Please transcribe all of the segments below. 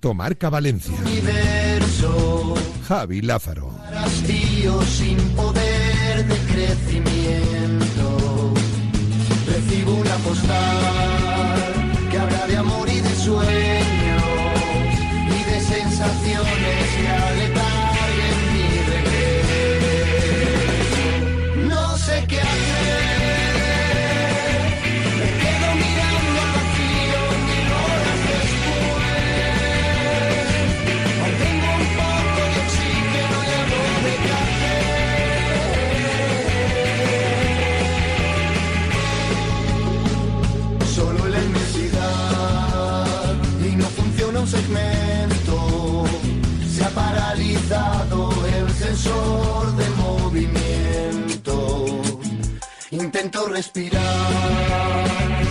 Directo Marca Valencia. Universo, Javi Lázaro. hastío sin poder de crecimiento. Recibo una postal que habla de amor y de sueños y de sensaciones que Intento respirar,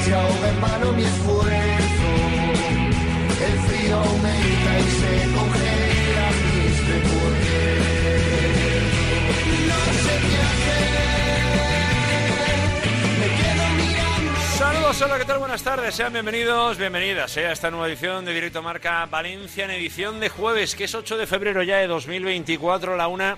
se ahoga en vano mi esfuerzo. El frío aumenta y se congelan mis recuerdos. No sé qué hacer. Me quedo mirando. Saludos, hola, ¿qué tal? Buenas tardes, sean bienvenidos, bienvenidas eh, a esta nueva edición de Directo Marca Valencia en edición de jueves, que es 8 de febrero ya de 2024, la una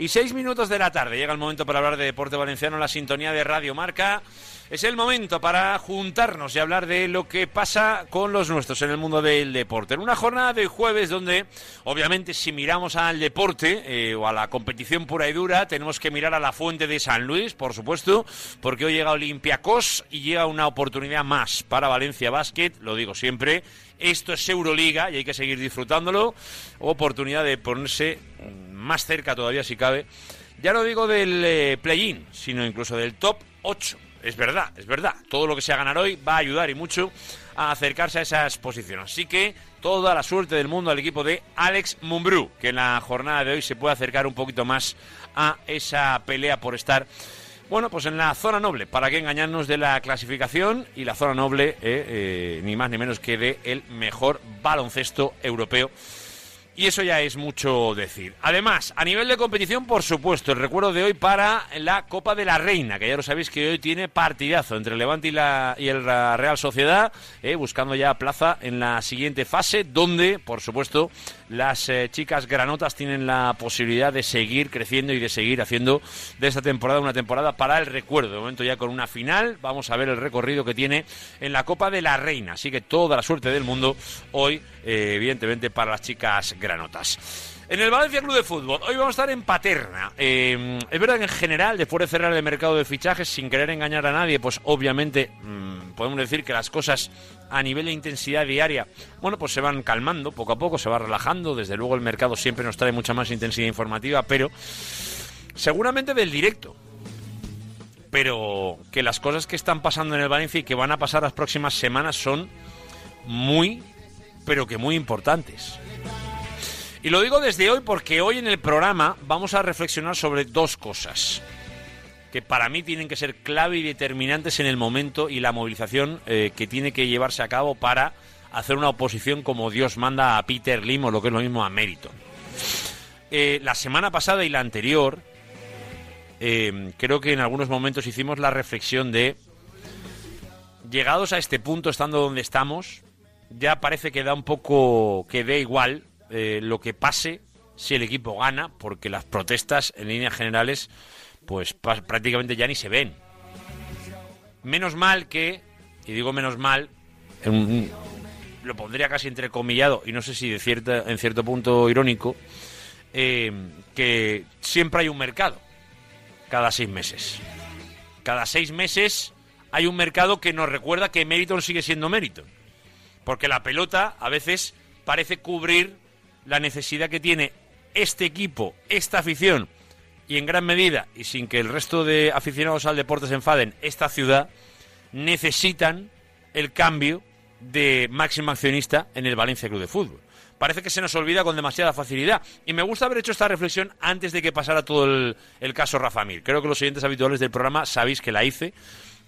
y seis minutos de la tarde. Llega el momento para hablar de deporte valenciano en la sintonía de Radio Marca. Es el momento para juntarnos y hablar de lo que pasa con los nuestros en el mundo del deporte. En una jornada de jueves donde, obviamente, si miramos al deporte eh, o a la competición pura y dura, tenemos que mirar a la fuente de San Luis, por supuesto, porque hoy llega Olympiacos y llega una oportunidad más para Valencia Basket, lo digo siempre. Esto es Euroliga y hay que seguir disfrutándolo. Oportunidad de ponerse más cerca todavía, si cabe. Ya no digo del eh, play-in, sino incluso del top 8. Es verdad, es verdad. Todo lo que sea ganar hoy va a ayudar y mucho a acercarse a esas posiciones. Así que toda la suerte del mundo al equipo de Alex Mumbrú, que en la jornada de hoy se puede acercar un poquito más a esa pelea por estar bueno, pues en la zona noble, para que engañarnos de la clasificación y la zona noble, eh, eh, ni más ni menos que de el mejor baloncesto europeo. Y eso ya es mucho decir. Además, a nivel de competición, por supuesto, el recuerdo de hoy para la Copa de la Reina, que ya lo sabéis que hoy tiene partidazo entre el Levante y, la, y el Real Sociedad, eh, buscando ya plaza en la siguiente fase, donde, por supuesto, las eh, chicas granotas tienen la posibilidad de seguir creciendo y de seguir haciendo de esta temporada una temporada para el recuerdo. De momento ya con una final, vamos a ver el recorrido que tiene en la Copa de la Reina. Así que toda la suerte del mundo hoy, eh, evidentemente, para las chicas granotas. En el Valencia Club de Fútbol, hoy vamos a estar en Paterna. Eh, es verdad que en general, después de cerrar el mercado de fichajes, sin querer engañar a nadie, pues obviamente mmm, podemos decir que las cosas a nivel de intensidad diaria, bueno, pues se van calmando poco a poco, se va relajando. Desde luego el mercado siempre nos trae mucha más intensidad informativa, pero seguramente del directo. Pero que las cosas que están pasando en el Valencia y que van a pasar las próximas semanas son muy, pero que muy importantes. Y lo digo desde hoy porque hoy en el programa vamos a reflexionar sobre dos cosas que para mí tienen que ser clave y determinantes en el momento y la movilización eh, que tiene que llevarse a cabo para hacer una oposición como Dios manda a Peter Lim o lo que es lo mismo a Meriton. Eh, la semana pasada y la anterior, eh, creo que en algunos momentos hicimos la reflexión de, llegados a este punto, estando donde estamos, ya parece que da un poco, que dé igual lo que pase si el equipo gana, porque las protestas en líneas generales pues prácticamente ya ni se ven. Menos mal que, y digo menos mal, lo pondría casi entrecomillado, y no sé si de cierta, en cierto punto irónico, eh, que siempre hay un mercado, cada seis meses. Cada seis meses hay un mercado que nos recuerda que Meriton sigue siendo Meriton. Porque la pelota a veces parece cubrir la necesidad que tiene este equipo, esta afición, y en gran medida, y sin que el resto de aficionados al deporte se enfaden, esta ciudad necesitan el cambio de máximo accionista en el Valencia Club de Fútbol. Parece que se nos olvida con demasiada facilidad. Y me gusta haber hecho esta reflexión antes de que pasara todo el, el caso Rafa Mir. Creo que los siguientes habituales del programa sabéis que la hice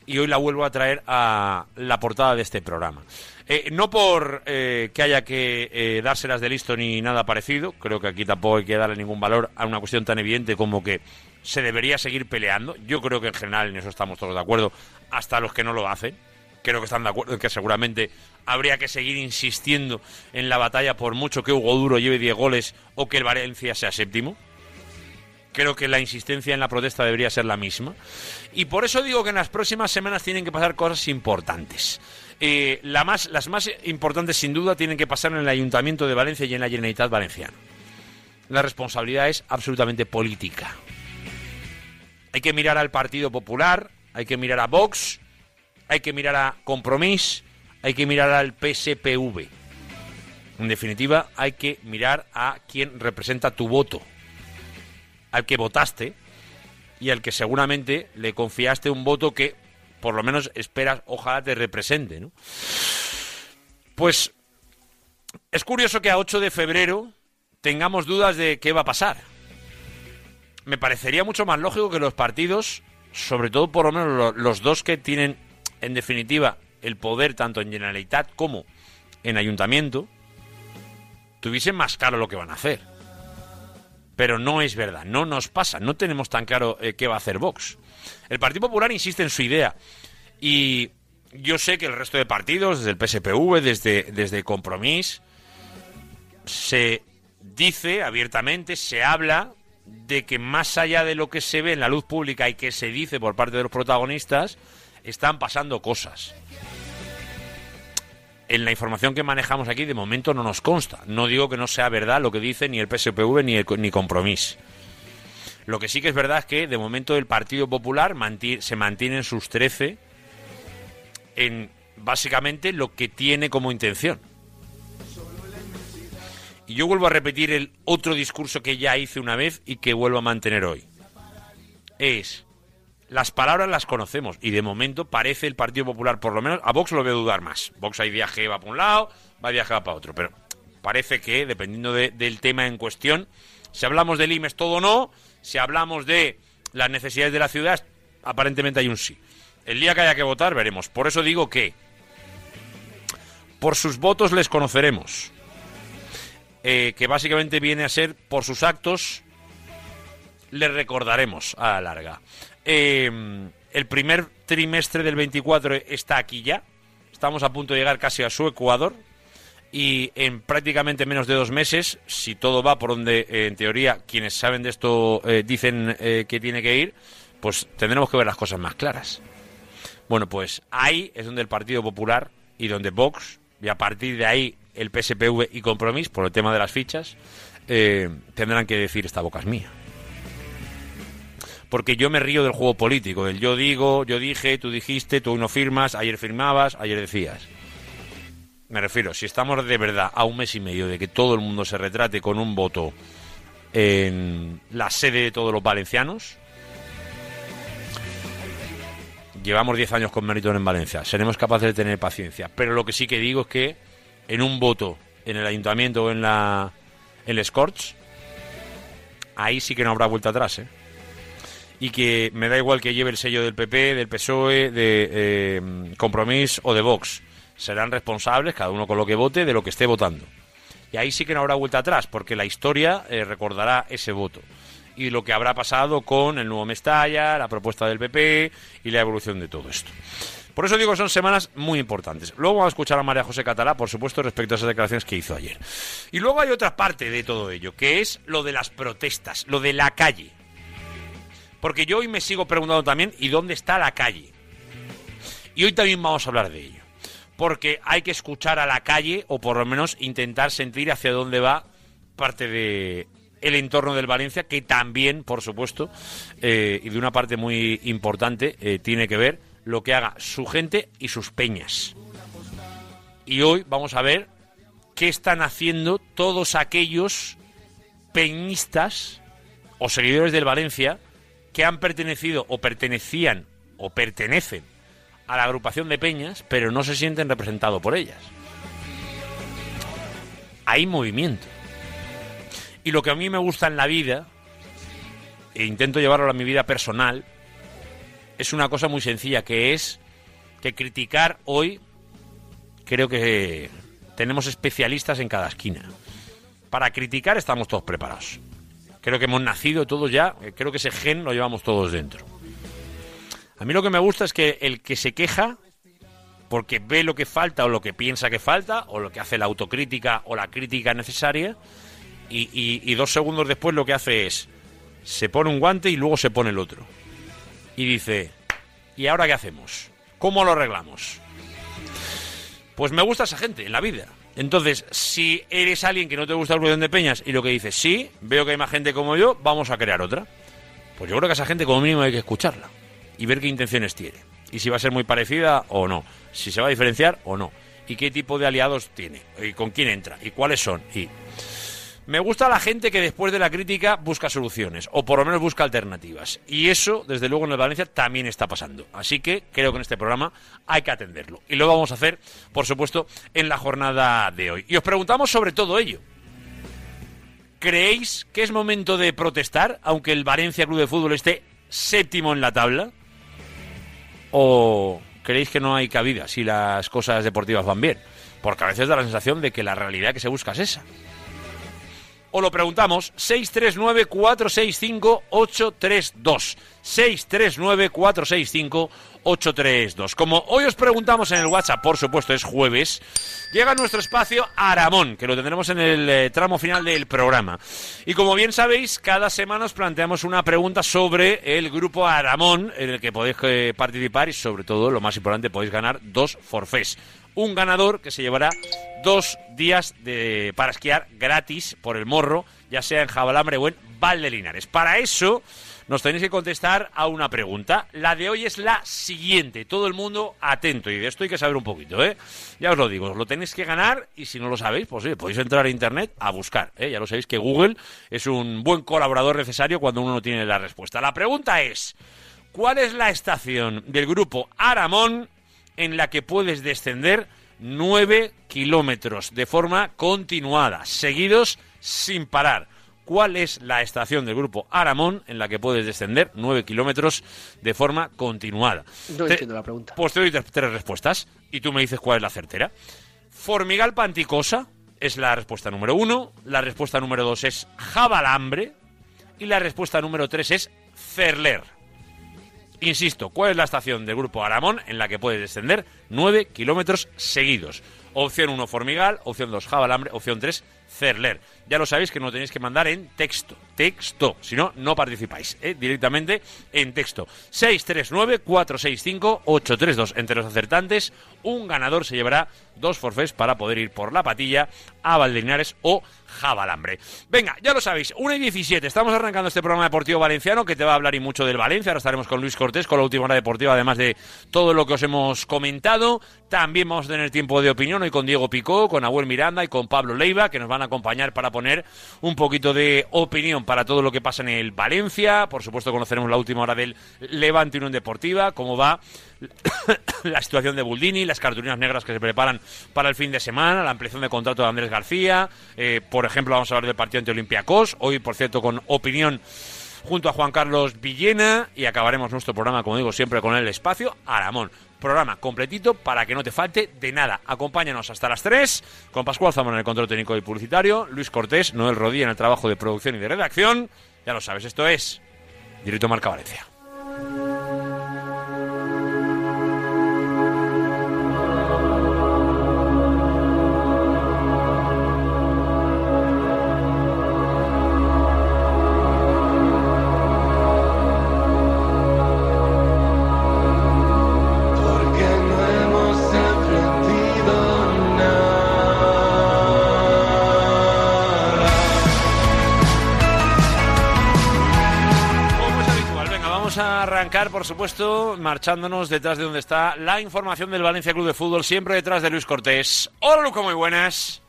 y hoy la vuelvo a traer a la portada de este programa. Eh, no por eh, que haya que eh, dárselas de listo ni nada parecido, creo que aquí tampoco hay que darle ningún valor a una cuestión tan evidente como que se debería seguir peleando. Yo creo que en general en eso estamos todos de acuerdo, hasta los que no lo hacen. creo que están de acuerdo en que seguramente habría que seguir insistiendo en la batalla por mucho que Hugo Duro lleve 10 goles o que el Valencia sea séptimo. Creo que la insistencia en la protesta debería ser la misma. Y por eso digo que en las próximas semanas tienen que pasar cosas importantes. Eh, las más importantes, sin duda, tienen que pasar en el Ayuntamiento de Valencia y en la Generalitat Valenciana. La responsabilidad es absolutamente política. Hay que mirar al Partido Popular, hay que mirar a Vox, hay que mirar a Compromís, hay que mirar al PSPV. En definitiva, hay que mirar a quien representa tu voto, al que votaste y al que seguramente le confiaste un voto que por lo menos esperas, ojalá te represente, ¿no? Pues es curioso que a 8 de febrero tengamos dudas de qué va a pasar. Me parecería mucho más lógico que los partidos, sobre todo por lo menos los dos que tienen en definitiva, el poder tanto en Generalitat como en Ayuntamiento, tuviesen más claro lo que van a hacer. Pero no es verdad, no nos pasa, no tenemos tan claro eh, qué va a hacer Vox. El Partido Popular insiste en su idea y yo sé que el resto de partidos, desde el PSPV, desde, desde Compromís, se dice abiertamente, se habla de que más allá de lo que se ve en la luz pública y que se dice por parte de los protagonistas, están pasando cosas. En la información que manejamos aquí de momento no nos consta. No digo que no sea verdad lo que dice ni el PSPV ni el ni Compromís. Lo que sí que es verdad es que de momento el Partido Popular se mantiene en sus 13 en básicamente lo que tiene como intención. Y yo vuelvo a repetir el otro discurso que ya hice una vez y que vuelvo a mantener hoy. Es las palabras las conocemos y de momento parece el Partido Popular, por lo menos a Vox lo veo dudar más. Vox hay viaje va para un lado, va viaje va para otro, pero parece que dependiendo del tema en cuestión, si hablamos del IMES todo no, si hablamos de las necesidades de la ciudad, aparentemente hay un sí. El día que haya que votar veremos. Por eso digo que por sus votos les conoceremos. Eh, que básicamente viene a ser por sus actos les recordaremos a la larga. Em, el primer trimestre del 24 está aquí ya. Estamos a punto de llegar casi a su Ecuador. Y en prácticamente menos de dos meses, si todo va por donde, eh, en teoría, quienes saben de esto eh, dicen eh, que tiene que ir, pues tendremos que ver las cosas más claras. Bueno, pues ahí es donde el Partido Popular y donde Vox, y a partir de ahí el PSPV y Compromís, por el tema de las fichas, tendrán que decir esta boca es mía porque yo me río del juego político, del yo digo, yo dije, tú dijiste, tú no firmas, ayer firmabas, ayer decías. Me refiero, si estamos de verdad a un mes y medio de que todo el mundo se retrate con un voto en la sede de todos los valencianos, llevamos 10 años con mérito en Valencia, seremos capaces de tener paciencia. Pero lo que sí que digo es que en un voto en el ayuntamiento o en la el Scorch, ahí sí que no habrá vuelta atrás, ¿eh? y que me da igual que lleve el sello del PP, del PSOE, de eh, Compromís o de Vox. Serán responsables, cada uno con lo que vote, de lo que esté votando. Y ahí sí que no habrá vuelta atrás, porque la historia eh, recordará ese voto. Y lo que habrá pasado con el nuevo Mestalla, la propuesta del PP y la evolución de todo esto. Por eso digo que son semanas muy importantes. Luego vamos a escuchar a María José Catalá, por supuesto, respecto a esas declaraciones que hizo ayer. Y luego hay otra parte de todo ello, que es lo de las protestas, lo de la calle. Porque yo hoy me sigo preguntando también, ¿y dónde está la calle? Y hoy también vamos a hablar de ello. Porque hay que escuchar a la calle, o por lo menos intentar sentir hacia dónde va parte de el entorno del Valencia, que también, por supuesto, eh, y de una parte muy importante, eh, tiene que ver lo que haga su gente y sus peñas. Y hoy vamos a ver qué están haciendo todos aquellos peñistas o seguidores del Valencia que han pertenecido o pertenecían o pertenecen a la agrupación de peñas, pero no se sienten representados por ellas. Hay movimiento. Y lo que a mí me gusta en la vida, e intento llevarlo a mi vida personal, es una cosa muy sencilla, que es que criticar hoy, creo que tenemos especialistas en cada esquina. Para criticar estamos todos preparados. Creo que hemos nacido todos ya, creo que ese gen lo llevamos todos dentro. A mí lo que me gusta es que el que se queja porque ve lo que falta o lo que piensa que falta, o lo que hace la autocrítica o la crítica necesaria, y, dos segundos después lo que hace es, se pone un guante y luego se pone el otro. Y dice, ¿y ahora qué hacemos? ¿Cómo lo arreglamos? Pues me gusta esa gente en la vida. Entonces, si eres alguien que no te gusta el ruido de Peñas y lo que dices, sí, veo que hay más gente como yo, vamos a crear otra. Pues yo creo que esa gente como mínimo hay que escucharla y ver qué intenciones tiene. Y si va a ser muy parecida o no. Si se va a diferenciar o no. Y qué tipo de aliados tiene. Y con quién entra. Y cuáles son. Y me gusta la gente que después de la crítica busca soluciones, o por lo menos busca alternativas. Y eso, desde luego, en el Valencia también está pasando. Así que creo que en este programa hay que atenderlo. Y lo vamos a hacer, por supuesto, en la jornada de hoy. Y os preguntamos sobre todo ello. ¿Creéis que es momento de protestar, aunque el Valencia Club de Fútbol esté séptimo en la tabla? ¿O creéis que no hay cabida si las cosas deportivas van bien? Porque a veces da la sensación de que la realidad que se busca es esa. O lo preguntamos 639-465-832. 639-465-832. Como hoy os preguntamos en el WhatsApp, por supuesto es jueves, llega nuestro espacio Aramón, que lo tendremos en el eh, tramo final del programa. Y como bien sabéis, cada semana os planteamos una pregunta sobre el grupo Aramón, en el que podéis eh, participar y sobre todo, lo más importante, podéis ganar dos forfés un ganador que se llevará dos días de, para esquiar gratis por el morro, ya sea en Jabalambre o en Valdelinares. Para eso nos tenéis que contestar a una pregunta. La de hoy es la siguiente. Todo el mundo atento y de esto hay que saber un poquito, ¿eh? Ya os lo digo, lo tenéis que ganar y si no lo sabéis, pues oye, podéis entrar a internet a buscar, ¿eh? Ya lo sabéis que Google es un buen colaborador necesario cuando uno no tiene la respuesta. La pregunta es, ¿cuál es la estación del grupo Aramón en la que puedes descender 9 kilómetros de forma continuada, seguidos sin parar. ¿Cuál es la estación del grupo Aramón en la que puedes descender 9 kilómetros de forma continuada? No Te- entiendo la pregunta. Pues te doy tres, tres respuestas y tú me dices cuál es la certera. Formigal Panticosa es la respuesta número uno, la respuesta número dos es Jabalambre y la respuesta número tres es Cerler. Insisto, ¿cuál es la estación del grupo Aramón en la que puedes descender 9 kilómetros seguidos? Opción 1, Formigal. Opción 2, Jabalambre. Opción 3, Cerler. Ya lo sabéis que no tenéis que mandar en texto. Texto. Si no, no participáis. ¿eh? Directamente en texto. 639-465-832. Entre los acertantes, un ganador se llevará dos forfés para poder ir por la patilla a Valdelinares o Jabalambre. Venga, ya lo sabéis, 1 y 17. Estamos arrancando este programa deportivo valenciano que te va a hablar y mucho del Valencia. Ahora estaremos con Luis Cortés con la última hora deportiva, además de todo lo que os hemos comentado. También vamos a tener tiempo de opinión hoy con Diego Picó, con Abuel Miranda y con Pablo Leiva, que nos van a acompañar para poner un poquito de opinión para todo lo que pasa en el Valencia. Por supuesto, conoceremos la última hora del Levante Unión Deportiva, cómo va la situación de Buldini, las cartulinas negras que se preparan para el fin de semana, la ampliación de contrato de Andrés García. eh, por ejemplo, vamos a hablar del partido ante Olympiacos. Hoy, por cierto, con opinión junto a Juan Carlos Villena y acabaremos nuestro programa, como digo siempre, con el espacio Aramón. Programa completito para que no te falte de nada. Acompáñanos hasta las 3 con Pascual Zamora en el control técnico y publicitario, Luis Cortés, Noel Rodilla en el trabajo de producción y de redacción. Ya lo sabes, esto es Directo Marca Valencia. Arrancar, por supuesto, marchándonos detrás de donde está la información del Valencia Club de Fútbol, siempre detrás de Luis Cortés. Hola, Luco, muy buenas.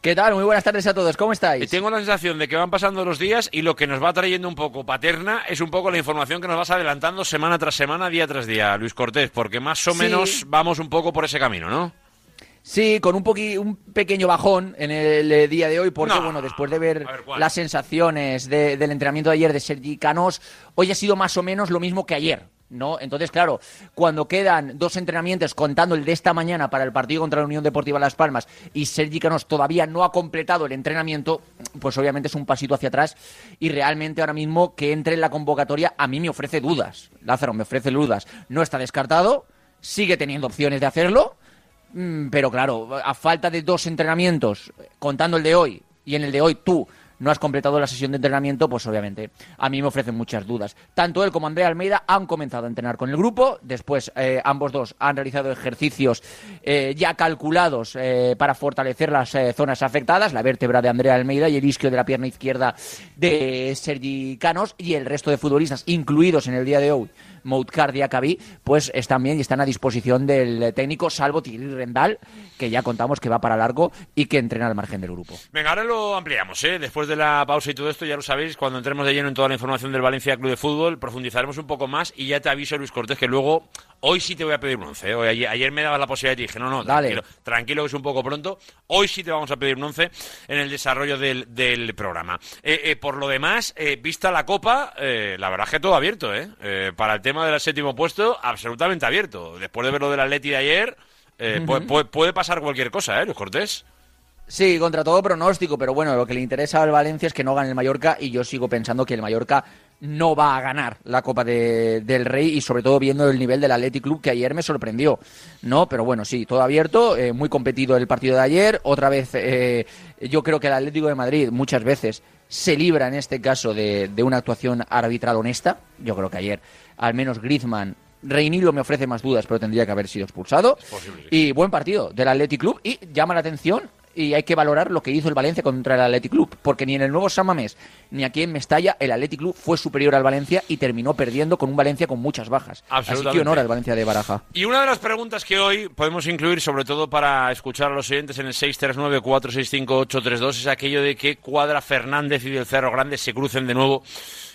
¿Qué tal? Muy buenas tardes a todos. ¿Cómo estáis? tengo la sensación de que van pasando los días y lo que nos va trayendo un poco paterna es un poco la información que nos vas adelantando semana tras semana, día tras día, Luis Cortés, porque más o Sí. menos vamos un poco por ese camino, ¿no? Sí, con un, poqui- un pequeño bajón en el eh, día de hoy, porque No. bueno, después de ver, las sensaciones de- del entrenamiento de ayer de Sergi Canós, hoy ha sido más o menos lo mismo que ayer. ¿No? Entonces, claro, cuando quedan dos entrenamientos, contando el de esta mañana para el partido contra la Unión Deportiva Las Palmas, y Sergi Canós todavía no ha completado el entrenamiento, pues obviamente es un pasito hacia atrás. Y realmente ahora mismo que entre en la convocatoria a mí me ofrece dudas. Lázaro me ofrece dudas. No está descartado, sigue teniendo opciones de hacerlo, pero claro, a falta de dos entrenamientos, contando el de hoy, y en el de hoy tú no has completado la sesión de entrenamiento, pues obviamente a mí me ofrecen muchas dudas. Tanto él como Andrea Almeida han comenzado a entrenar con el grupo, después eh, ambos dos han realizado ejercicios eh, ya calculados eh, para fortalecer las zonas afectadas, la vértebra de Andrea Almeida y el isquio de la pierna izquierda de Sergi Canos y el resto de futbolistas incluidos en el día de hoy Moutcar Diacabí, pues están bien y están a disposición del técnico, salvo Tigri Rendal, que ya contamos que va para largo y que entrena al margen del grupo. Venga, ahora lo ampliamos, ¿eh? Después de la pausa y todo esto, ya lo sabéis, cuando entremos de lleno en toda la información del Valencia Club de Fútbol, profundizaremos un poco más y ya te aviso, Luis Cortés, que luego Hoy sí te voy a pedir un once. ¿eh? Ayer, me dabas la posibilidad y te dije, no, no, tranquilo, tranquilo que es un poco pronto. Hoy sí te vamos a pedir un once en el desarrollo del, programa. Eh, eh, por lo demás, vista la copa, la verdad es que todo abierto, ¿eh? para el tema del séptimo puesto, absolutamente abierto. Después de ver lo del Atleti de ayer, puede, pasar cualquier cosa, ¿eh, Luis Cortés? Sí, contra todo pronóstico, pero bueno, lo que le interesa al Valencia es que no gane el Mallorca y yo sigo pensando que el Mallorca no va a ganar la Copa del Rey y sobre todo viendo el nivel del Athletic Club que ayer me sorprendió, ¿no? Pero bueno, sí, todo abierto, eh, muy competido el partido de ayer, otra vez eh, yo creo que el Atlético de Madrid muchas veces se libra en este caso de, una actuación arbitral honesta, yo creo que ayer al menos Griezmann Reinildo me ofrece más dudas, pero tendría que haber sido expulsado. Y buen partido del Athletic Club. Y llama la atención y hay que valorar lo que hizo el Valencia contra el Athletic Club, porque ni en el nuevo San Mamés ni aquí en Mestalla el Athletic Club fue superior al Valencia y terminó perdiendo con un Valencia con muchas bajas. Así que honor al Valencia de Baraja. Y una de las preguntas que hoy podemos incluir, sobre todo para escuchar a los oyentes en el 639-465-832, es aquello de que Cuadra Fernández y del Cerro Grande se crucen de nuevo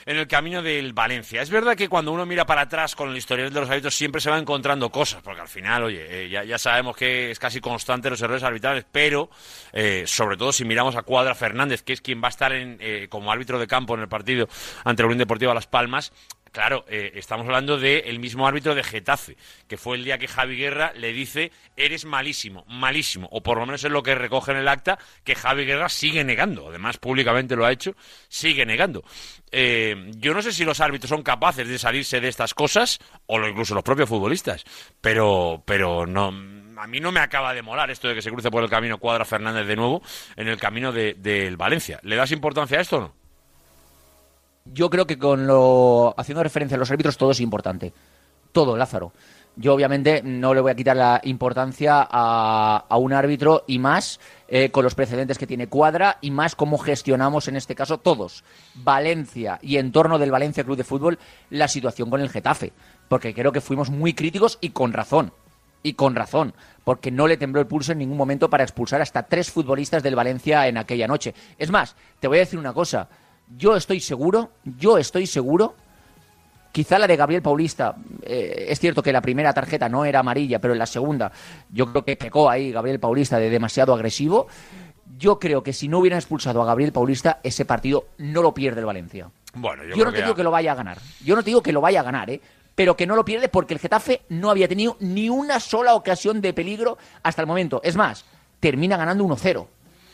en el camino del Valencia. Es verdad que cuando uno mira para atrás con el historial de los árbitros siempre se va encontrando cosas, porque al final, oye, eh, ya, sabemos que es casi constante los errores arbitrales, pero eh, sobre todo si miramos a Cuadra Fernández, que es quien va a estar en, eh, como árbitro de campo en el partido ante el Unión Deportiva Las Palmas, Claro, eh, estamos hablando del mismo árbitro de Getafe, que fue el día que Javi Guerra le dice, eres malísimo, malísimo, o por lo menos es lo que recoge en el acta, que Javi Guerra sigue negando, además públicamente lo ha hecho, sigue negando. Eh, yo no sé si los árbitros son capaces de salirse de estas cosas, o incluso los propios futbolistas, pero, pero no, a mí no me acaba de molar esto de que se cruce por el camino Cuadra Fernández de nuevo en el camino del Valencia. ¿Le das importancia a esto o no? Yo creo que con lo haciendo referencia a los árbitros todo es importante. Todo, Lázaro. Yo obviamente no le voy a quitar la importancia a, un árbitro y más eh, con los precedentes que tiene Cuadra y más cómo gestionamos en este caso todos, Valencia y en torno del Valencia Club de Fútbol, la situación con el Getafe. Porque creo que fuimos muy críticos y con razón. Y con razón, porque no le tembló el pulso en ningún momento para expulsar hasta tres futbolistas del Valencia en aquella noche. Es más, te voy a decir una cosa yo estoy seguro, yo estoy seguro, quizá la de Gabriel Paulista, eh, es cierto que la primera tarjeta no era amarilla, pero en la segunda yo creo que pecó ahí Gabriel Paulista de demasiado agresivo. Yo creo que si no hubieran expulsado a Gabriel Paulista, ese partido no lo pierde el Valencia. Bueno, yo, no te digo que lo vaya a ganar. Yo no te digo que lo vaya a ganar, ¿eh? pero que no lo pierde porque el Getafe no había tenido ni una sola ocasión de peligro hasta el momento. Es más, termina ganando 1-0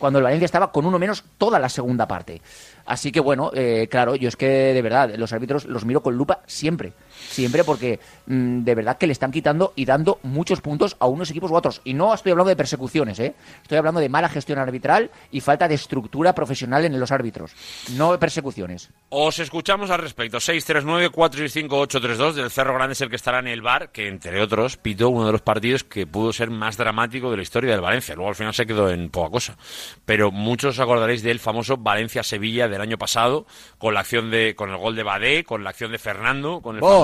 cuando el Valencia estaba con uno menos toda la segunda parte. Así que bueno, eh, claro, yo es que de verdad los árbitros los miro con lupa siempre siempre porque mm, de verdad que le están quitando y dando muchos puntos a unos equipos u otros. Y no estoy hablando de persecuciones, ¿eh? estoy hablando de mala gestión arbitral y falta de estructura profesional en los árbitros, no de persecuciones. Os escuchamos al respecto. 639-465-832 del Cerro Grande es el que estará en el bar, que entre otros pitó uno de los partidos que pudo ser más dramático de la historia del Valencia. Luego al final se quedó en poca cosa. Pero muchos os acordaréis del famoso Valencia-Sevilla del año pasado, con la acción de, con el gol de Badé, con la acción de Fernando, con el oh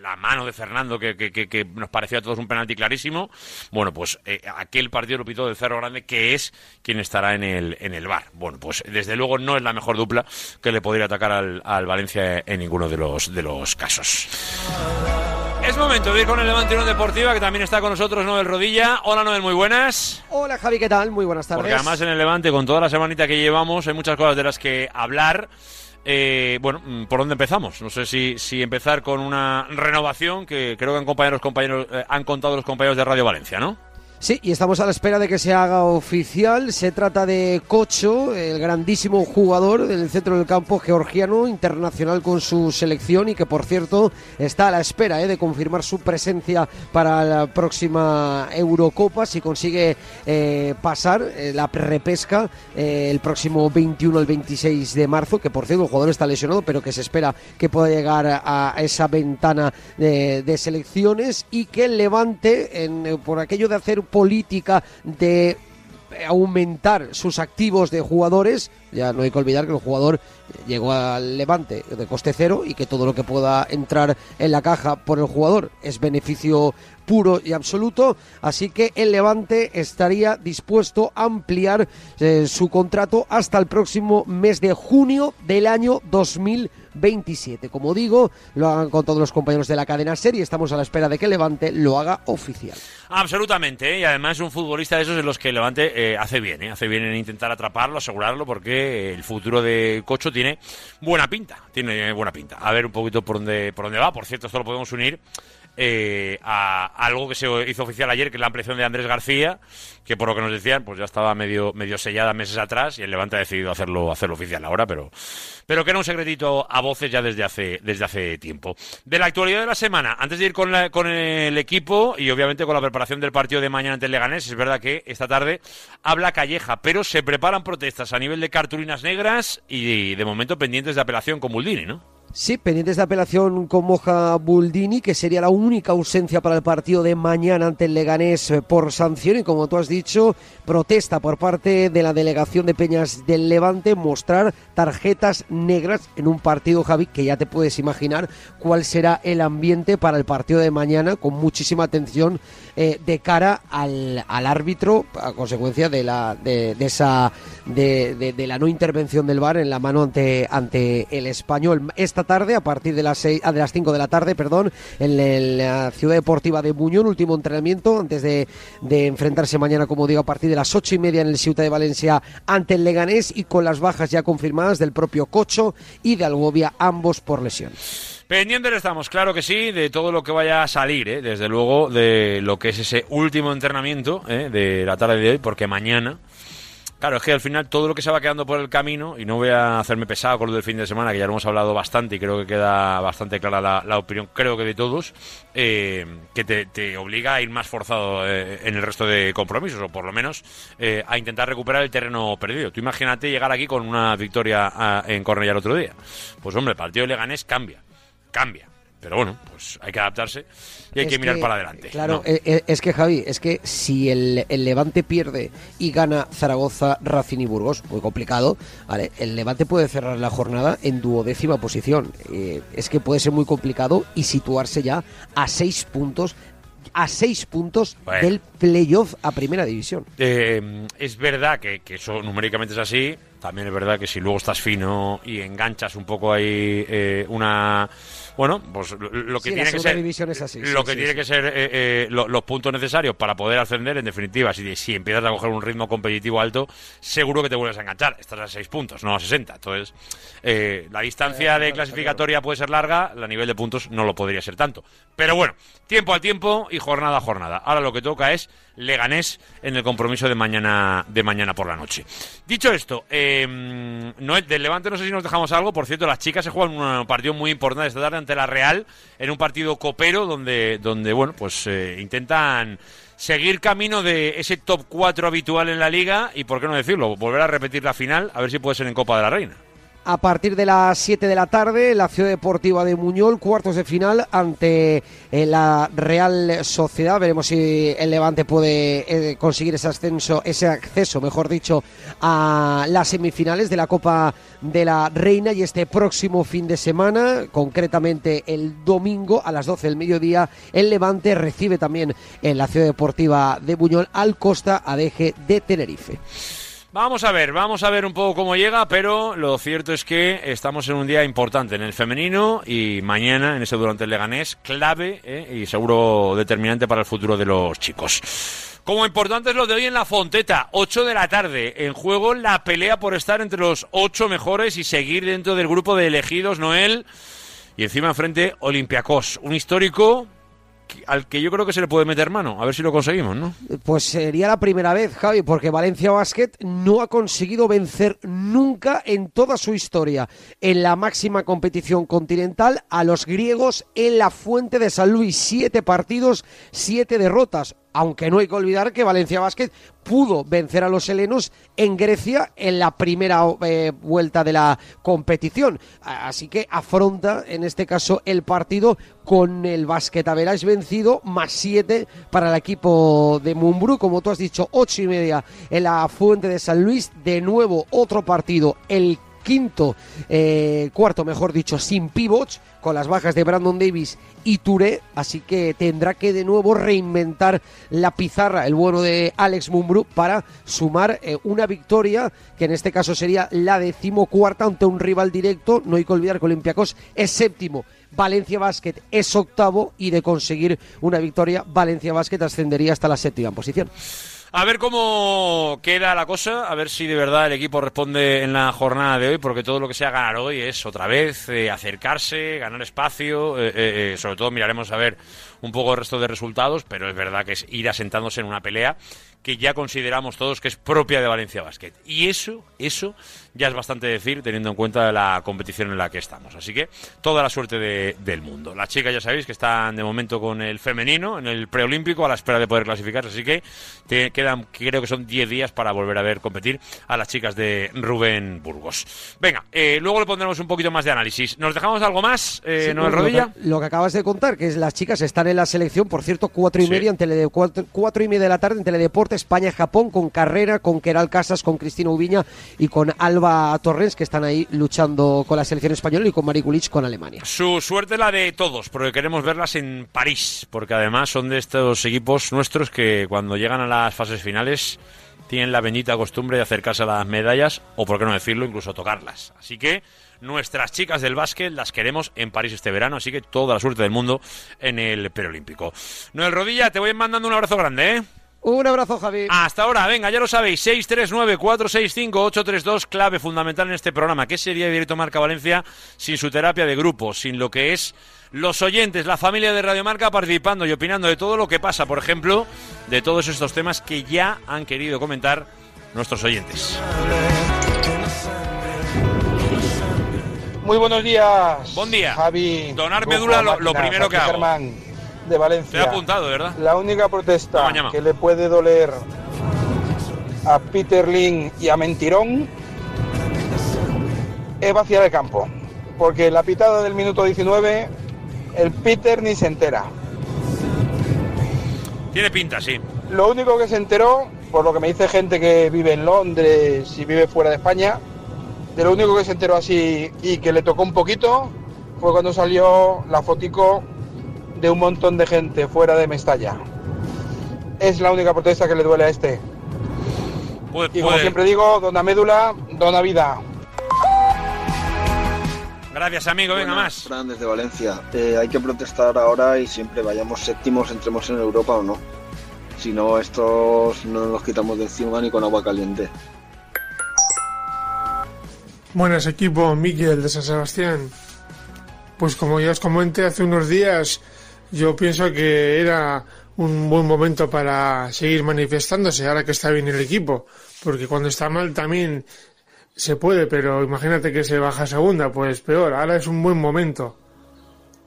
la mano de Fernando, que, nos pareció a todos un penalti clarísimo. Bueno, pues eh, aquel partido lo pitó del Cerro Grande, que es quien estará en el, en el bar. Bueno, pues desde luego no es la mejor dupla que le podría atacar al, al Valencia en ninguno de los, de los casos. Es momento de ir con el Levante Unión Deportiva, que también está con nosotros Noel Rodilla. Hola Noel, muy buenas. Hola Javi, ¿qué tal? Muy buenas tardes. Porque además en el Levante, con toda la semanita que llevamos, hay muchas cosas de las que hablar. Eh, bueno, mm, ¿por dónde empezamos? No sé si, si empezar con una renovación que creo que han, compañeros, eh, han contado los compañeros de Radio Valencia, ¿no? Sí, y estamos a la espera de que se haga oficial. Se trata de Cocho, el grandísimo jugador del centro del campo georgiano, internacional con su selección y que, por cierto, está a la espera eh, de confirmar su presencia para la próxima Eurocopa si consigue eh, pasar eh, la repesca el próximo 21 al 26 de marzo, que por cierto el jugador está lesionado, pero que se espera que pueda llegar a, esa ventana de, de, selecciones y que Levante, en, por aquello de hacer política de aumentar sus activos de jugadores. Ya no hay que olvidar que el jugador llegó al Levante de coste cero y que todo lo que pueda entrar en la caja por el jugador es beneficio puro y absoluto. Así que el Levante estaría dispuesto a ampliar eh, su contrato hasta el próximo mes de junio del año 2027. Como digo, lo han contado los compañeros de la cadena serie. Estamos a la espera de que Levante lo haga oficial. Absolutamente, ¿eh? y además un futbolista de esos en los que Levante eh, hace bien, hace bien en intentar atraparlo, asegurarlo, porque el futuro de Cocho tiene buena pinta, tiene buena pinta. A ver un poquito por dónde, por dónde va. Por cierto, esto lo podemos unir eh, a algo que se hizo oficial ayer, que es la ampliación de Andrés García, que por lo que nos decían, pues ya estaba medio, medio sellada meses atrás y el Levante ha decidido hacerlo, hacerlo oficial ahora, pero, pero que era un secretito a voces ya desde hace, desde hace tiempo. De la actualidad de la semana, antes de ir con, con el equipo y obviamente con la preparación del partido de mañana ante el Leganés, es verdad que esta tarde habla Calleja, pero se preparan protestas a nivel de cartulinas negras y de momento pendientes de apelación con Muldini, ¿no? Sí, pendientes de apelación con Moja Buldini, que sería la única ausencia para el partido de mañana ante el Leganés por sanción. Y como tú has dicho, protesta por parte de la delegación de Peñas del Levante mostrar tarjetas negras en un partido, Javi, que ya te puedes imaginar cuál será el ambiente para el partido de mañana, con muchísima atención eh, de cara al, árbitro, a consecuencia de la, de, esa, de, la no intervención del VAR en la mano ante, ante el español. Esta tarde, a partir de las, seis, ah, de las 5 de la tarde, perdón, en la ciudad deportiva de Buñol, último entrenamiento antes de, enfrentarse mañana, como digo, a partir de las ocho y media en el Ciudad de Valencia ante el Leganés y con las bajas ya confirmadas del propio Cocho y de Algovia, ambos por lesión. Pendientes estamos, claro que sí, de todo lo que vaya a salir, ¿eh? desde luego, de lo que es ese último entrenamiento ¿eh? de la tarde de hoy, porque mañana Claro, es que al final todo lo que se va quedando por el camino, y no voy a hacerme pesado con lo del fin de semana, que ya lo hemos hablado bastante y creo que queda bastante clara la, opinión, creo que de todos, eh, que te, obliga a ir más forzado eh, en el resto de compromisos, o por lo menos eh, a intentar recuperar el terreno perdido. Tú imagínate llegar aquí con una victoria ah, en Cornellá el otro día. Pues hombre, el partido de Leganés cambia, cambia. Pero bueno, pues hay que adaptarse y hay que mirar para adelante. Claro, eh, eh, es que Javi, es que si el, Levante pierde y gana Zaragoza, Racing y Burgos, muy complicado, vale, el Levante puede cerrar la jornada en duodécima posición. Eh, es que puede ser muy complicado y situarse ya a seis puntos a seis puntos del playoff a primera división. es verdad que, que, eso numéricamente es así. También es verdad que si luego estás fino y enganchas un poco ahí una bueno, pues lo que tiene que ser lo que tiene que ser los puntos necesarios para poder ascender, en definitiva, si, si empiezas a coger un ritmo competitivo alto, seguro que te vuelves a enganchar. Estás a 6 puntos, no a 60. Entonces, eh, la distancia de clasificatoria puede ser larga, a nivel de puntos no lo podría ser tanto. Pero bueno, tiempo al tiempo y jornada a jornada. Ahora lo que toca es Leganés en el compromiso de mañana, de mañana por la noche. Dicho esto, eh, no, del Levante no sé si nos dejamos algo. Por cierto, las chicas se juegan un partido muy importante esta tarde ante la Real, en un partido copero donde, donde bueno, pues eh, intentan seguir camino de ese top 4 habitual en la liga y, por qué no decirlo, volver a repetir la final, a ver si puede ser en Copa de la Reina a partir de las 7 de la tarde, la Ciudad Deportiva de Muñol, cuartos de final ante eh, la Real Sociedad. Veremos si el Levante puede eh, conseguir ese ascenso, ese acceso, mejor dicho, a las semifinales de la Copa de la Reina. Y este próximo fin de semana, concretamente el domingo a las 12 del mediodía, el Levante recibe también en la Ciudad Deportiva de Muñol al Costa Adeje de Tenerife. Vamos a ver, vamos a ver un poco cómo llega, pero lo cierto es que estamos en un día importante en el femenino y mañana en ese durante el Leganés, clave eh, y seguro determinante para el futuro de los chicos. Como importante es lo de hoy en la Fonteta, 8 de la tarde, en juego la pelea por estar entre los 8 mejores y seguir dentro del grupo de elegidos Noel y encima frente Olympiacos, un histórico al que yo creo que se le puede meter mano. A ver si lo conseguimos, ¿no? Pues sería la primera vez, Javi, porque Valencia Basket no ha conseguido vencer nunca en toda su historia en la máxima competición continental a los griegos en la Fuente de San Luis. Siete partidos, siete derrotas. Aunque no hay que olvidar que Valencia Basket pudo vencer a los helenos en Grecia en la primera eh, vuelta de la competición. Así que afronta en este caso el partido con el Basket es vencido más siete para el equipo de Mumbrú, como tú has dicho, ocho y media en la Fuente de San Luis. De nuevo otro partido, el quinto, eh, cuarto mejor dicho, sin pivots, con las bajas de Brandon Davis y Touré, así que tendrá que de nuevo reinventar la pizarra, el bueno de Alex Mumbrú, para sumar eh, una victoria, que en este caso sería la decimocuarta ante un rival directo, no hay que olvidar que Olympiacos es séptimo. Valencia Basket es octavo y de conseguir una victoria, Valencia Basket ascendería hasta la séptima posición. A ver cómo queda la cosa, a ver si de verdad el equipo responde en la jornada de hoy, porque todo lo que sea ganar hoy es otra vez eh, acercarse, ganar espacio, eh, eh, eh, sobre todo miraremos a ver un poco el resto de resultados, pero es verdad que es ir asentándose en una pelea que ya consideramos todos que es propia de Valencia Basket. Y eso, eso ya es bastante decir teniendo en cuenta la competición en la que estamos. Así que toda la suerte de- del mundo. Las chicas ya sabéis que están de momento con el femenino en el preolímpico a la espera de poder clasificarse. Así que te quedan, creo que son 10 días para volver a ver competir a las chicas de Rubén Burgos. Venga, eh, luego le pondremos un poquito más de análisis. ¿Nos dejamos algo más, eh, Sí, Noel lo que-? Lo que, acabas de contar, que es las chicas están en la selección, por cierto, cuatro y Sí. media en Telede- cuatro, cuatro y media de la tarde en Teledeporte España-Japón con Carrera, con Keral Casas, con Cristina Ubiña y con Alba Torrens, que están ahí luchando con la selección española y con Mari Kulich con Alemania. Su suerte la de todos, porque queremos verlas en París, porque además son de estos equipos nuestros que cuando llegan a las fases finales tienen la bendita costumbre de acercarse a las medallas, o por qué no decirlo, incluso tocarlas. Así que nuestras chicas del básquet las queremos en París este verano, así que toda la suerte del mundo en el preolímpico. Noel Rodilla, te voy mandando un abrazo grande, ¿eh? Un abrazo, Javi. Hasta ahora, venga, ya lo sabéis, 639-465-832, clave fundamental en este programa. ¿Qué sería Directo Marca Valencia sin su terapia de grupo, sin lo que es los oyentes, la familia de Radio Marca participando y opinando de todo lo que pasa, por ejemplo, de todos estos temas que ya han querido comentar nuestros oyentes? Muy buenos días. Buen día. Javi. Donar médula, lo- primero que hago. Germán, de Te he Valencia. apuntado, ¿verdad? La única protesta que le puede doler a Peter Lin y a Mentirón es vaciar el campo. Porque la pitada del minuto 19, el Peter ni se entera. Tiene pinta, sí. Lo único que se enteró, por lo que me dice gente que vive en Londres y vive fuera de España, de lo único que se enteró así y que le tocó un poquito fue cuando salió la fotico de un montón de gente fuera de Mestalla. Es la única protesta que le duele a este. Puede- Y como puede- siempre digo, dona médula, dona vida. Gracias, amigo. Venga, Buenas, más. Fran, desde Valencia. Eh, hay que protestar ahora y siempre vayamos séptimos, entremos en Europa o no. Si no, estos no nos los quitamos de encima ni con agua caliente. Buenas equipo, Miguel de San Sebastián. Pues como ya os comenté hace unos días, yo pienso que era un buen momento para seguir manifestándose ahora que está bien el equipo, porque cuando está mal también se puede, pero imagínate que se baja a segunda, pues peor, ahora es un buen momento,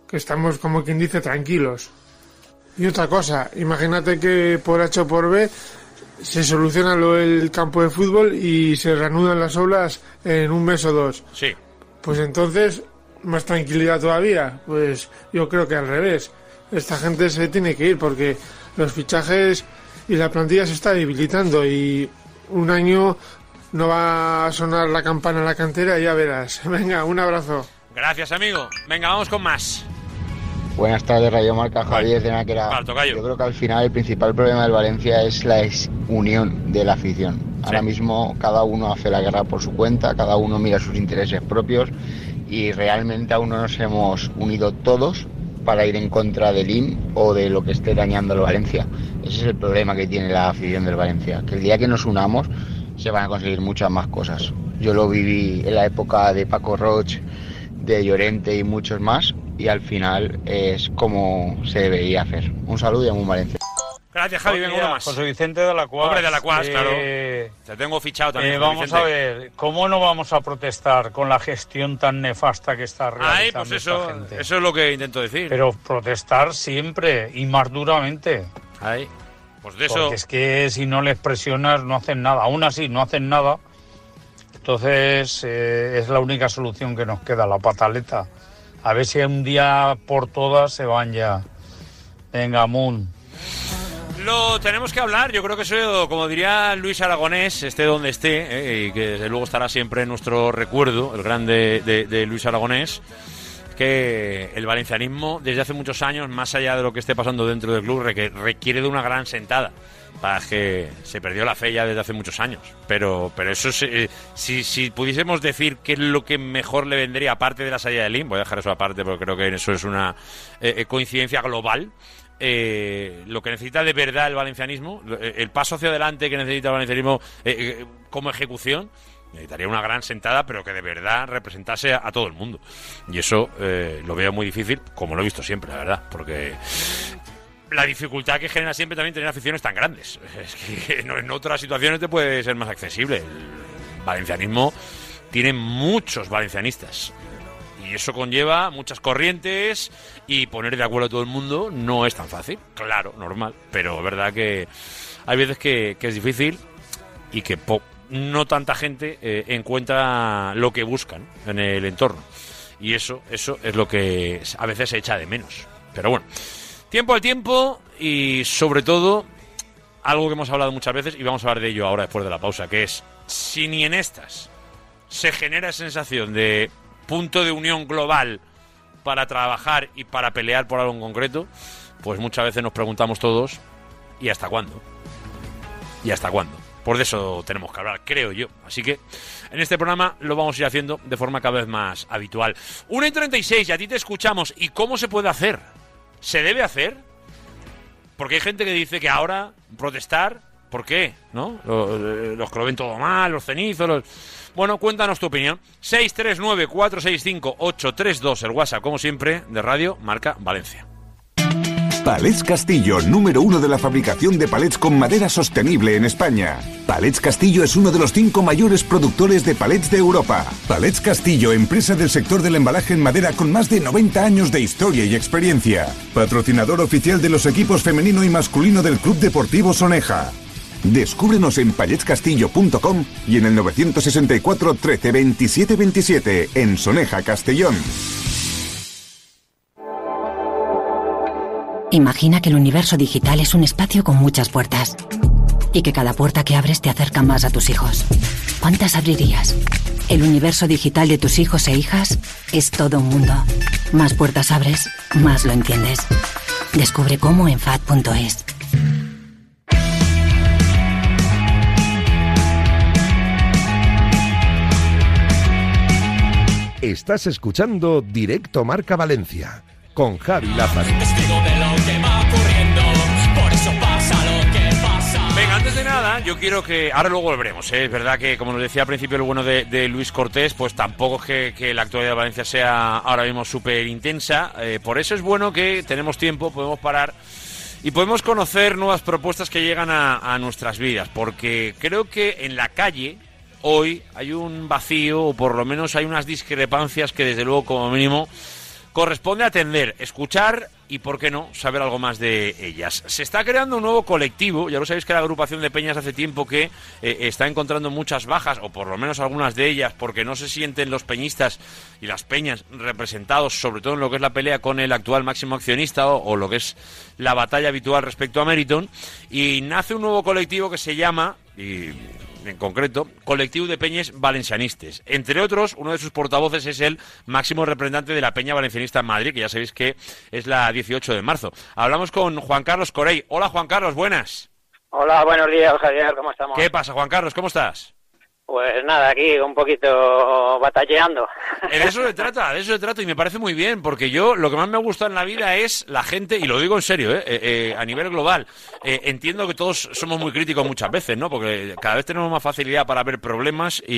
que estamos como quien dice tranquilos. Y otra cosa, imagínate que por H o por B se soluciona lo del campo de fútbol y se reanudan las obras en un mes o dos. Sí. Pues entonces, más tranquilidad todavía. Pues yo creo que al revés. Esta gente se tiene que ir porque los fichajes y la plantilla se está debilitando y un año no va a sonar la campana en la cantera y ya verás. Venga, un abrazo. Gracias, amigo. Venga, vamos con más. Buenas tardes, Radio Marca, Javier de Náquera. Yo creo que al final el principal problema del Valencia es la unión de la afición. Ahora mismo cada uno hace la guerra por su cuenta, cada uno mira sus intereses propios y realmente aún no nos hemos unido todos para ir en contra del IN o de lo que esté dañando al Valencia. Ese es el problema que tiene la afición del Valencia, que el día que nos unamos se van a conseguir muchas más cosas. Yo lo viví en la época de Paco Roch, de Llorente y muchos más y al final es como se debería hacer. Un saludo y a un Valencia. Gracias, Javi. Venga, uno más. José Vicente de la Cuas. Hombre, de la Cuas, Eh, claro. Te tengo fichado también. eh, vamos Vicente. a ver, ¿cómo no vamos a protestar con la gestión tan nefasta que está realizando Ahí, pues esta eso, gente? eso es lo que intento decir. Pero protestar siempre y más duramente. Ahí. Pues de eso. Porque es que si no les presionas no hacen nada. Aún así no hacen nada. Entonces eh, es la única solución que nos queda, la pataleta. A ver si un día por todas se van ya. Venga, Moon. Lo tenemos que hablar, yo creo que eso, como diría Luis Aragonés, esté donde esté, eh, y que desde luego estará siempre en nuestro recuerdo, el grande de, de Luis Aragonés, que el valencianismo desde hace muchos años, más allá de lo que esté pasando dentro del club, requiere de una gran sentada. Para que se perdió la fe ya desde hace muchos años. Pero, pero eso, es, eh, si, si pudiésemos decir qué es lo que mejor le vendría, aparte de la salida de Lim, voy a dejar eso aparte porque creo que eso es una eh, eh, coincidencia global, eh, lo que necesita de verdad el valencianismo, eh, el paso hacia adelante que necesita el valencianismo eh, eh, como ejecución, necesitaría una gran sentada, pero que de verdad representase a, todo el mundo. Y eso eh, lo veo muy difícil, como lo he visto siempre, la verdad, porque la dificultad que genera siempre también tener aficiones tan grandes. Es que no- en otras situaciones te puede ser más accesible. El valencianismo tiene muchos valencianistas. Y eso conlleva muchas corrientes y poner de acuerdo a todo el mundo no es tan fácil. Claro, normal. Pero verdad que hay veces que, que es difícil y que po- no tanta gente eh, encuentra lo que buscan en el entorno. Y eso, eso es lo que a veces se echa de menos. Pero bueno, tiempo al tiempo y sobre todo algo que hemos hablado muchas veces y vamos a hablar de ello ahora después de la pausa, que es si ni en estas se genera sensación de punto de unión global para trabajar y para pelear por algo en concreto, pues muchas veces nos preguntamos todos, ¿y hasta cuándo? ¿Y hasta cuándo? Por eso tenemos que hablar, creo yo. Así que en este programa lo vamos a ir haciendo de forma cada vez más habitual. 1 y 36, y a ti te escuchamos. ¿Y cómo se puede hacer? ¿Se debe hacer? Porque hay gente que dice que ahora protestar, ¿por qué? ¿No? Los, los que lo ven todo mal, los cenizos, los... Bueno, cuéntanos tu opinión. 639-465-832, el WhatsApp, como siempre, de Radio Marca Valencia. Palets Castillo, número uno de la fabricación de palets con madera sostenible en España. Palets Castillo es uno de los cinco mayores productores de palets de Europa. Palets Castillo, empresa del sector del embalaje en madera con más de 90 años de historia y experiencia. Patrocinador oficial de los equipos femenino y masculino del Club Deportivo Soneja. Descúbrenos en paletscastillo.com y en el 964 13 27 27 en Soneja, Castellón. Imagina que el universo digital es un espacio con muchas puertas y que cada puerta que abres te acerca más a tus hijos. ¿Cuántas abrirías? El universo digital de tus hijos e hijas es todo un mundo. Más puertas abres, más lo entiendes. Descubre cómo en FAD.es. Estás escuchando Directo Marca Valencia con Javi Lázaro. Venga, antes de nada, yo quiero que. Ahora luego volveremos, ¿eh? Es verdad que, como nos decía al principio el bueno de, de Luis Cortés, pues tampoco es que, que la actualidad de Valencia sea ahora mismo súper intensa. Eh, por eso es bueno que tenemos tiempo, podemos parar y podemos conocer nuevas propuestas que llegan a, a nuestras vidas. Porque creo que en la calle hoy hay un vacío, o por lo menos hay unas discrepancias que, desde luego, como mínimo, corresponde atender, escuchar y, por qué no, saber algo más de ellas. Se está creando un nuevo colectivo, ya lo sabéis que la agrupación de peñas hace tiempo que eh, está encontrando muchas bajas, o por lo menos algunas de ellas, porque no se sienten los peñistas y las peñas representados, sobre todo en lo que es la pelea con el actual máximo accionista o, lo que es la batalla habitual respecto a Meriton, y nace un nuevo colectivo que se llama, en concreto, Colectivo de Peñes Valencianistes. Entre otros, uno de sus portavoces es el máximo representante de la Peña Valencianista en Madrid, que ya sabéis que es la 18 de marzo. Hablamos con Juan Carlos Corey. Hola Juan Carlos, buenas. Hola, buenos días, Javier, ¿cómo estamos? ¿Qué pasa, Juan Carlos? ¿Cómo estás? Pues nada, aquí un poquito batalleando. De eso se trata, de eso se trata y me parece muy bien, porque yo lo que más me gusta en la vida es la gente, y lo digo en serio, ¿eh? Eh, eh, a nivel global, eh, entiendo que todos somos muy críticos muchas veces, ¿no? Porque cada vez tenemos más facilidad para ver problemas y,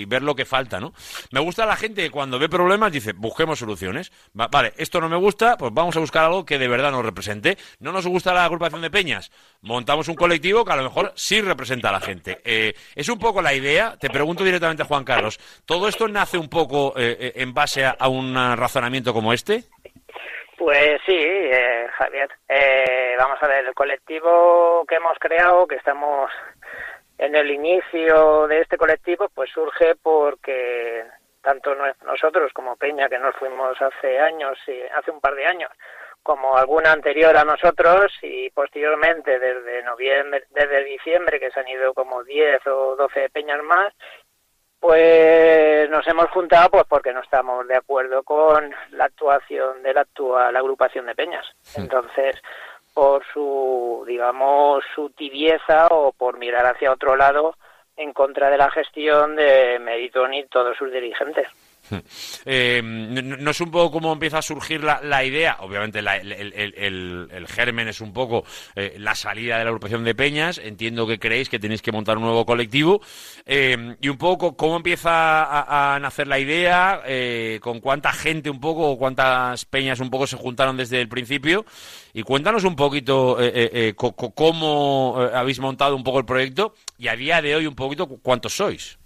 y- ver lo que falta, ¿no? Me gusta la gente que cuando ve problemas dice, busquemos soluciones. Va- vale, esto no me gusta, pues vamos a buscar algo que de verdad nos represente. No nos gusta la agrupación de peñas, montamos un colectivo que a lo mejor sí representa a la gente. Eh, es un poco la idea, te pregunto directamente a Juan Carlos, ¿todo esto nace un poco eh, eh, en base a, un razonamiento como este? Pues sí, eh, Javier. Eh, vamos a ver, el colectivo que hemos creado, que estamos en el inicio de este colectivo, pues surge porque tanto nosotros como Peña, que nos fuimos hace años, hace un par de años, como alguna anterior a nosotros y posteriormente desde noviembre, desde diciembre, que se han ido como 10 o 12 peñas más, pues nos hemos juntado pues porque no estamos de acuerdo con la actuación de la actual agrupación de peñas. Entonces, por su, digamos, su tibieza o por mirar hacia otro lado en contra de la gestión de Meritón y todos sus dirigentes. Eh, no, es un poco cómo empieza a surgir la, idea, obviamente el, germen es un poco eh, la salida de la agrupación de Peñas, entiendo que creéis que tenéis que montar un nuevo colectivo, eh, y un poco cómo empieza a, a nacer la idea, con cuánta gente un poco, o cuántas peñas un poco se juntaron desde el principio, y cuéntanos un poquito cómo habéis montado un poco el proyecto, y a día de hoy un poquito cu- cuántos sois.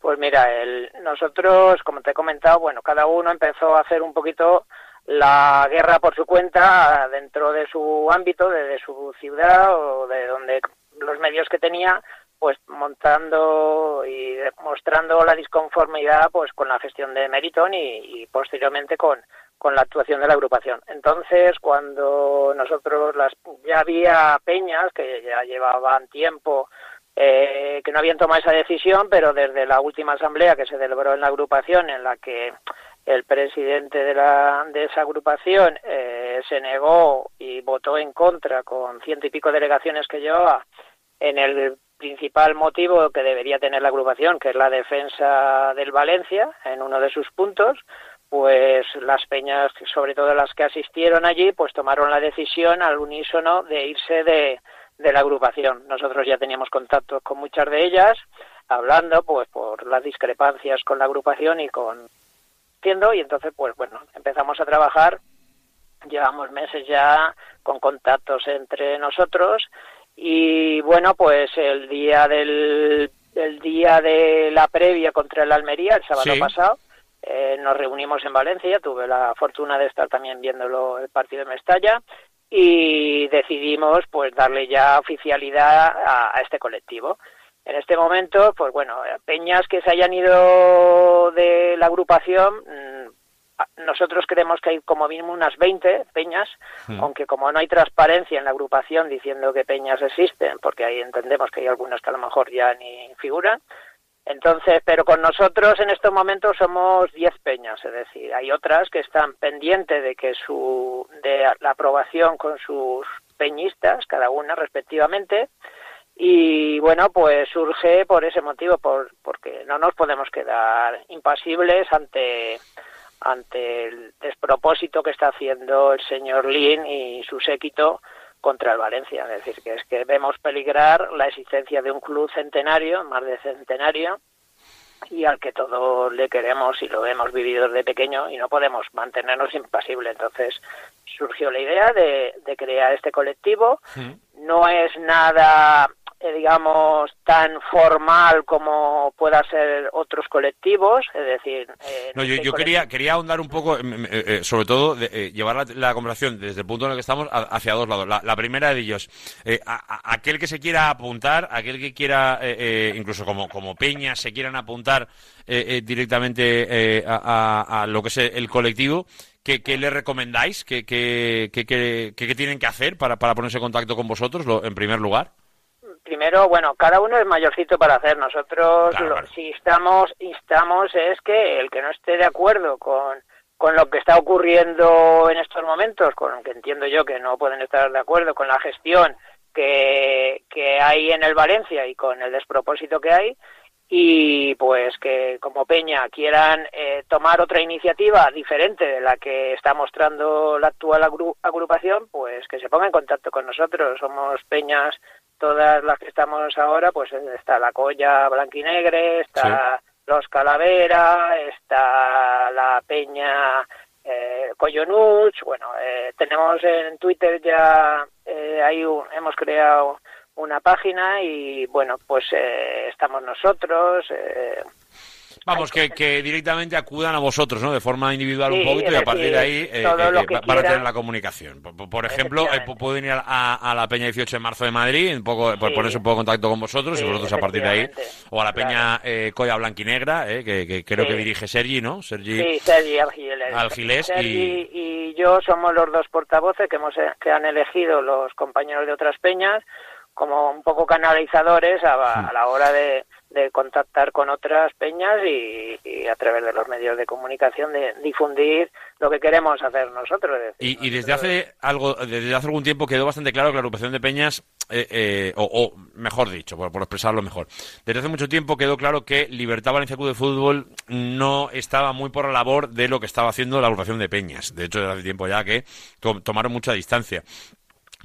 Pues mira, el, nosotros, como te he comentado, bueno, cada uno empezó a hacer un poquito la guerra por su cuenta dentro de su ámbito, de, de su ciudad o de donde los medios que tenía, pues montando y mostrando la disconformidad pues con la gestión de Meriton y, y posteriormente con, con la actuación de la agrupación. Entonces, cuando nosotros las ya había peñas que ya llevaban tiempo eh, que no habían tomado esa decisión, pero desde la última asamblea que se celebró en la agrupación, en la que el presidente de, la, de esa agrupación eh, se negó y votó en contra con ciento y pico delegaciones que llevaba en el principal motivo que debería tener la agrupación, que es la defensa del Valencia, en uno de sus puntos, pues las peñas, sobre todo las que asistieron allí, pues tomaron la decisión al unísono de irse de, de la agrupación. Nosotros ya teníamos contactos con muchas de ellas, hablando pues por las discrepancias con la agrupación y con entiendo y entonces pues bueno, empezamos a trabajar, llevamos meses ya con contactos entre nosotros y bueno, pues el día del el día de la previa contra el Almería, el sábado Sí. pasado, eh, nos reunimos en Valencia, tuve la fortuna de estar también viéndolo el partido en Mestalla y decidimos pues darle ya oficialidad a, a este colectivo. En este momento, pues bueno, peñas que se hayan ido de la agrupación, mm, nosotros creemos que hay como mínimo unas 20 peñas, Mm. aunque como no hay transparencia en la agrupación diciendo que peñas existen, porque ahí entendemos que hay algunas que a lo mejor ya ni figuran, entonces, pero con nosotros en estos momentos somos 10 peñas, es decir, hay otras que están pendientes de que su de la aprobación con sus peñistas, cada una respectivamente, y bueno, pues surge por ese motivo, por, porque no nos podemos quedar impasibles ante ante el despropósito que está haciendo el señor Lin y su séquito contra el Valencia. Es decir, que es que vemos peligrar la existencia de un club centenario, más de centenario, y al que todos le queremos y lo hemos vivido desde pequeño y no podemos mantenernos impasibles. Entonces surgió la idea de, de crear este colectivo. No es nada, eh, digamos, tan formal como pueda ser otros colectivos, es decir... eh, No, yo, este yo quería, quería ahondar un poco, em, em, eh, sobre todo, de, llevar la, la conversación desde el punto en el que estamos a- hacia dos lados. La, la primera de ellos, a- a- aquel que se quiera apuntar, aquel que quiera, incluso como, como Peña, se quieran apuntar directamente eh, a, a- lo que es el colectivo, ¿qué, qué le recomendáis? ¿Qué, qué, qué- qué- qué- qué tienen que hacer para, para ponerse en contacto con vosotros, lo- en primer lugar? Primero, bueno, cada uno es mayorcito para hacer. Nosotros, Claro, lo- claro. si estamos, instamos es que el que no esté de acuerdo con, con lo que está ocurriendo en estos momentos, con lo que entiendo yo que no pueden estar de acuerdo con la gestión que, que hay en el Valencia y con el despropósito que hay, y pues que como Peña quieran eh, tomar otra iniciativa diferente de la que está mostrando la actual agrupación, pues que se ponga en contacto con nosotros. Somos Peñas todas las que estamos ahora, pues está la Colla Blanquinegre, está Los Calavera, está la Peña eh, Coyonuch, bueno, eh, tenemos en Twitter ya, eh, ahí hemos creado una página y bueno, pues eh, estamos nosotros. Eh, Vamos, que, que, directamente acudan a vosotros, ¿no? De forma individual un poquito y a partir de ahí eh, van a tener la comunicación. Por, ejemplo, pueden ir a, la Peña 18 de marzo de Madrid, un poco, por ponerse un poco en contacto con vosotros y vosotros a partir de ahí. O a la Peña Coya Blanquinegra, que, que, creo que dirige Sergi, ¿no? Sergi, sí, Sergi Algiles. y... y... yo somos los dos portavoces que, hemos, que han elegido los compañeros de otras peñas como un poco canalizadores a, la hora de, contactar con otras peñas y, a través de los medios de comunicación de difundir lo que queremos hacer nosotros. y, desde hace algo, desde hace algún tiempo quedó bastante claro que la agrupación de peñas, eh, eh, o, mejor dicho, por, expresarlo mejor, desde hace mucho tiempo quedó claro que Libertad Valencia Club de Fútbol no estaba muy por la labor de lo que estaba haciendo la agrupación de peñas. De hecho, desde hace tiempo ya que tomaron mucha distancia.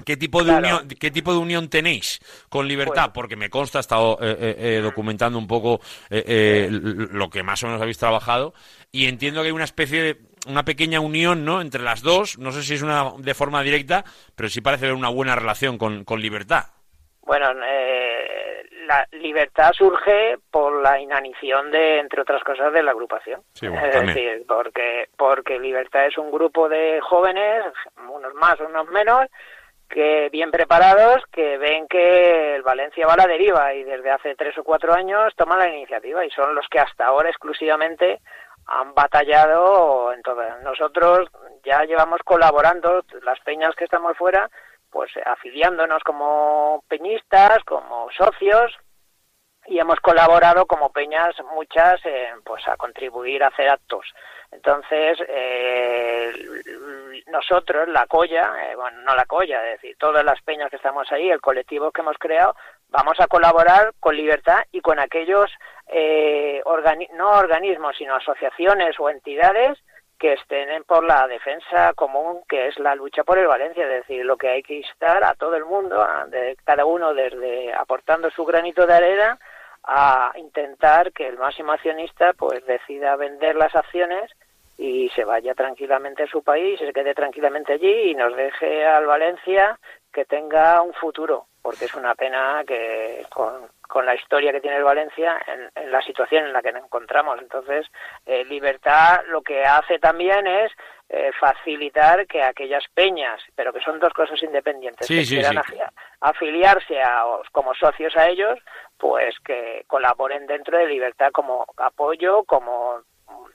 ¿Qué tipo, de unión, ¿Qué tipo de unión tenéis con Libertad? Porque me consta, he estado eh, eh, eh, documentando un poco lo que más o menos habéis trabajado y entiendo que hay una especie de una pequeña unión ¿no? entre las dos. No sé si es una de forma directa, pero sí parece haber una buena relación con, con Libertad. Bueno, la libertad surge por la inanición de, entre otras cosas, de la agrupación. es decir, porque, porque Libertad es un grupo de jóvenes, unos más, unos menos, que bien preparados, que ven que el Valencia va a la deriva y desde hace tres o cuatro años toman la iniciativa y son los que hasta ahora exclusivamente han batallado en todo. Nosotros ya llevamos colaborando, las peñas que estamos fuera, pues afiliándonos como peñistas, como socios, y hemos colaborado como peñas muchas pues a contribuir a hacer actos. Entonces eh, nosotros la colla eh, bueno no la colla es decir todas las peñas que estamos ahí el colectivo que hemos creado vamos a colaborar con libertad y con aquellos eh, no organismos sino asociaciones o entidades que estén por la defensa común que es la lucha por el Valencia, es decir, lo que hay que instar a todo el mundo, de cada uno desde aportando su granito de arena a intentar que el máximo accionista pues decida vender las acciones y se vaya tranquilamente a su país, se quede tranquilamente allí y nos deje al Valencia que tenga un futuro, porque es una pena que con, con la historia que tiene el Valencia en, la situación en la que nos encontramos. Entonces, eh, Libertad lo que hace también es eh, facilitar que aquellas peñas, pero que son dos cosas independientes, que quieran afiliarse a, como socios a ellos, pues que colaboren dentro de Libertad como apoyo, como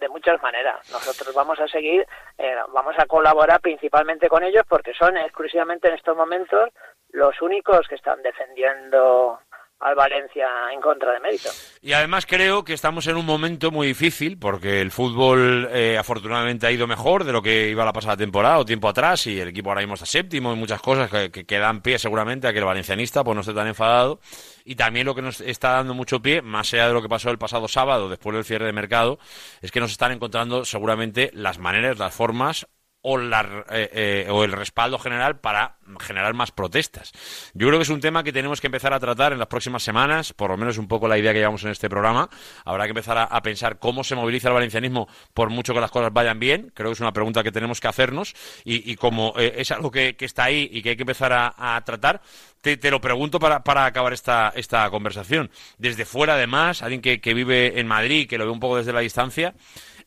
de muchas maneras. Nosotros vamos a seguir, eh, vamos a colaborar principalmente con ellos porque son exclusivamente en estos momentos los únicos que están defendiendo al Valencia en contra de mérito. Y además creo que estamos en un momento muy difícil porque el fútbol eh, afortunadamente ha ido mejor de lo que iba la pasada temporada o tiempo atrás y el equipo ahora mismo está séptimo y muchas cosas que, que, dan pie seguramente a que el valencianista pues no esté tan enfadado y también lo que nos está dando mucho pie, más allá de lo que pasó el pasado sábado después del cierre de mercado, es que nos están encontrando seguramente las maneras, las formas o, la, eh, eh, o el respaldo general para generar más protestas. Yo creo que es un tema que tenemos que empezar a tratar en las próximas semanas, por lo menos un poco la idea que llevamos en este programa. Habrá que empezar a, pensar cómo se moviliza el valencianismo por mucho que las cosas vayan bien. Creo que es una pregunta que tenemos que hacernos y, como eh, es algo que, está ahí y que hay que empezar a, tratar, te, lo pregunto para, para acabar esta, esta conversación. Desde fuera, además, alguien que, que vive en Madrid, que lo ve un poco desde la distancia,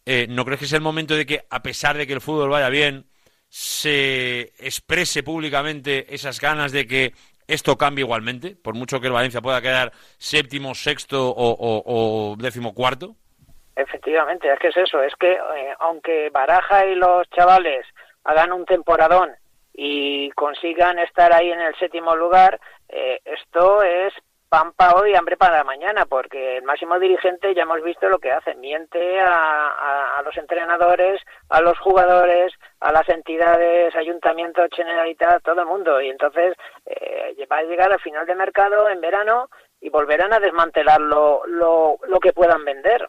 eh, ¿no crees que es el momento de que, a pesar de que el fútbol vaya bien, se exprese públicamente esas ganas de que esto cambie igualmente, por mucho que el Valencia pueda quedar séptimo, sexto o, décimo cuarto? Efectivamente, es que es eso, es que eh, aunque Baraja y los chavales hagan un temporadón y consigan estar ahí en el séptimo lugar, eh, esto es pan para hoy y hambre para mañana, porque el máximo dirigente ya hemos visto lo que hace, miente a, a, los entrenadores, a los jugadores, a las entidades, ayuntamientos, generalitat, todo el mundo, y entonces eh, va a llegar al final de mercado en verano y volverán a desmantelar lo, lo, lo que puedan vender.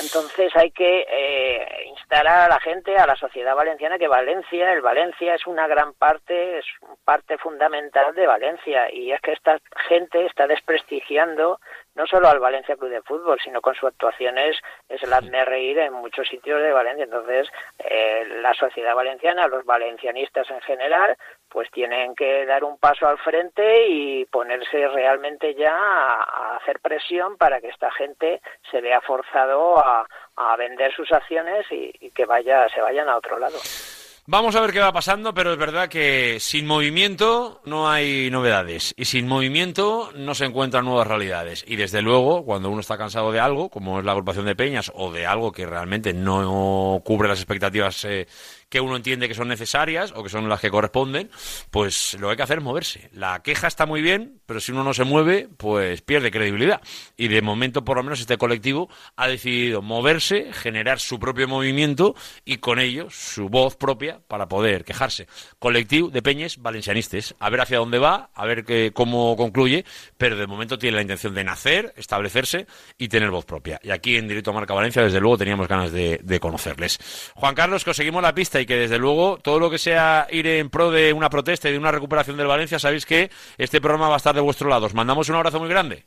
Entonces hay que eh, instalar a la gente, a la sociedad valenciana, que Valencia, el Valencia es una gran parte, es parte fundamental de Valencia. Y es que esta gente está desprestigiando no solo al Valencia Club de Fútbol, sino con sus actuaciones es el hazme reír en muchos sitios de Valencia. Entonces, eh, la sociedad valenciana, los valencianistas en general, pues tienen que dar un paso al frente y ponerse realmente ya a, a hacer presión para que esta gente se vea forzado a, a vender sus acciones y, y que vaya, se vayan a otro lado. Vamos a ver qué va pasando, pero es verdad que sin movimiento no hay novedades y sin movimiento no se encuentran nuevas realidades. Y desde luego, cuando uno está cansado de algo, como es la agrupación de peñas, o de algo que realmente no cubre las expectativas eh, que uno entiende que son necesarias o que son las que corresponden, pues lo que hay que hacer es moverse. La queja está muy bien, pero si uno no se mueve, pues pierde credibilidad. Y de momento, por lo menos, este colectivo ha decidido moverse, generar su propio movimiento y con ello su voz propia para poder quejarse. Colectivo de Peñes Valencianistes. A ver hacia dónde va, a ver que, cómo concluye, pero de momento tiene la intención de nacer, establecerse y tener voz propia. Y aquí en Directo Marca Valencia, desde luego, teníamos ganas de, de conocerles. Juan Carlos, conseguimos la pista y que desde luego todo lo que sea ir en pro de una protesta y de una recuperación del Valencia, sabéis que este programa va a estar de vuestro lado. Os mandamos un abrazo muy grande.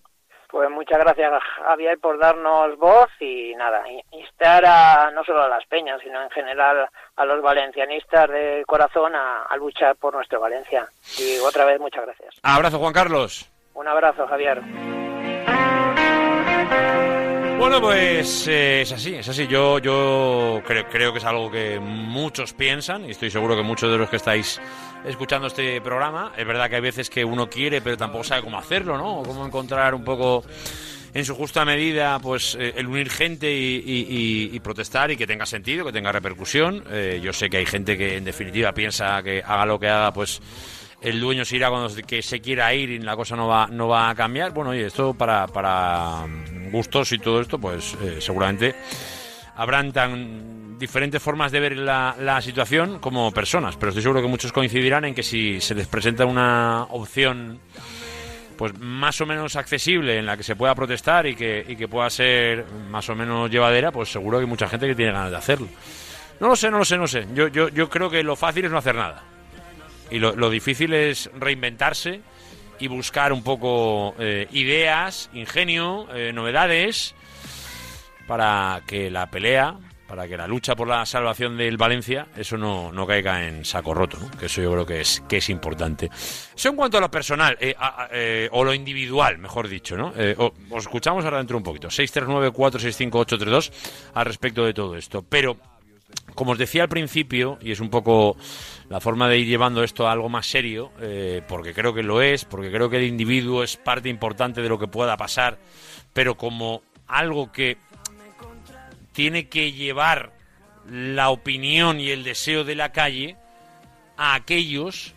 Pues muchas gracias Javier por darnos voz y nada, instar a no solo a las peñas, sino en general a los valencianistas de corazón a, a luchar por nuestro Valencia. Y otra vez muchas gracias. Abrazo Juan Carlos. Un abrazo Javier. Bueno, pues eh, es así, es así. Yo, yo creo, creo que es algo que muchos piensan y estoy seguro que muchos de los que estáis escuchando este programa, es verdad que hay veces que uno quiere pero tampoco sabe cómo hacerlo, ¿no? O cómo encontrar un poco en su justa medida pues eh, el unir gente y, y- y- y protestar y que tenga sentido, que tenga repercusión. Eh, yo sé que hay gente que en definitiva piensa que haga lo que haga, pues el dueño se irá cuando se- que se quiera ir y la cosa no va, no va a cambiar. Bueno, y esto para, para mm, gustos y todo esto, pues eh, seguramente habrán tan diferentes formas de ver la, la situación como personas, pero estoy seguro que muchos coincidirán en que si se les presenta una opción pues más o menos accesible en la que se pueda protestar y que, y que pueda ser más o menos llevadera, pues seguro que hay mucha gente que tiene ganas de hacerlo. No lo sé, no lo sé, no sé. Yo, yo, yo creo que lo fácil es no hacer nada. Y lo, lo difícil es reinventarse y buscar un poco eh, ideas, ingenio, eh, novedades para que la pelea, para que la lucha por la salvación del Valencia, eso no, no caiga en saco roto, que eso yo creo que es, que es importante. Eso en cuanto a lo personal, eh, a- eh, o lo individual, mejor dicho, ¿no? Os escuchamos ahora dentro un poquito, 639-465-832 al respecto de todo esto. Pero, como os decía al principio, y es un poco la forma de ir llevando esto a algo más serio, eh, porque creo que lo es, porque creo que el individuo es parte importante de lo que pueda pasar, pero como algo que tiene que llevar la opinión y el deseo de la calle a aquellos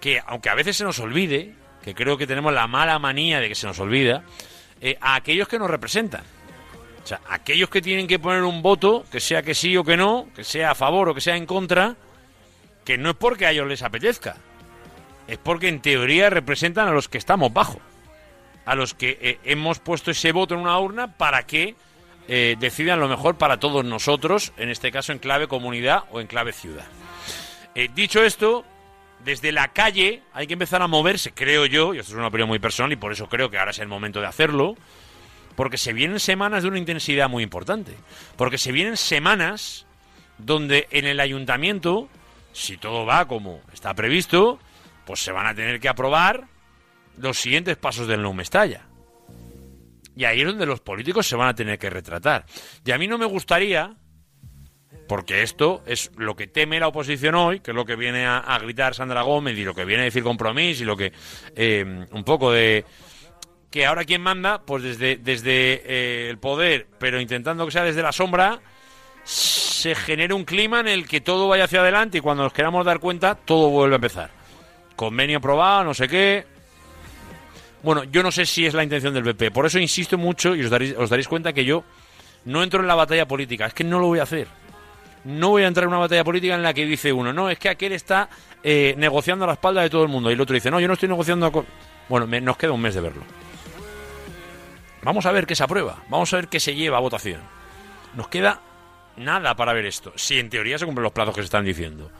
que, aunque a veces se nos olvide, que creo que tenemos la mala manía de que se nos olvida, eh, a aquellos que nos representan. O sea, aquellos que tienen que poner un voto, que sea que sí o que no, que sea a favor o que sea en contra, que no es porque a ellos les apetezca, es porque en teoría representan a los que estamos bajo, a los que eh, hemos puesto ese voto en una urna para que eh, decidan lo mejor para todos nosotros, en este caso en clave comunidad o en clave ciudad. Eh, dicho esto, desde la calle hay que empezar a moverse, creo yo, y esto es una opinión muy personal y por eso creo que ahora es el momento de hacerlo, porque se vienen semanas de una intensidad muy importante, porque se vienen semanas donde en el ayuntamiento, si todo va como está previsto, pues se van a tener que aprobar los siguientes pasos del no Mestalla. Y ahí es donde los políticos se van a tener que retratar. Y a mí no me gustaría, porque esto es lo que teme la oposición hoy, que es lo que viene a, gritar Sandra Gómez y lo que viene a decir Compromís y lo que eh, un poco de que ahora quien manda, pues desde, desde eh, el poder, pero intentando que sea desde la sombra, se genere un clima en el que todo vaya hacia adelante y cuando nos queramos dar cuenta, todo vuelve a empezar. Convenio aprobado, no sé qué. Bueno, yo no sé si es la intención del PP. Por eso insisto mucho y os daréis, cuenta que yo no entro en la batalla política. Es que no lo voy a hacer. No voy a entrar en una batalla política en la que dice uno, no, es que aquel está eh, negociando a la espalda de todo el mundo. Y el otro dice, no, yo no estoy negociando con... Bueno, me- nos queda un mes de verlo. Vamos a ver qué se aprueba, vamos a ver qué se lleva a votación. Nos queda nada para ver esto, si en teoría se cumplen los plazos que se están diciendo.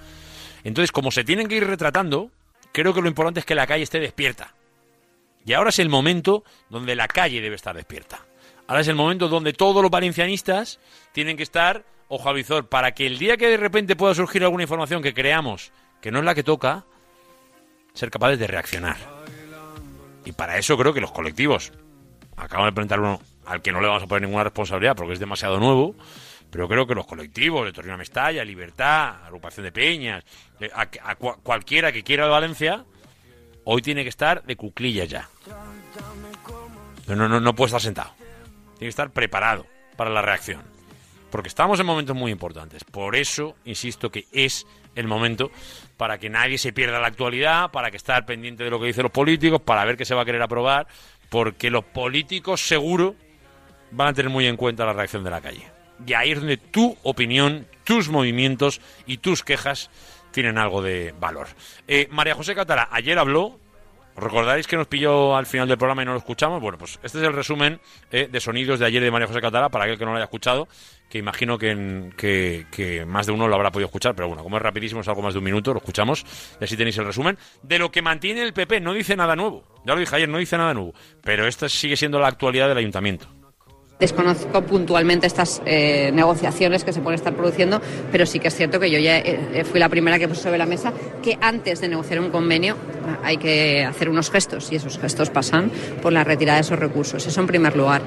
Entonces, como se tienen que ir retratando, creo que lo importante es que la calle esté despierta. Y ahora es el momento donde la calle debe estar despierta. Ahora es el momento donde todos los valencianistas tienen que estar ojo a visor para que el día que de repente pueda surgir alguna información que creamos que no es la que toca, ser capaces de reaccionar. Y para eso creo que los colectivos, acabo de presentar uno al que no le vamos a poner ninguna responsabilidad porque es demasiado nuevo, pero creo que los colectivos de Torino Mestalla, Libertad, Agrupación de Peñas, eh, a, a cua- cualquiera que quiera de Valencia, hoy tiene que estar de cuclillas ya. No, no, no puede estar sentado. Tiene que estar preparado para la reacción. Porque estamos en momentos muy importantes. Por eso, insisto, que es el momento para que nadie se pierda la actualidad, para que estar pendiente de lo que dicen los políticos, para ver qué se va a querer aprobar, porque los políticos seguro van a tener muy en cuenta la reacción de la calle. Y ahí es donde tu opinión, tus movimientos y tus quejas tienen algo de valor. Eh, María José Catara ayer habló, ¿os recordáis que nos pilló al final del programa y no lo escuchamos? Bueno, pues este es el resumen eh, de sonidos de ayer de María José Catara, para aquel que no lo haya escuchado, que imagino que, en- que, más de uno lo habrá podido escuchar, pero bueno, como es rapidísimo, es algo más de un minuto, lo escuchamos, y así tenéis el resumen, de lo que mantiene el PP, no dice nada nuevo, ya lo dije ayer, no dice nada nuevo, pero esta sigue siendo la actualidad del ayuntamiento. Desconozco puntualmente estas eh, negociaciones que se pueden estar produciendo, pero sí que es cierto que yo ya eh, fui la primera que puse sobre la mesa que antes de negociar un convenio hay que hacer unos gestos y esos gestos pasan por la retirada de esos recursos. Eso en primer lugar.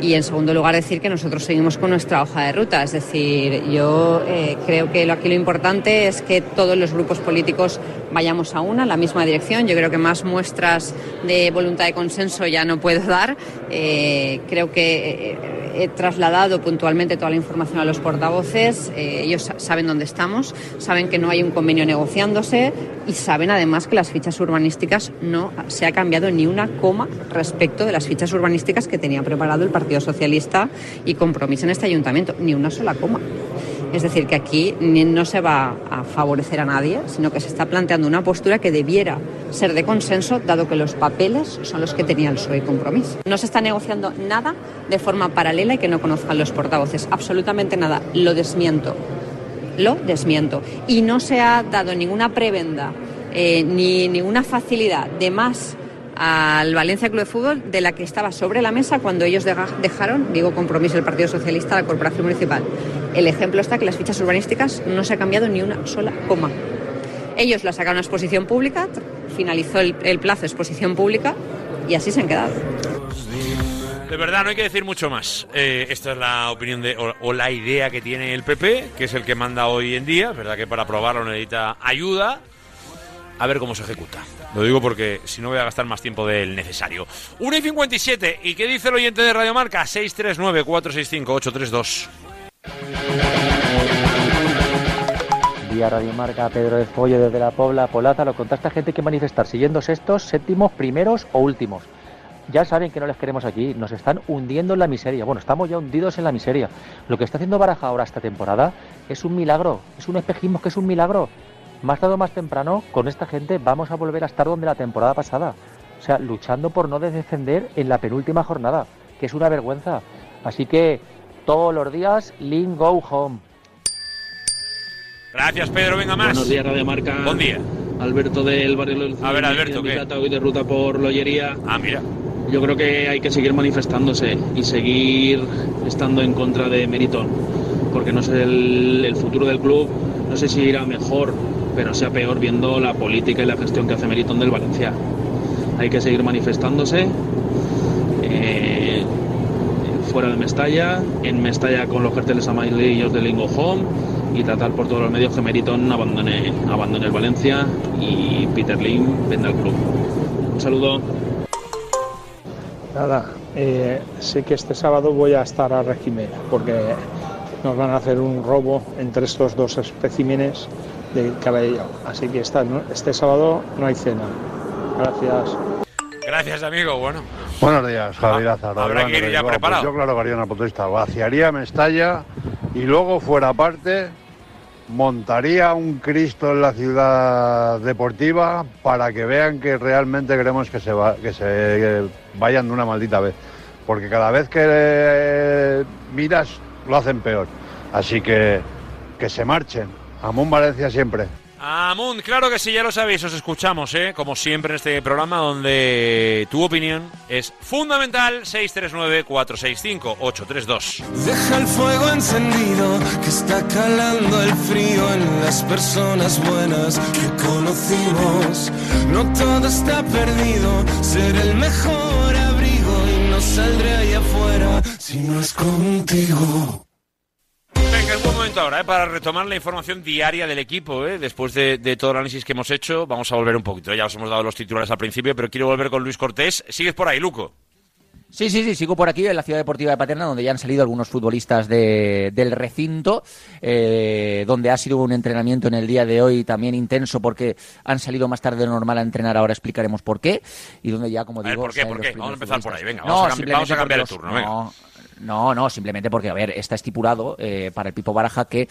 Y en segundo lugar decir que nosotros seguimos con nuestra hoja de ruta. Es decir, yo eh, creo que aquí lo importante es que todos los grupos políticos vayamos a una, la misma dirección. Yo creo que más muestras de voluntad de consenso ya no puedo dar. Eh, creo que eh, he trasladado puntualmente toda la información a los portavoces. Eh, ellos sa- saben dónde estamos, saben que no hay un convenio negociándose y saben además que las fichas urbanísticas no se ha cambiado ni una coma respecto de las fichas urbanísticas que tenía preparado el Partido Socialista y Compromís en este ayuntamiento. Ni una sola coma. Es decir, que aquí no se va a favorecer a nadie, sino que se está planteando una postura que debiera ser de consenso, dado que los papeles son los que tenía el PSOE y Compromís. No se está negociando nada de forma paralela y que no conozcan los portavoces. Absolutamente nada. Lo desmiento. Lo desmiento. Y no se ha dado ninguna prebenda eh, ni ninguna facilidad de más al Valencia Club de Fútbol de la que estaba sobre la mesa cuando ellos dejaron, digo, compromiso el Partido Socialista la Corporación Municipal. El ejemplo está que las fichas urbanísticas no se ha cambiado ni una sola coma. Ellos la sacaron a exposición pública, finalizó el, plazo de exposición pública y así se han quedado. De verdad, no hay que decir mucho más. Eh, esta es la opinión o, la idea que tiene el PP, que es el que manda hoy en día. Verdad que para aprobarlo necesita ayuda. A ver cómo se ejecuta. Lo digo porque si no voy a gastar más tiempo del necesario. 1 y 57. ¿Y qué dice el oyente de Radio Marca? 639-465-832. Vía Radio Marca, Pedro de Follo desde la Pobla, Polata, lo contacta gente que manifestar siguiendo sextos, séptimos, primeros o últimos. Ya saben que no les queremos aquí, nos están hundiendo en la miseria. Bueno, estamos ya hundidos en la miseria. Lo que está haciendo Baraja ahora esta temporada es un milagro, es un espejismo que es un milagro. Más tarde o más temprano, con esta gente vamos a volver a estar donde la temporada pasada. O sea, luchando por no descender en la penúltima jornada, que es una vergüenza. Así que todos los días, Lin Go Home. Gracias, Pedro. Venga más. Buenos días, Radio Marca. Buen día. Alberto del barrio del A ver, Alberto, ¿qué? Hoy de ruta por Lollería. Ah, mira. Yo creo que hay que seguir manifestándose y seguir estando en contra de Meriton, porque no sé el, el futuro del club, no sé si irá mejor, pero sea peor viendo la política y la gestión que hace Meriton del Valencia. Hay que seguir manifestándose eh, fuera de Mestalla, en Mestalla con los carteles amarillos de Lingo Home y tratar por todos los medios que Meriton abandone, el Valencia y Peter Lim venda el club. Un saludo. Nada, eh, sé que este sábado voy a estar a Regimena porque nos van a hacer un robo entre estos dos especímenes de cabello. Así que esta, ¿no? este sábado no hay cena. Gracias. Gracias, amigo. Bueno. Buenos días, Javier Lázaro. habrá Iván que ir ya Bilbao. preparado. Pues yo, claro, que haría una protesta. Vaciaría Mestalla y luego, fuera parte, montaría un Cristo en la ciudad deportiva para que vean que realmente queremos que se, va- que se vayan de una maldita vez. porque cada vez que eh, miras lo hacen peor. Así que que se marchen. Amón Valencia siempre. Amun, claro que sí, ya lo sabéis, os escuchamos, ¿eh? como siempre en este programa donde tu opinión es fundamental. 639-465-832. Deja el fuego encendido que está calando el frío en las personas buenas que conocimos. No todo está perdido, ser el mejor abrigo y no saldré ahí afuera si no es contigo. Es buen momento ahora ¿eh? para retomar la información diaria del equipo. ¿eh? Después de, de todo el análisis que hemos hecho, vamos a volver un poquito. Ya os hemos dado los titulares al principio, pero quiero volver con Luis Cortés. Sigues por ahí, Luco. Sí, sí, sí, sigo por aquí en la Ciudad Deportiva de Paterna, donde ya han salido algunos futbolistas de- del recinto, eh, donde ha sido un entrenamiento en el día de hoy también intenso porque han salido más tarde de lo normal a entrenar, ahora explicaremos por qué, y donde ya, como A ver, digo... ¿por qué? ¿Por qué? Vamos a empezar por ahí, venga, futbolistas. vamos a cambi- vamos a cambiar el turno, venga. no, no, no, simplemente porque, a ver, está estipulado eh, para el Pipo Baraja que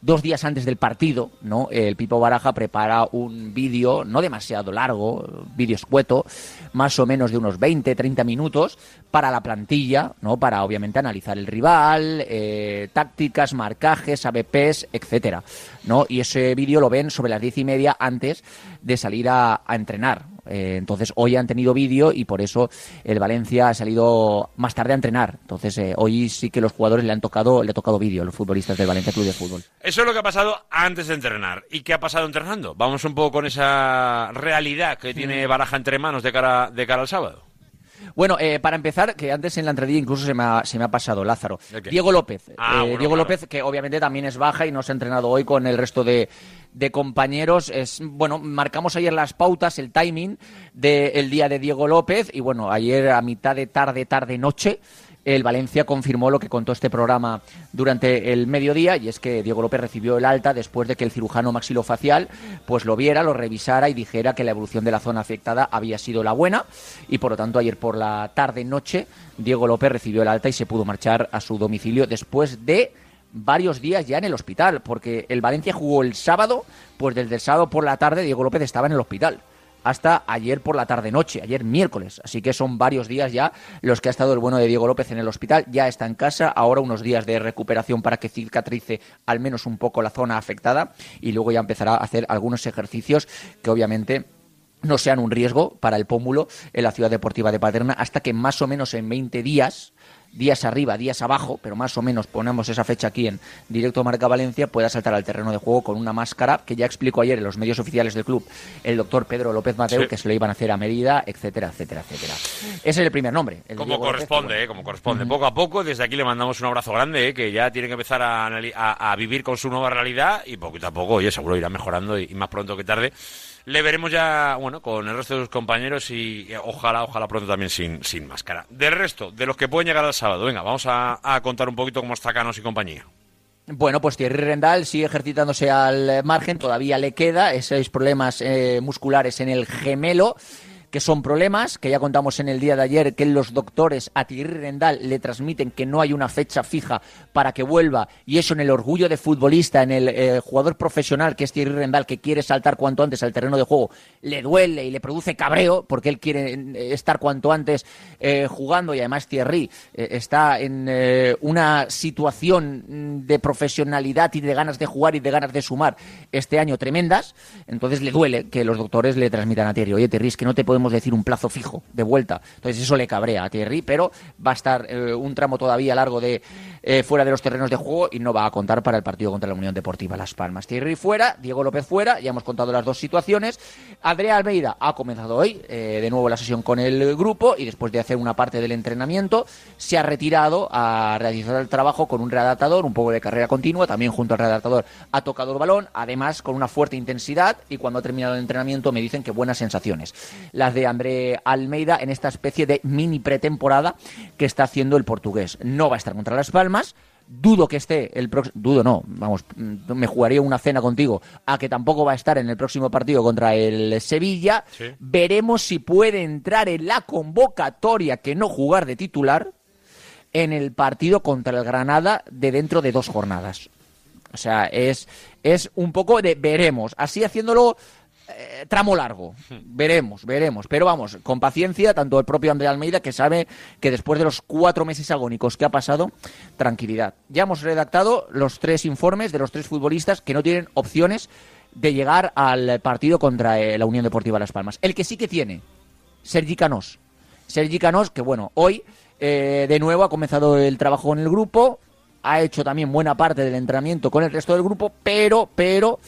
dos días antes del partido, ¿no? El Pipo Baraja prepara un vídeo, no demasiado largo, vídeo escueto, más o menos de unos 20, 30 minutos, para la plantilla, ¿no? Para, obviamente, analizar el rival, eh, tácticas, marcajes, ABPs, etcétera, ¿no? Y ese vídeo lo ven sobre las diez y media antes de salir a, a entrenar. Eh, entonces, hoy han tenido vídeo y por eso el Valencia ha salido más tarde a entrenar. Entonces, eh, hoy sí que los jugadores le han tocado, le ha tocado vídeo a los futbolistas del Valencia Club de Fútbol. Eso es lo que ha pasado antes de entrenar. ¿Y qué ha pasado entrenando? Vamos un poco con esa realidad que tiene Baraja entre manos de cara, de cara al sábado. Bueno, eh, para empezar, que antes en la entradilla incluso se me ha, se me ha pasado Lázaro. Diego López. Ah, Eh, bueno, Diego claro. López, que obviamente también es baja y no se ha entrenado hoy con el resto de, de compañeros. Es, bueno, marcamos ayer las pautas, el timing del día de Diego López y bueno, ayer a mitad de tarde, tarde, noche. El Valencia confirmó lo que contó este programa durante el mediodía y es que Diego López recibió el alta después de que el cirujano maxilofacial pues lo viera, lo revisara y dijera que la evolución de la zona afectada había sido la buena y por lo tanto ayer por la tarde noche Diego López recibió el alta y se pudo marchar a su domicilio después de varios días ya en el hospital porque el Valencia jugó el sábado, pues desde el sábado por la tarde Diego López estaba en el hospital hasta ayer por la tarde-noche, ayer miércoles. Así que son varios días ya los que ha estado el bueno de Diego López en el hospital. Ya está en casa, ahora unos días de recuperación para que cicatrice al menos un poco la zona afectada y luego ya empezará a hacer algunos ejercicios que obviamente no sean un riesgo para el pómulo en la ciudad deportiva de Paterna hasta que más o menos en 20 días días arriba, días abajo, pero más o menos ponemos esa fecha aquí en directo Marca Valencia, pueda saltar al terreno de juego con una máscara que ya explicó ayer en los medios oficiales del club el doctor Pedro López Mateo Sí. que se lo iban a hacer a Mérida, etcétera, etcétera, etcétera. Ese es el primer nombre. el Como López, corresponde, eh, como corresponde. Poco a poco, desde aquí le mandamos un abrazo grande, eh, que ya tiene que empezar a, anali- a- a vivir con su nueva realidad y poquito a poco, oye, seguro irá mejorando y, y más pronto que tarde. Le veremos ya, bueno, con el resto de sus compañeros y ojalá, ojalá pronto también sin, sin máscara. Del resto, de los que pueden llegar al sábado, venga, vamos a, contar un poquito cómo está Canos y compañía. Bueno, pues Thierry Rendal sigue ejercitándose al margen, todavía le queda esos problemas eh, musculares en el gemelo, que son problemas que ya contamos en el día de ayer, que los doctores a Thierry Rendal le transmiten que no hay una fecha fija para que vuelva, y eso en el orgullo de futbolista, en el eh, jugador profesional que es Thierry Rendal, que quiere saltar cuanto antes al terreno de juego, le duele y le produce cabreo, porque él quiere eh, estar cuanto antes eh, jugando, y además Thierry está en una situación mm, de profesionalidad y de ganas de jugar y de ganas de sumar este año tremendas, entonces le duele que los doctores le transmitan a Thierry, oye Thierry, es que no te podemos decir un plazo fijo de vuelta, entonces eso le cabrea a Thierry, pero va a estar eh, un tramo todavía largo de eh, fuera de los terrenos de juego y no va a contar para el partido contra la Unión Deportiva Las Palmas. Thierry fuera, Diego López fuera, ya hemos contado las dos situaciones. Andrea Almeida ha comenzado hoy eh, de nuevo la sesión con el grupo y después de hacer una parte del entrenamiento se ha retirado a realizar el trabajo con un readaptador, un poco de carrera continua, también junto al readaptador ha tocado el balón, además con una fuerte intensidad y cuando ha terminado el entrenamiento me dicen que buenas sensaciones. Las de André Almeida en esta especie de mini pretemporada que está haciendo el portugués. No va a estar contra Las Palmas, dudo que esté el próximo, dudo no, vamos, mm, me jugaría una cena contigo, a que tampoco va a estar en el próximo partido contra el Sevilla. Veremos si puede entrar en la convocatoria que no jugar de titular en el partido contra el Granada de dentro de dos jornadas. O sea, es, es un poco de veremos. Así haciéndolo eh, tramo largo. Veremos, veremos. Pero vamos, con paciencia, tanto el propio André Almeida, que sabe que después de los cuatro meses agónicos que ha pasado, tranquilidad. Ya hemos redactado los tres informes de los tres futbolistas que no tienen opciones de llegar al partido contra eh, la Unión Deportiva Las Palmas. El que sí que tiene, Sergi Canós. Sergi Canós, que bueno, hoy eh, de nuevo ha comenzado el trabajo con el grupo, ha hecho también buena parte del entrenamiento con el resto del grupo, pero, pero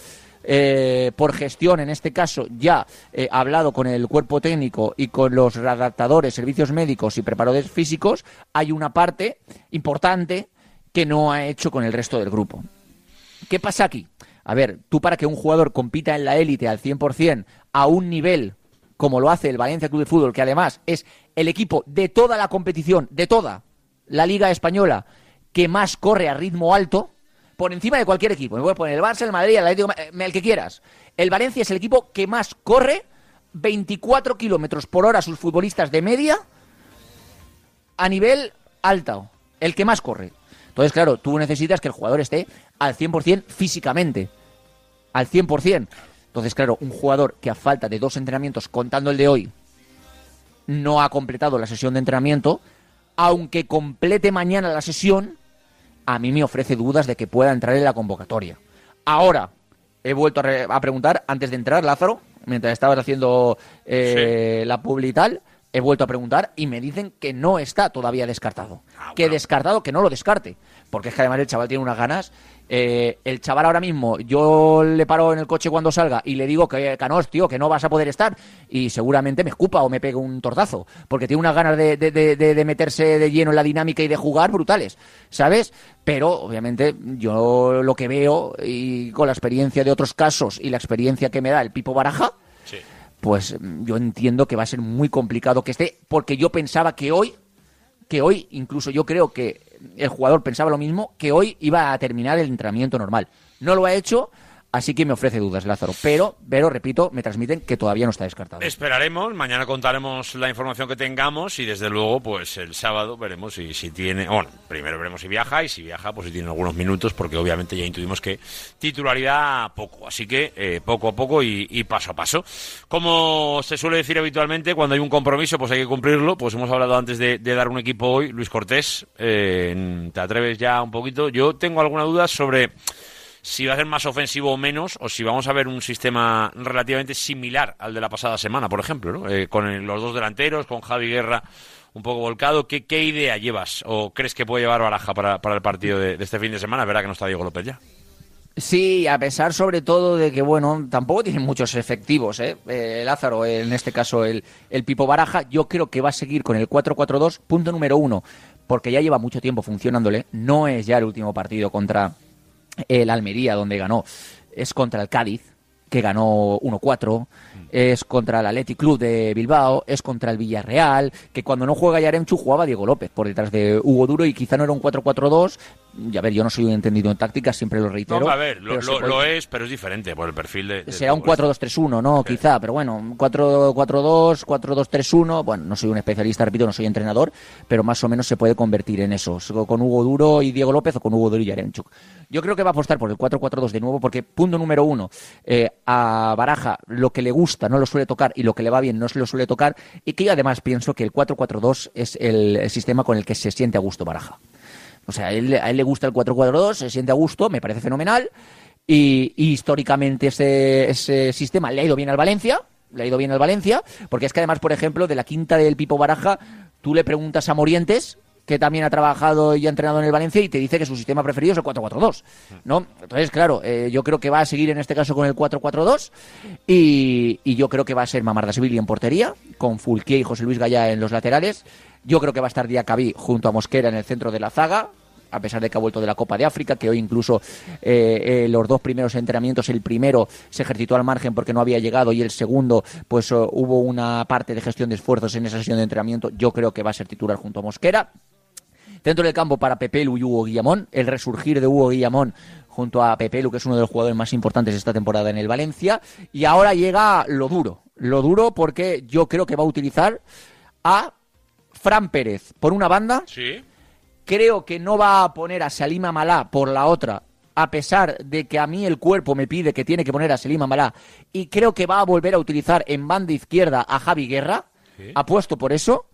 eh, por gestión, en este caso, ya eh, ha hablado con el cuerpo técnico y con los redactadores, servicios médicos y preparadores físicos, hay una parte importante que no ha hecho con el resto del grupo. ¿Qué pasa aquí? A ver, tú para que un jugador compita en la élite al 100% a un nivel como lo hace el Valencia Club de Fútbol, que además es el equipo de toda la competición, de toda la Liga Española, que más corre a ritmo alto, por encima de cualquier equipo. Me a poner el Barça, el Madrid, el Atlético, el que quieras. El Valencia es el equipo que más corre 24 kilómetros por hora sus futbolistas de media a nivel alto. El que más corre. Entonces, claro, tú necesitas que el jugador esté al 100% físicamente. Al 100%. Entonces, claro, un jugador que a falta de dos entrenamientos, contando el de hoy, no ha completado la sesión de entrenamiento, aunque complete mañana la sesión, a mí me ofrece dudas de que pueda entrar en la convocatoria. Ahora, he vuelto a, re- a preguntar, antes de entrar, Lázaro, mientras estabas haciendo eh, la publi y tal, he vuelto a preguntar y me dicen que no está todavía descartado. que descartado, que no lo descarte. Porque es que además el chaval tiene unas ganas. Eh, el chaval ahora mismo, yo le paro en el coche cuando salga y le digo que, Canós, tío, que no vas a poder estar. Y seguramente me escupa o me pegue un tortazo. Porque tiene unas ganas de, de- de- de- de meterse de lleno en la dinámica y de jugar brutales. ¿Sabes? Pero, obviamente, yo lo que veo y con la experiencia de otros casos y la experiencia que me da el Pipo Baraja, pues yo entiendo que va a ser muy complicado que esté, porque yo pensaba que hoy, que hoy, incluso yo creo que el jugador pensaba lo mismo, que hoy iba a terminar el entrenamiento normal. No lo ha hecho, así que me ofrece dudas, Lázaro. Pero, pero repito, me transmiten que todavía no está descartado. Esperaremos, mañana contaremos la información que tengamos y desde luego, pues el sábado veremos si, si tiene, bueno, primero veremos si viaja y si viaja, pues si tiene algunos minutos, porque obviamente ya intuimos que titularidad poco, así que eh, poco a poco y, paso a paso. Como se suele decir habitualmente, cuando hay un compromiso, pues hay que cumplirlo, pues hemos hablado antes de, de dar un equipo hoy, Luis Cortés, eh, ¿te atreves ya un poquito? Yo tengo alguna duda sobre si va a ser más ofensivo o menos, o si vamos a ver un sistema relativamente similar al de la pasada semana, por ejemplo, ¿no? Eh, con los dos delanteros, con Javi Guerra un poco volcado. ¿Qué, idea llevas o crees que puede llevar Baraja para, para el partido de, de este fin de semana? Verá que no está Diego López ya. Sí, a pesar sobre todo de que, bueno, tampoco tienen muchos efectivos, ¿eh? Eh, Lázaro, en este caso el, el Pipo Baraja, yo creo que va a seguir con el 4-4-2, punto número uno, porque ya lleva mucho tiempo funcionándole, no es ya el último partido contra el Almería donde ganó, es contra el Cádiz, que ganó 1-4, es contra el Athletic Club de Bilbao, es contra el Villarreal, que cuando no juega Yaremchu jugaba Diego López por detrás de Hugo Duro y quizá no era un 4-4-2. Y a ver, yo no soy un entendido en tácticas, siempre lo reitero. No, a ver, lo, lo- puede- lo es, pero es diferente por el perfil de. de- Será un 4-2-3-1, ¿no? Quizá, pero bueno, un 4-4-2, 4-2-3-1. Bueno, no soy un especialista, repito, no soy entrenador, pero más o menos se puede convertir en eso. Con Hugo Duro y Diego López o con Hugo Duro y Yaremchuk. Yo creo que va a apostar por el 4-4-2 de nuevo, porque punto número uno, eh, a Baraja lo que le gusta no lo suele tocar y lo que le va bien no se lo suele tocar. Y que yo además pienso que el 4-4-2 es el sistema con el que se siente a gusto Baraja. O sea, a él, a él le gusta el 4-4-2, se siente a gusto, me parece fenomenal. Y, históricamente ese, sistema le ha ido bien al Valencia, le ha ido bien al Valencia, porque es que además, por ejemplo, de la quinta del Pipo Baraja, tú le preguntas a Morientes, que también ha trabajado y ha entrenado en el Valencia, y te dice que su sistema preferido es el 4-4-2, ¿no? Entonces, claro, eh, yo creo que va a seguir en este caso con el 4-4-2, y, y yo creo que va a ser Mamardashvili en portería, con Fulquier y José Luis Gallá en los laterales. Yo creo que va a estar Diacabí junto a Mosquera en el centro de la zaga, a pesar de que ha vuelto de la Copa de África, que hoy incluso eh, eh, los dos primeros entrenamientos, el primero se ejercitó al margen porque no había llegado y el segundo, pues eh, hubo una parte de gestión de esfuerzos en esa sesión de entrenamiento. Yo creo que va a ser titular junto a Mosquera. Dentro del campo para Pepelu y Hugo Guillamón, el resurgir de Hugo Guillamón junto a Pepelu, que es uno de los jugadores más importantes de esta temporada en el Valencia. Y ahora llega lo duro, lo duro porque yo creo que va a utilizar a Fran Pérez por una banda. Sí. Creo que no va a poner a Salima Malá por la otra a pesar de que a mí el cuerpo me pide que tiene que poner a Selim Amalá y creo que va a volver a utilizar en banda izquierda a Javi Guerra, apuesto por eso,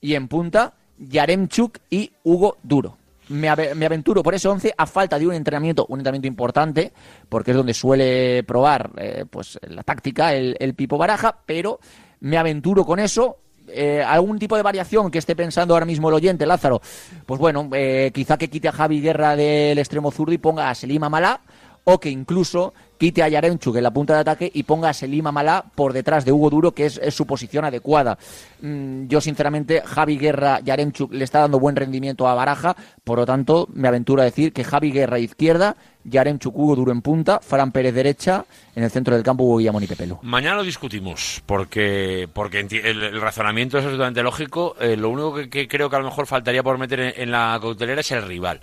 y en punta Yaremchuk y Hugo Duro. Me, ave- me aventuro por ese 11 a falta de un entrenamiento, un entrenamiento importante, porque es donde suele probar eh, pues la táctica el, el Pipo Baraja, pero me aventuro con eso. Eh, algún tipo de variación que esté pensando ahora mismo el oyente, Lázaro, pues bueno, eh, quizá que quite a Javi Guerra del extremo zurdo y ponga a Selim Amalá, o que incluso quite a Yaremchuk en la punta de ataque y ponga a Selim Amalá por detrás de Hugo Duro, que es, es su posición adecuada. Mm, yo, sinceramente, Javi Guerra, Yaremchuk le está dando buen rendimiento a Baraja, por lo tanto, me aventuro a decir que Javi Guerra izquierda, Yaremchuk, Hugo Duro en punta, Fran Pérez derecha, en el centro del campo Hugo Guillamón y Pepelu. Mañana lo discutimos, porque, porque el, razonamiento es absolutamente lógico. Eh, lo único que, que creo que a lo mejor faltaría por meter en, la cautelera es el rival.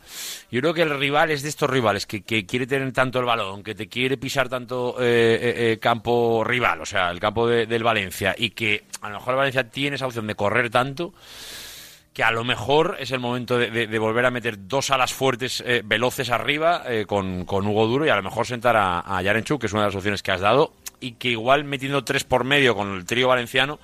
Yo creo que el rival es de estos rivales que, que quiere tener tanto el balón, que te quiere pisar tanto eh, eh, eh, campo rival, o sea, el campo de- del Valencia, y que a lo mejor el Valencia tiene esa opción de correr tanto que a lo mejor es el momento de, de- volver a meter dos alas fuertes, eh, veloces arriba, eh, con, con Hugo Duro y a lo mejor sentar a, a Yarenchuk, que es una de las opciones que has dado, y que igual metiendo tres por medio con el trío valenciano,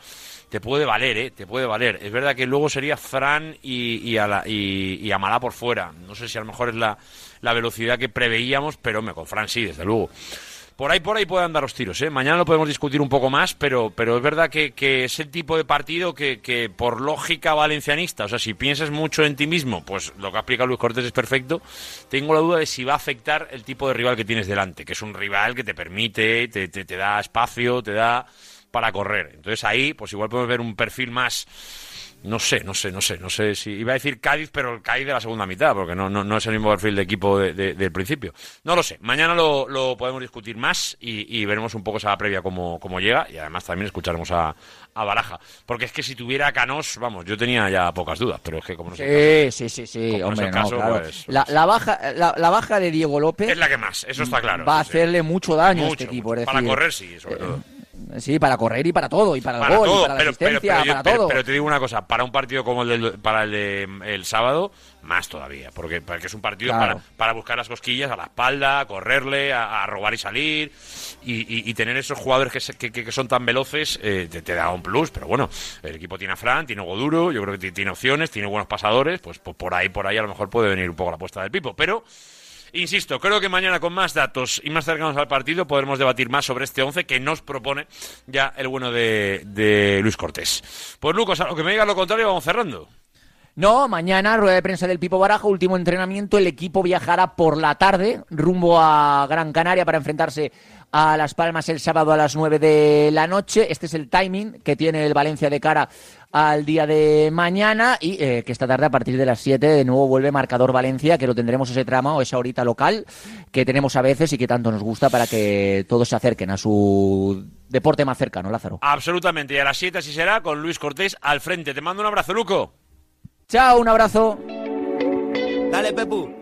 te puede valer, ¿eh? Te puede valer. Es verdad que luego sería Fran y, y, Ala- y, y Amalá por fuera. No sé si a lo mejor es la, la velocidad que preveíamos, pero me con Fran sí, desde luego. Por ahí, por ahí pueden dar los tiros, ¿eh? Mañana lo podemos discutir un poco más, pero, pero es verdad que, es el tipo de partido que, que, por lógica valencianista, o sea, si piensas mucho en ti mismo, pues lo que ha explicado Luis Cortés es perfecto. Tengo la duda de si va a afectar el tipo de rival que tienes delante, que es un rival que te permite, te, te, te da espacio, te da para correr. Entonces ahí, pues igual podemos ver un perfil más no sé, no sé, no sé, no sé si iba a decir Cádiz, pero el Cádiz de la segunda mitad, porque no, no, no es el mismo perfil de equipo de- de- del principio. No lo sé. Mañana lo, lo podemos discutir más y, y veremos un poco esa previa cómo, cómo llega y además también escucharemos a, a Baraja. Porque es que si tuviera a Canós, vamos, yo tenía ya pocas dudas, pero es que como no sé. Sí, sí, sí, hombre, no, caso, claro. pues- la, la baja, la, la baja de Diego López Es la que más, eso está claro. va a sí. hacerle mucho daño a este equipo. es Para correr, sí, sobre todo. Sí, para correr y para todo, y para el para gol, todo, y para la pero, pero- asistencia, pero yo- para pero- todo. pero te digo una cosa, para un partido como el del, para el de el sábado, más todavía, porque, porque es un partido Claro. para, para buscar las cosquillas a la espalda, correrle, a, a robar y salir, y, y- y tener esos jugadores que, se- que, que- son tan veloces eh, te, te da un plus, pero bueno, el equipo tiene a Fran, tiene a Hugo Duro, yo creo que ti- tiene opciones, tiene buenos pasadores, pues, pues por ahí, por ahí a lo mejor puede venir un poco la apuesta del Pipo, pero... Insisto, creo que mañana con más datos y más cercanos al partido podremos debatir más sobre este 11 que nos propone ya el bueno de, Luis Cortés. Pues Lucas, a lo que me diga lo contrario, vamos cerrando. No, mañana, rueda de prensa del Pipo Baraja, último entrenamiento. El equipo viajará por la tarde rumbo a Gran Canaria para enfrentarse a Las Palmas el sábado a las 9 de la noche. Este es el timing que tiene el Valencia de cara al día de mañana y eh, que esta tarde a partir de las 7 de nuevo vuelve Marcador Valencia, que lo tendremos ese tramo o esa horita local que tenemos a veces y que tanto nos gusta para que todos se acerquen a su deporte más cercano, Lázaro. Absolutamente, y a las 7 así será con Luis Cortés al frente. Te mando un abrazo, Luco. Chao, un abrazo. Dale, Pepu.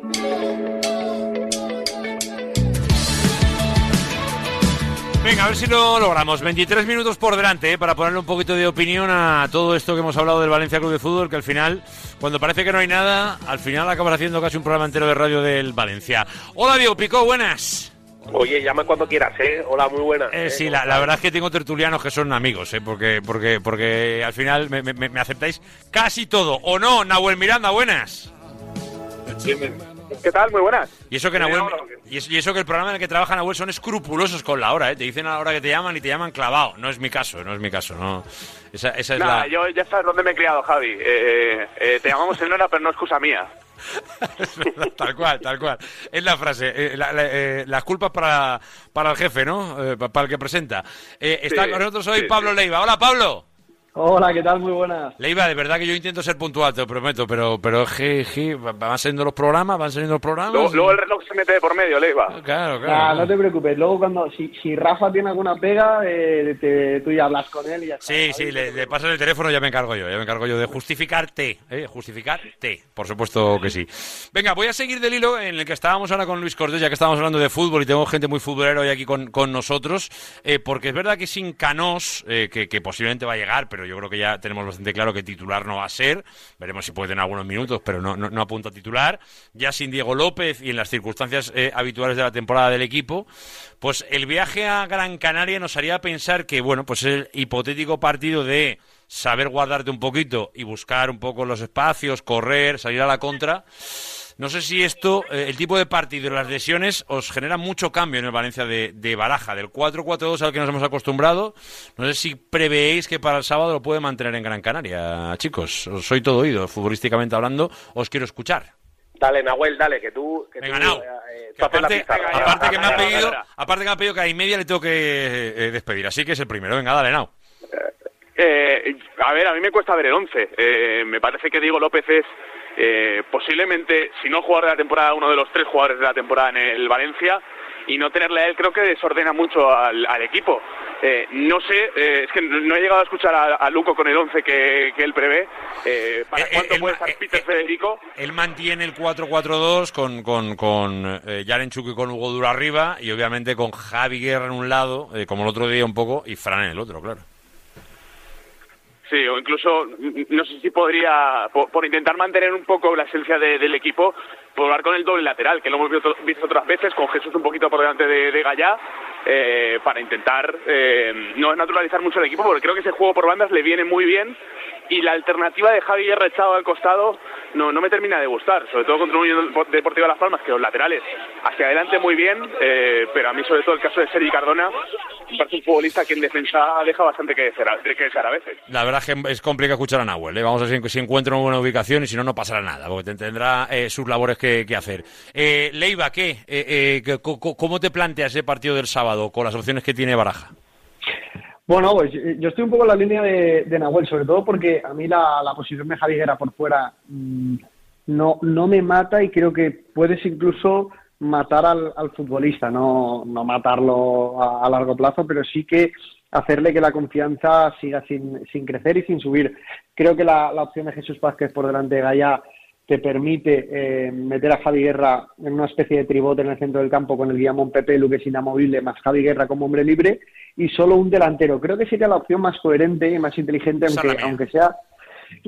Venga, a ver si lo logramos. 23 minutos por delante ¿eh? para ponerle un poquito de opinión a todo esto que hemos hablado del Valencia Club de Fútbol, que al final, cuando parece que no hay nada, al final acabas haciendo casi un programa entero de radio del Valencia. Hola, Diego Picó, buenas. Oye, llama cuando quieras, ¿eh? Hola, muy buena. Eh, sí, la, la verdad es que tengo tertulianos que son amigos, ¿eh? porque, porque, porque al final me, me- me aceptáis casi todo. ¿O no, Nahuel Miranda, buenas? ¿Qué tal? Muy buenas. Y eso que Nahuel, y eso, y eso que el programa en el que trabaja Nahuel son escrupulosos con la hora, ¿eh? Te dicen a la hora que te llaman y te llaman clavado. No es mi caso, no es mi caso, no. Esa, esa es Nada, la... yo ya sabes dónde me he criado, Javi. Eh, eh, te llamamos en hora, pero no es excusa mía. tal cual, tal cual. Es la frase. eh, la- la- eh, las culpas para, para el jefe, ¿no? Eh, pa- para el que presenta. Eh, está Sí, con nosotros hoy sí, Pablo Leiva. Hola, Pablo. Hola, ¿qué tal? Muy buenas. Leiva, de verdad que yo intento ser puntual, te lo prometo, pero, pero je, je, van saliendo los programas, van saliendo los programas. Luego, luego el reloj se mete de por medio, Leiva. Claro, claro. Ah, no te preocupes, luego cuando si, si Rafa tiene alguna pega, eh, te- tú ya hablas con él y ya está. Sí, sí, le, le pasas el teléfono, ya me encargo yo, ya me encargo yo de justificarte, ¿eh? justificarte, por supuesto que sí. Venga, voy a seguir del hilo en el que estábamos ahora con Luis Cortés, ya que estábamos hablando de fútbol y tengo gente muy futbolera hoy aquí con, con nosotros, eh, porque es verdad que sin Canós, eh, que, que posiblemente va a llegar, pero yo creo que ya tenemos bastante claro que titular no va a ser. Veremos si puede en algunos minutos, pero no, no, no apunta a titular. Ya sin Diego López y en las circunstancias eh, habituales de la temporada del equipo, pues el viaje a Gran Canaria nos haría pensar que, bueno, pues el hipotético partido de saber guardarte un poquito y buscar un poco los espacios, correr, salir a la contra. No sé si esto, eh, el tipo de partido y las lesiones, os genera mucho cambio en el Valencia de, de Baraja, del 4-4-2 al que nos hemos acostumbrado. No sé si prevéis que para el sábado lo puede mantener en Gran Canaria, chicos. Os soy todo oído, futbolísticamente hablando, os quiero escuchar. Dale, Nahuel, dale, que tú... Que Venga, tú, eh, eh, Que aparte, pizarra. aparte que me ha pedido, aparte que me ha pedido que a y media le tengo que eh, despedir, así que es el primero. Venga, dale, Nau. Eh, a ver, a mí me cuesta ver el 11. Eh, me parece que Diego López es eh, posiblemente, si no jugador de la temporada, uno de los tres jugadores de la temporada en el Valencia. Y no tenerle a él creo que desordena mucho al, al equipo. Eh, no sé, eh, es que no he llegado a escuchar a, a Luco con el 11 que, que él prevé. Eh, ¿Para cuánto puede estar Peter Federico? Él mantiene el 4-4-2 con, con, con eh, Yarenchuk y con Hugo Duro arriba y obviamente con Javi Guerra en un lado, eh, como el otro día un poco, y Fran en el otro, claro. Sí, o incluso, mm, no sé si podría, por, intentar mantener un poco la esencia de- del equipo, probar con el doble lateral, que lo hemos visto, visto otras veces, con Jesús un poquito por delante de, de Gallá, eh, para intentar eh, no naturalizar mucho el equipo, porque creo que ese juego por bandas le viene muy bien y la alternativa de Javi Guerra echado al costado no, no me termina de gustar, sobre todo contra un Unión Deportivo de Las Palmas, que los laterales hacia adelante muy bien, eh, pero a mí sobre todo el caso de Sergi Cardona, parece un futbolista que en defensa deja bastante que desear, que a veces. La verdad es que es complicado escuchar a Nahuel. ¿eh? Vamos a ver si, si encuentra una buena ubicación y si no, no pasará nada, porque te- tendrá eh, sus labores que, que hacer. Eh, Leiva, ¿qué? Eh, eh, ¿qué- co- co- ¿Cómo te planteas ese partido del sábado con las opciones que tiene Baraja? Bueno, pues eh, yo estoy un poco en la línea de, Nahuel, sobre todo porque a mí la, posición de Javi Guerra por fuera mm, no, no me mata y creo que puedes incluso matar al, al futbolista, no, no matarlo a, largo plazo, pero sí que hacerle que la confianza siga sin, sin crecer y sin subir. Creo que la, opción de Jesús Vázquez por delante de Gaya te permite eh, meter a Javi Guerra en una especie de tribote en el centro del campo con el Guillamón Pepe, Luque es inamovible, más Javi Guerra como hombre libre y solo un delantero. Creo que sería la opción más coherente y más inteligente, aunque, aunque sea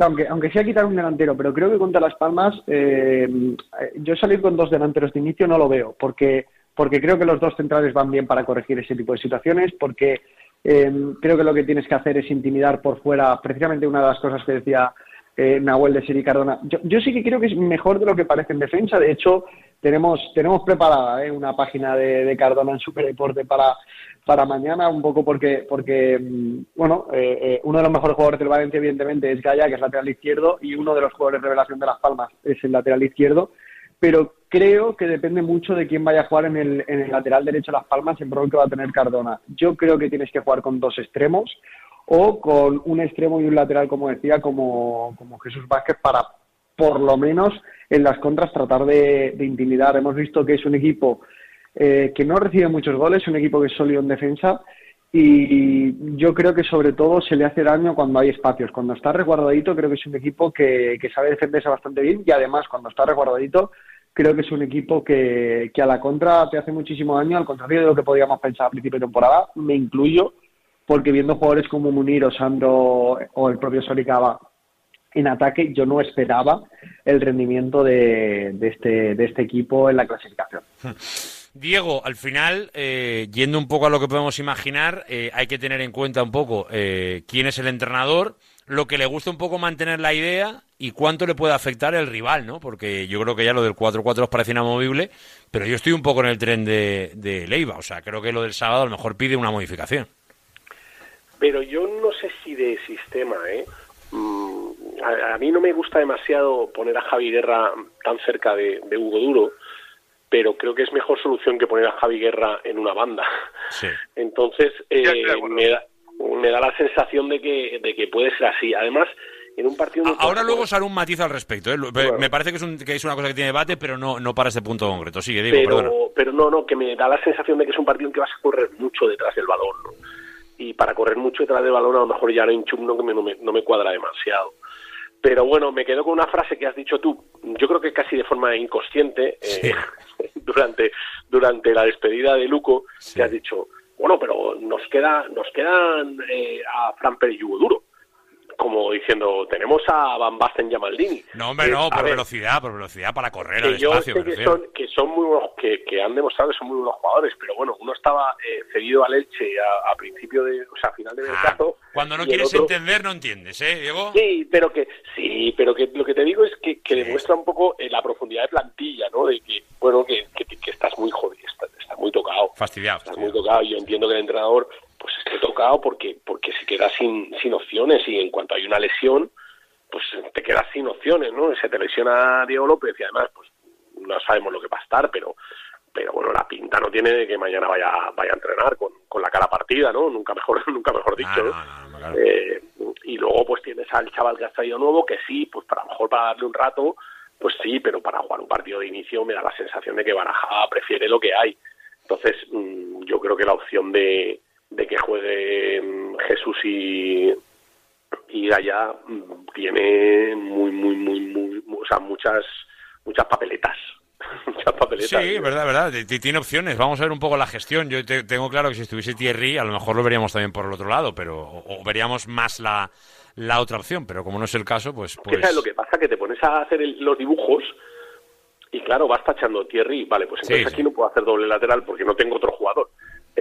aunque, aunque sea quitar un delantero, pero creo que contra Las Palmas eh, yo salir con dos delanteros de inicio no lo veo, porque, porque creo que los dos centrales van bien para corregir ese tipo de situaciones, porque eh, creo que lo que tienes que hacer es intimidar por fuera, precisamente una de las cosas que decía eh, Nahuel de Siri Cardona. Yo, sí que creo que es mejor de lo que parece en defensa. De hecho, tenemos, tenemos preparada eh, una página de, de Cardona en Superdeporte para, para mañana, un poco porque, porque mm, bueno, eh, eh, uno de los mejores jugadores del Valencia, evidentemente, es Gaya, que es lateral izquierdo, y uno de los jugadores revelación de Las Palmas es el lateral izquierdo. Pero creo que depende mucho de quién vaya a jugar en el, en el lateral derecho de Las Palmas, en rol que va a tener Cardona. Yo creo que tienes que jugar con dos extremos o con un extremo y un lateral, como decía, como, como Jesús Vázquez, para por lo menos en las contras tratar de, de intimidar. Hemos visto que es un equipo eh, que no recibe muchos goles, un equipo que es sólido en defensa y yo creo que sobre todo se le hace daño cuando hay espacios. Cuando está resguardadito creo que es un equipo que, que sabe defenderse bastante bien y además cuando está resguardadito creo que es un equipo que, que a la contra te hace muchísimo daño, al contrario de lo que podíamos pensar a principio de temporada, me incluyo, porque viendo jugadores como Munir o Sandro o el propio Soricaba en ataque, yo no esperaba el rendimiento de, de este, de este equipo en la clasificación. Diego, al final, eh, yendo un poco a lo que podemos imaginar, eh, hay que tener en cuenta un poco eh, quién es el entrenador, lo que le gusta un poco mantener la idea y cuánto le puede afectar el rival, ¿no? Porque yo creo que ya lo del 4-4 os parece inamovible, pero yo estoy un poco en el tren de, de Leiva, o sea, creo que lo del sábado a lo mejor pide una modificación. Pero yo no sé si de sistema, ¿eh? Mm, a, a mí no me gusta demasiado poner a Javi Guerra tan cerca de, de Hugo Duro, pero creo que es mejor solución que poner a Javi Guerra en una banda. Sí. Entonces, eh, me, da, me da la sensación de que, de que puede ser así. Además, en un partido... muy Ahora corto- luego haré un matiz al respecto. ¿eh? Me parece que es, un- que es una cosa que tiene debate, pero no, no para este punto concreto. Sigue, perdona. pero, pero no, no, que me da la sensación de que es un partido en que vas a correr mucho detrás del balón, ¿no? Y para correr mucho detrás del balón a lo mejor ya no no, que me, no, me, no me cuadra demasiado. Pero bueno, me quedo con una frase que has dicho tú, yo creo que casi de forma inconsciente, eh, durante, durante la despedida de Luco, que has dicho, bueno, pero nos queda nos quedan eh, a Fran Pérez y Hugo Duro. Como diciendo, tenemos a Van Basten y a Maldini. No, hombre, Eh, no, por ver, velocidad, por velocidad para correr que al yo espacio. sé que son, que son muy buenos, que, que han demostrado que son muy buenos jugadores, pero bueno, uno estaba eh, cedido al Elche a, a principio de, o sea, a final de Ah, mercado. Cuando no quieres otro- entender, no entiendes, ¿eh, Diego? Sí, pero que sí, pero que lo que te digo es que, que demuestra un poco eh, la profundidad de plantilla, ¿no? De que bueno, que, que, que estás muy jodido, estás, estás muy tocado. Fastidiado. Estás muy tocado. Yo entiendo que el entrenador pues esté tocado porque porque se queda sin sin opciones y en cuanto hay una lesión, pues te quedas sin opciones, ¿no? Se te lesiona Diego López y además pues no sabemos lo que va a estar, pero pero bueno, la pinta no tiene de que mañana vaya vaya a entrenar con, con la cara partida, ¿no? Nunca mejor nunca mejor dicho. ¿no? Eh, y luego pues tienes al chaval que has traído nuevo que sí, pues para lo mejor para darle un rato, pues sí, pero para jugar un partido de inicio me da la sensación de que Baraja prefiere lo que hay. Entonces, mm, yo creo que la opción de, de que juegue mm, Jesús y, y Gaya mm, tiene muy, muy, muy, muy, o sea, muchas, muchas papeletas. muchas papeletas. Sí, verdad, verdad. Tiene opciones. Vamos a ver un poco la gestión. Yo te- tengo claro que si estuviese Thierry, a lo mejor lo veríamos también por el otro lado, pero o, o veríamos más la, la otra opción. Pero como no es el caso, pues, ¿Qué pues sabes lo que pasa? Que te pones a hacer el- los dibujos y claro, vas tachando Thierry, vale, pues Sí, entonces sí. aquí no puedo hacer doble lateral porque no tengo otro jugador.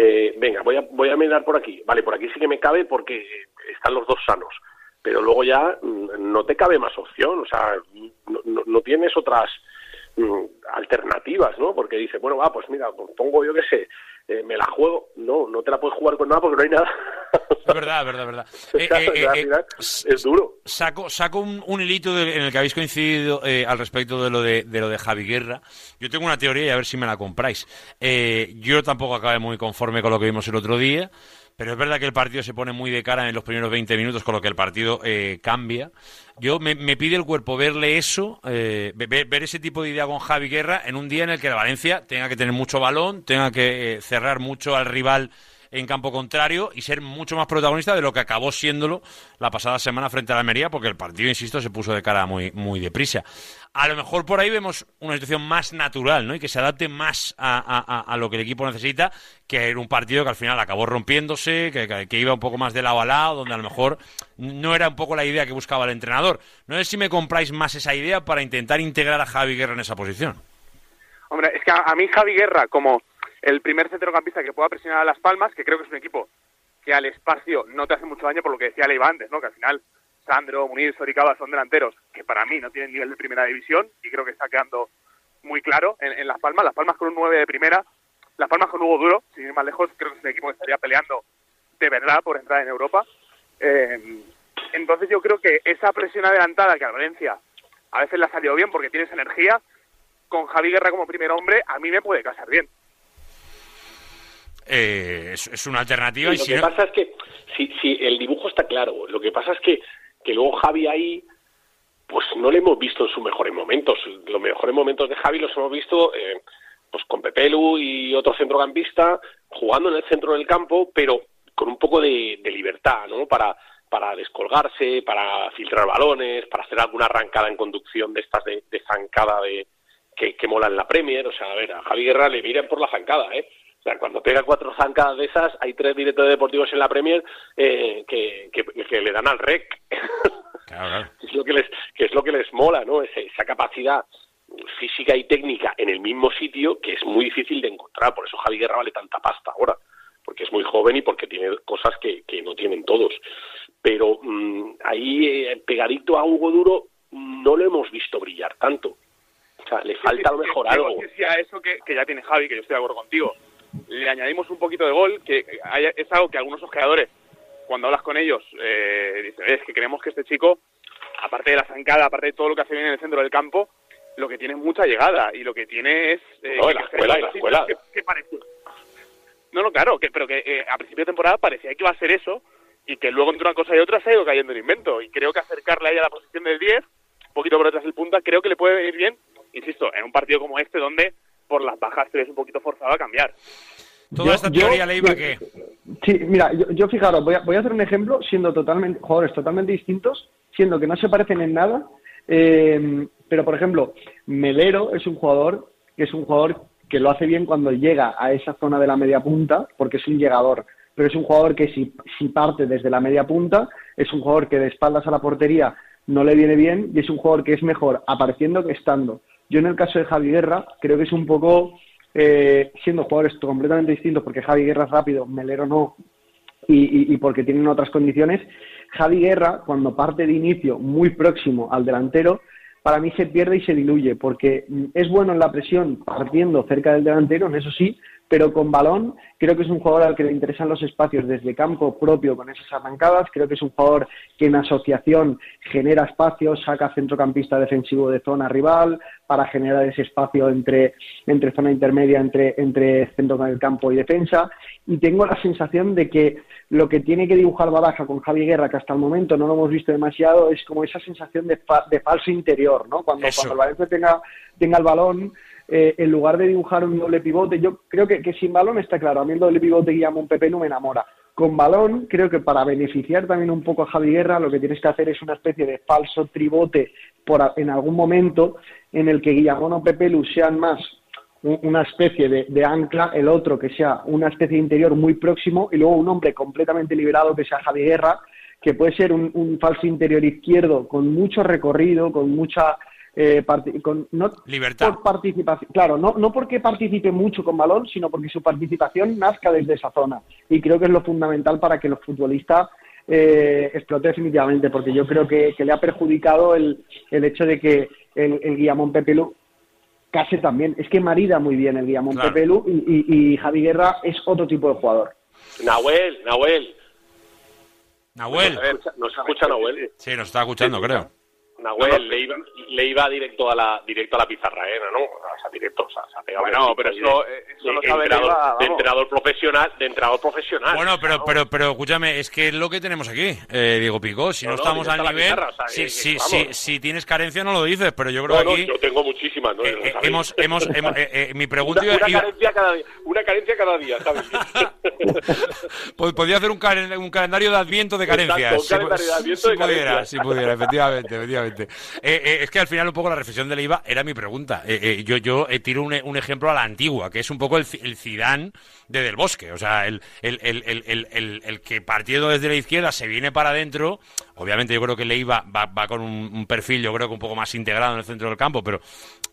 Eh, venga, voy a, voy a mirar por aquí. Vale, por aquí sí que me cabe porque están los dos sanos. Pero luego ya mm, no te cabe más opción, o sea, no, no- no tienes otras alternativas, ¿no? Porque dice, bueno, va, pues mira, pues pongo yo qué sé, eh, me la juego. No, no te la puedes jugar con nada porque no hay nada. Es verdad, verdad, es verdad. Eh, eh, es duro. Saco, saco un, un hilito de- en el que habéis coincidido al respecto de lo de, de lo de Javi Guerra. Yo tengo una teoría y a ver si me la compráis. Yo tampoco acabé muy conforme con lo que vimos el otro día. Pero es verdad que el partido se pone muy de cara en los primeros 20 minutos, con lo que el partido eh, cambia. Yo me, me pide el cuerpo verle eso, eh, ve- ver, ver ese tipo de idea con Javi Guerra en un día en el que la Valencia tenga que tener mucho balón, tenga que eh, cerrar mucho al rival en campo contrario y ser mucho más protagonista de lo que acabó siéndolo la pasada semana frente a la Almería, porque el partido, insisto, se puso de cara muy, muy deprisa. A lo mejor por ahí vemos una situación más natural, ¿no? Y que se adapte más a, a- a- lo que el equipo necesita, que era un partido que al final acabó rompiéndose, que, que- que iba un poco más de lado a lado, donde a lo mejor no era un poco la idea que buscaba el entrenador. No sé si me compráis más esa idea para intentar integrar a Javi Guerra en esa posición. Hombre, es que a, a mí Javi Guerra, como el primer centrocampista que pueda presionar a Las Palmas, que creo que es un equipo que al espacio no te hace mucho daño por lo que decía Leiva antes, ¿no? Que al final Sandro, Munir, Soricaba son delanteros que para mí no tienen nivel de primera división y creo que está quedando muy claro en, Las Palmas. Las Palmas con un 9 de primera, Las Palmas con Hugo Duro, sin ir más lejos, creo que es un equipo que estaría peleando de verdad por entrar en Europa. Eh, entonces yo creo que esa presión adelantada que al Valencia a veces le ha salido bien porque tienes energía, con Javi Guerra como primer hombre, a mí me puede casar bien. Eh, es, es una alternativa Sí, y lo si que no- pasa es que si, si el dibujo está claro, lo que pasa es que, que luego Javi ahí, pues no le hemos visto en sus mejores momentos. Los mejores momentos de Javi los hemos visto eh, pues con Pepelu y otro centrocampista jugando en el centro del campo, pero con un poco de, de libertad, ¿no? Para, para descolgarse, para filtrar balones, para hacer alguna arrancada en conducción de estas de, de zancada de, que, que mola en la Premier. O sea, a ver, a Javi Guerra le miran por la zancada, ¿eh? O sea, cuando pega cuatro zancadas de esas, hay tres directores deportivos en la Premier eh, que, que, que le dan al rec. Que es lo que les, que es lo que les mola, ¿no? Ese- esa capacidad física y técnica en el mismo sitio que es muy difícil de encontrar. Por eso Javi Guerra vale tanta pasta ahora, porque es muy joven y porque tiene cosas que, que no tienen todos. Pero mm, ahí, eh, pegadito a Hugo Duro, no lo hemos visto brillar tanto. O sea, le falta a lo mejor algo. sí a eso que, que ya tiene Javi, que yo estoy de acuerdo contigo. Le añadimos un poquito de gol, que hay- es algo que algunos ojeadores, cuando hablas con ellos, eh, dicen, es que creemos que este chico, aparte de la zancada, aparte de todo lo que hace bien en el centro del campo, lo que tiene es mucha llegada y lo que tiene es... eh, No, la escuela, la escuela. Que, que parecía- No, no, claro, que, pero que eh, a principio de temporada parecía que iba a ser eso y que luego entre una cosa y otra se ha ido cayendo el invento. Y creo que acercarle a ella a la posición del 10, un poquito por detrás del punta, creo que le puede venir bien, insisto, en un partido como este donde por las bajas te ves un poquito forzado a cambiar. Toda esta teoría, Leiva, que... Sí, mira, yo, yo fijaros, voy a, voy a hacer un ejemplo siendo totalmente, jugadores totalmente distintos, siendo que no se parecen en nada, eh, pero por ejemplo, Melero es un jugador que es un jugador que lo hace bien cuando llega a esa zona de la media punta, porque es un llegador. pero es un jugador que si, si parte desde la media punta, es un jugador que de espaldas a la portería no le viene bien y es un jugador que es mejor apareciendo que estando. Yo en el caso de Javi Guerra creo que es un poco eh, siendo jugadores completamente distintos porque Javi Guerra es rápido, Melero no, y, y, porque tienen otras condiciones. Javi Guerra, cuando parte de inicio muy próximo al delantero, para mí se pierde y se diluye, porque es bueno en la presión partiendo cerca del delantero, en eso sí, pero con balón creo que es un jugador al que le interesan los espacios desde campo propio con esas arrancadas, creo que es un jugador que en asociación genera espacios, saca centrocampista defensivo de zona rival para generar ese espacio entre, entre zona intermedia, entre, entre centro del campo y defensa, y tengo la sensación de que lo que tiene que dibujar Baraja con Javi Guerra, que hasta el momento no lo hemos visto demasiado, es como esa sensación de, de falso interior, ¿no? Cuando, cuando el Valencia tenga, tenga el balón, eh, en lugar de dibujar un doble pivote, yo creo que, sin balón está claro, a mí el doble pivote un Pepe no me enamora. Con balón, creo que para beneficiar también un poco a Javi Guerra, lo que tienes que hacer es una especie de falso tribote por, en algún momento en el que Guillamón o Pepe sean más una especie de, ancla, el otro que sea una especie de interior muy próximo y luego un hombre completamente liberado que sea Javi Guerra, que puede ser un falso interior izquierdo con mucho recorrido, con mucha eh, con, no Libertad. por participación, claro, no, no porque participe mucho con balón, sino porque su participación nazca desde esa zona. Y creo que es lo fundamental para que los futbolistas eh, explote definitivamente, porque yo creo que, que le ha perjudicado el, el, hecho de que el, el Guillamón Pepelu case también. Es que marida muy bien el Guillamón Claro. Pepelu y, y, y Javi Guerra es otro tipo de jugador. Nahuel, Nahuel. Nahuel. ¿Nos escucha, nos escucha Nahuel? Sí, nos está escuchando, creo. Nahuel le, iba, le iba directo a la directo a la pizarraena, ¿no? O sea, directo, o sea, se ha pegado Bueno, pero eso- de- eso lo de sabe entrenador, Leiva, de entrenador profesional, de entrenador profesional. Bueno, pero, pero, pero escúchame, es que es lo que tenemos aquí, eh, Diego Pico. Si no, No, no, estamos al nivel, pizarra, o sea, si, que- si, que si, tienes carencia no lo dices, pero yo creo No, que no, aquí yo tengo muchísimas, ¿no? Eh, sabéis. hemos, hemos, hemos- eh, eh, mi pregunta una, iba- una iba- carencia cada día, una carencia cada día, ¿sabes? Pod- Podría hacer un, calen- un calendario de adviento de carencias. un si calendario de adviento si de pudiera, carencias. si pudiera, efectivamente, efectivamente. Eh, eh, es que al final un poco la reflexión de Leiva era mi pregunta. Eh, yo yo tiro un, ejemplo a la antigua, que es un poco el, el de Del Bosque. O sea, el, el, el, el, el, el- el que partiendo desde la izquierda se viene para adentro. Obviamente yo creo que Leiva va, va con un, perfil, yo creo que un poco más integrado en el centro del campo, pero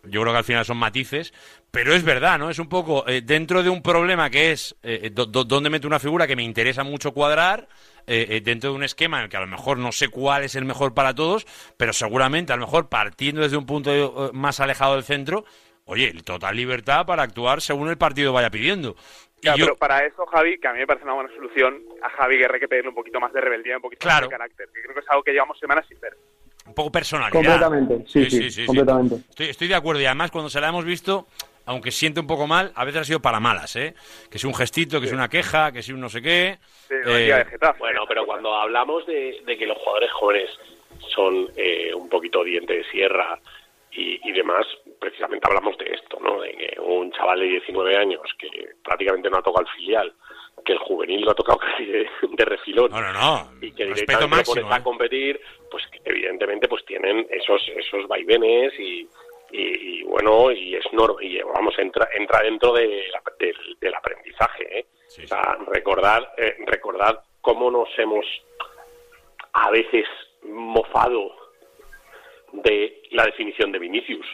yo creo que al final son matices. Pero es verdad, ¿no? Es un poco dentro de un problema que es do- do- meto una figura que me interesa mucho cuadrar, eh, eh, dentro de un esquema en el que a lo mejor no sé cuál es el mejor para todos, pero seguramente a lo mejor partiendo desde un punto eh, más alejado del centro, oye, total libertad para actuar según el partido vaya pidiendo. Claro, yo- pero para eso, Javi, que a mí me parece una buena solución, a Javi Guerra hay que pedirle un poquito más de rebeldía, un poquito Claro. más de carácter, que creo que es algo que llevamos semanas sin ver. un poco personalidad. Completamente, sí, sí, completamente. Estoy, estoy de acuerdo y además cuando se la hemos visto, aunque siente un poco mal, a veces ha sido para malas, ¿eh? Que es un gestito, que es una queja, que es un no sé qué. Eh, Bueno, pero cuando hablamos de, de que los jugadores jóvenes son eh, un poquito diente de sierra y, y demás, precisamente hablamos de esto, ¿no? De que un chaval de 19 años que prácticamente no ha tocado el filial, que el juvenil lo ha tocado casi de, de refilón. No, no, no. Y que directamente lo máximo, pones a ¿eh? competir, pues evidentemente pues tienen esos esos vaivenes y, y, y, bueno, y es nor y vamos, entra, entra dentro de la- del, del aprendizaje, ¿eh? O sea, recordar, eh, recordar cómo nos hemos a veces mofado de la definición de Vinicius.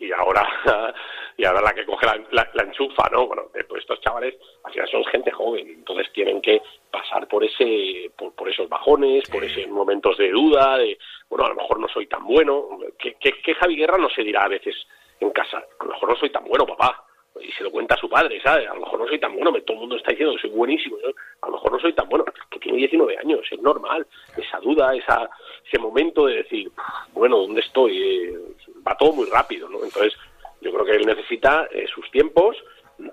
Y ahora y ahora la que coge la, la- la enchufa, ¿no? Bueno, eh, pues estos chavales al final son gente joven, entonces tienen que pasar por ese por, por esos bajones, por esos momentos de duda, de, bueno, a lo mejor no soy tan bueno. que que que Javi Guerra no se dirá a veces en casa? A lo mejor no soy tan bueno, papá. Y se lo cuenta a su padre, ¿sabes? A lo mejor no soy tan bueno, todo el mundo está diciendo que soy buenísimo. yo, a lo mejor no soy tan bueno, que tiene 19 años, es normal. Esa duda, esa, ese momento de decir, bueno, ¿dónde estoy? Eh, va todo muy rápido, ¿no? Entonces, yo creo que él necesita eh, sus tiempos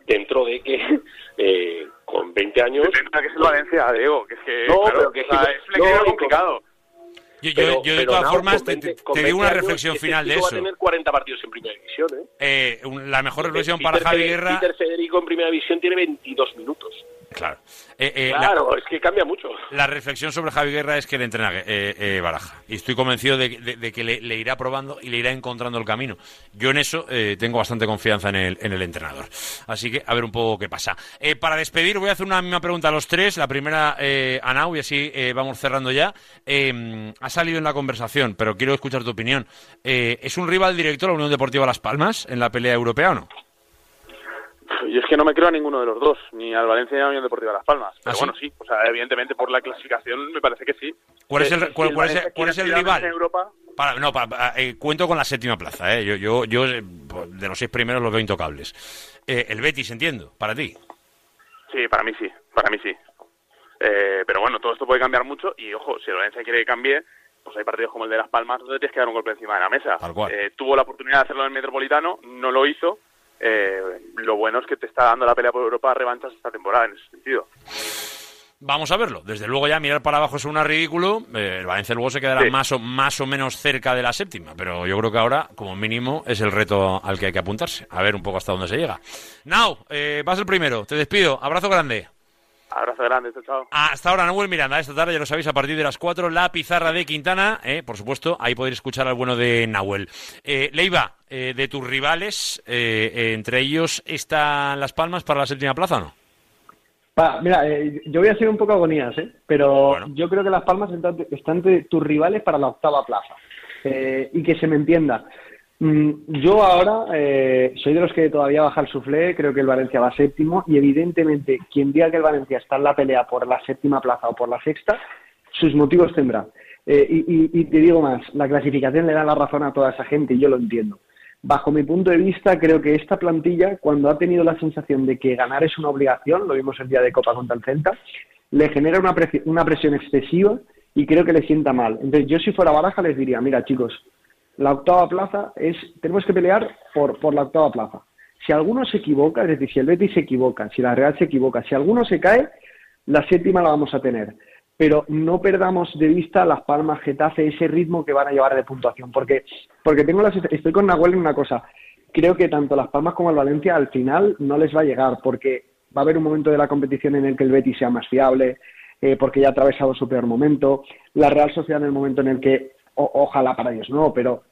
dentro de que eh, con 20 años... que es el Valencia, Diego, que es que, No, claro, pero que o sea, es no, con- complicado. Yo, yo- Pero- yo de todas formas te, 20 te- digo 20 una años, reflexión este final de chico eso. va a tener 40 partidos en Primera División, ¿eh? Eh, un- la mejor reflexión Peter para Javi Guerra. Peter Federico en Primera División tiene 22 minutos. Claro. Eh, eh, claro, es que cambia mucho. La reflexión sobre Javi Guerra es que le entrena eh, eh, Baraja. Y estoy convencido de, de- de que le, le irá probando y le irá encontrando el camino. Yo en eso eh, tengo bastante confianza en el, en el entrenador. Así que a ver un poco qué pasa. Eh, para despedir, voy a hacer una misma pregunta a los tres. La primera eh, a Nau y así vamos cerrando ya. Eh, ha salido en la conversación, pero quiero escuchar tu opinión. Eh, ¿Es un rival directo la Unión Deportiva Las Palmas en la pelea europea o no? Yo es que no me creo a ninguno de los dos, ni al Valencia ni a la Unión Deportiva Las Palmas. Pero ¿Ah, sí? bueno, sí, o sea, evidentemente por la clasificación me parece que sí. ¿Cuál es Eh, el, si cuál, cuál es el- cuál es rival? en Europa, Para- no, pa- pa- eh, cuento con la séptima plaza. Eh. Yo, yo, yo eh, de los seis primeros los veo intocables. Eh, el Betis, entiendo, para ti. sí, para mí sí, para mí sí. Eh, pero bueno, todo esto puede cambiar mucho y ojo, si el Valencia quiere que cambie, pues hay partidos como el de Las Palmas donde tienes que dar un golpe encima de la mesa. Tal cual. Tuvo la oportunidad de hacerlo en el Metropolitano, no lo hizo. Eh, lo bueno es que te está dando la pelea por Europa revanchas esta temporada en ese sentido. Vamos a verlo. Desde luego ya mirar para abajo es una ridículo. Eh, el Valencia luego se quedará Sí. más, o, más o menos cerca de la séptima. Pero yo creo que ahora, como mínimo, es el reto al que hay que apuntarse. A ver un poco hasta dónde se llega. Now, eh, vas el primero. Te despido. Abrazo grande. Abrazo grande, chao, chao. Hasta ahora, Nahuel Miranda. Esta tarde, ya lo sabéis, a partir de las 4, la pizarra de Quintana. eh, por supuesto, ahí podéis escuchar al bueno de Nahuel. Eh, Leiva, eh, de tus rivales, eh, eh, entre ellos, ¿están Las Palmas para la séptima plaza o no? Pa, mira, eh, yo voy a ser un poco agonías, ¿eh? pero yo creo que Las Palmas están, están entre tus rivales para la octava plaza. Eh, y que se me entienda. Mm, yo ahora eh, soy de los que todavía baja el suflé, creo que el Valencia va séptimo y evidentemente quien diga que el Valencia está en la pelea por la séptima plaza o por la sexta, sus motivos tendrá. Eh, y, y- y te digo más, la clasificación le da la razón a toda esa gente y yo lo entiendo. Bajo mi punto de vista, creo que esta plantilla, cuando ha tenido la sensación de que ganar es una obligación, lo vimos el día de Copa contra el Celta, le genera una, una presión excesiva y creo que le sienta mal. Entonces, yo si fuera Baraja les diría, mira chicos, la octava plaza es, tenemos que pelear por, por la octava plaza. Si alguno se equivoca, es decir, si el Betis se equivoca, si la Real se equivoca, si alguno se cae, la séptima la vamos a tener. Pero no perdamos de vista Las Palmas, Getafe, ese ritmo que van a llevar de puntuación. Porque, porque tengo la, sens- estoy con Nahuel en una cosa. Creo que tanto Las Palmas como el Valencia al final no les va a llegar, porque va a haber un momento de la competición en el que el Betis sea más fiable, eh, porque ya ha atravesado su peor momento. La Real Sociedad en el momento en el que, ojalá para ellos no, pero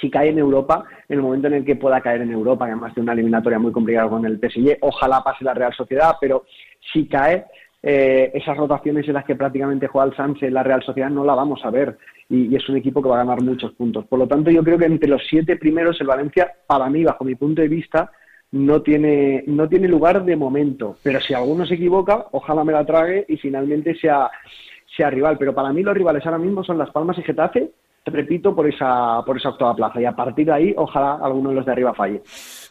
si cae en Europa, en el momento en el que pueda caer en Europa, además de una eliminatoria muy complicada con el PSG, ojalá pase la Real Sociedad, pero si cae, eh, esas rotaciones en las que prácticamente juega el Sánchez, la Real Sociedad no la vamos a ver y, y es un equipo que va a ganar muchos puntos. Por lo tanto, yo creo que entre los siete primeros el Valencia, para mí, bajo mi punto de vista, no tiene, no tiene lugar de momento. Pero si alguno se equivoca, ojalá me la trague y finalmente sea, sea rival. Pero para mí los rivales ahora mismo son Las Palmas y Getafe, repito, por esa, por esa octava plaza. Y a partir de ahí, ojalá alguno de los de arriba falle.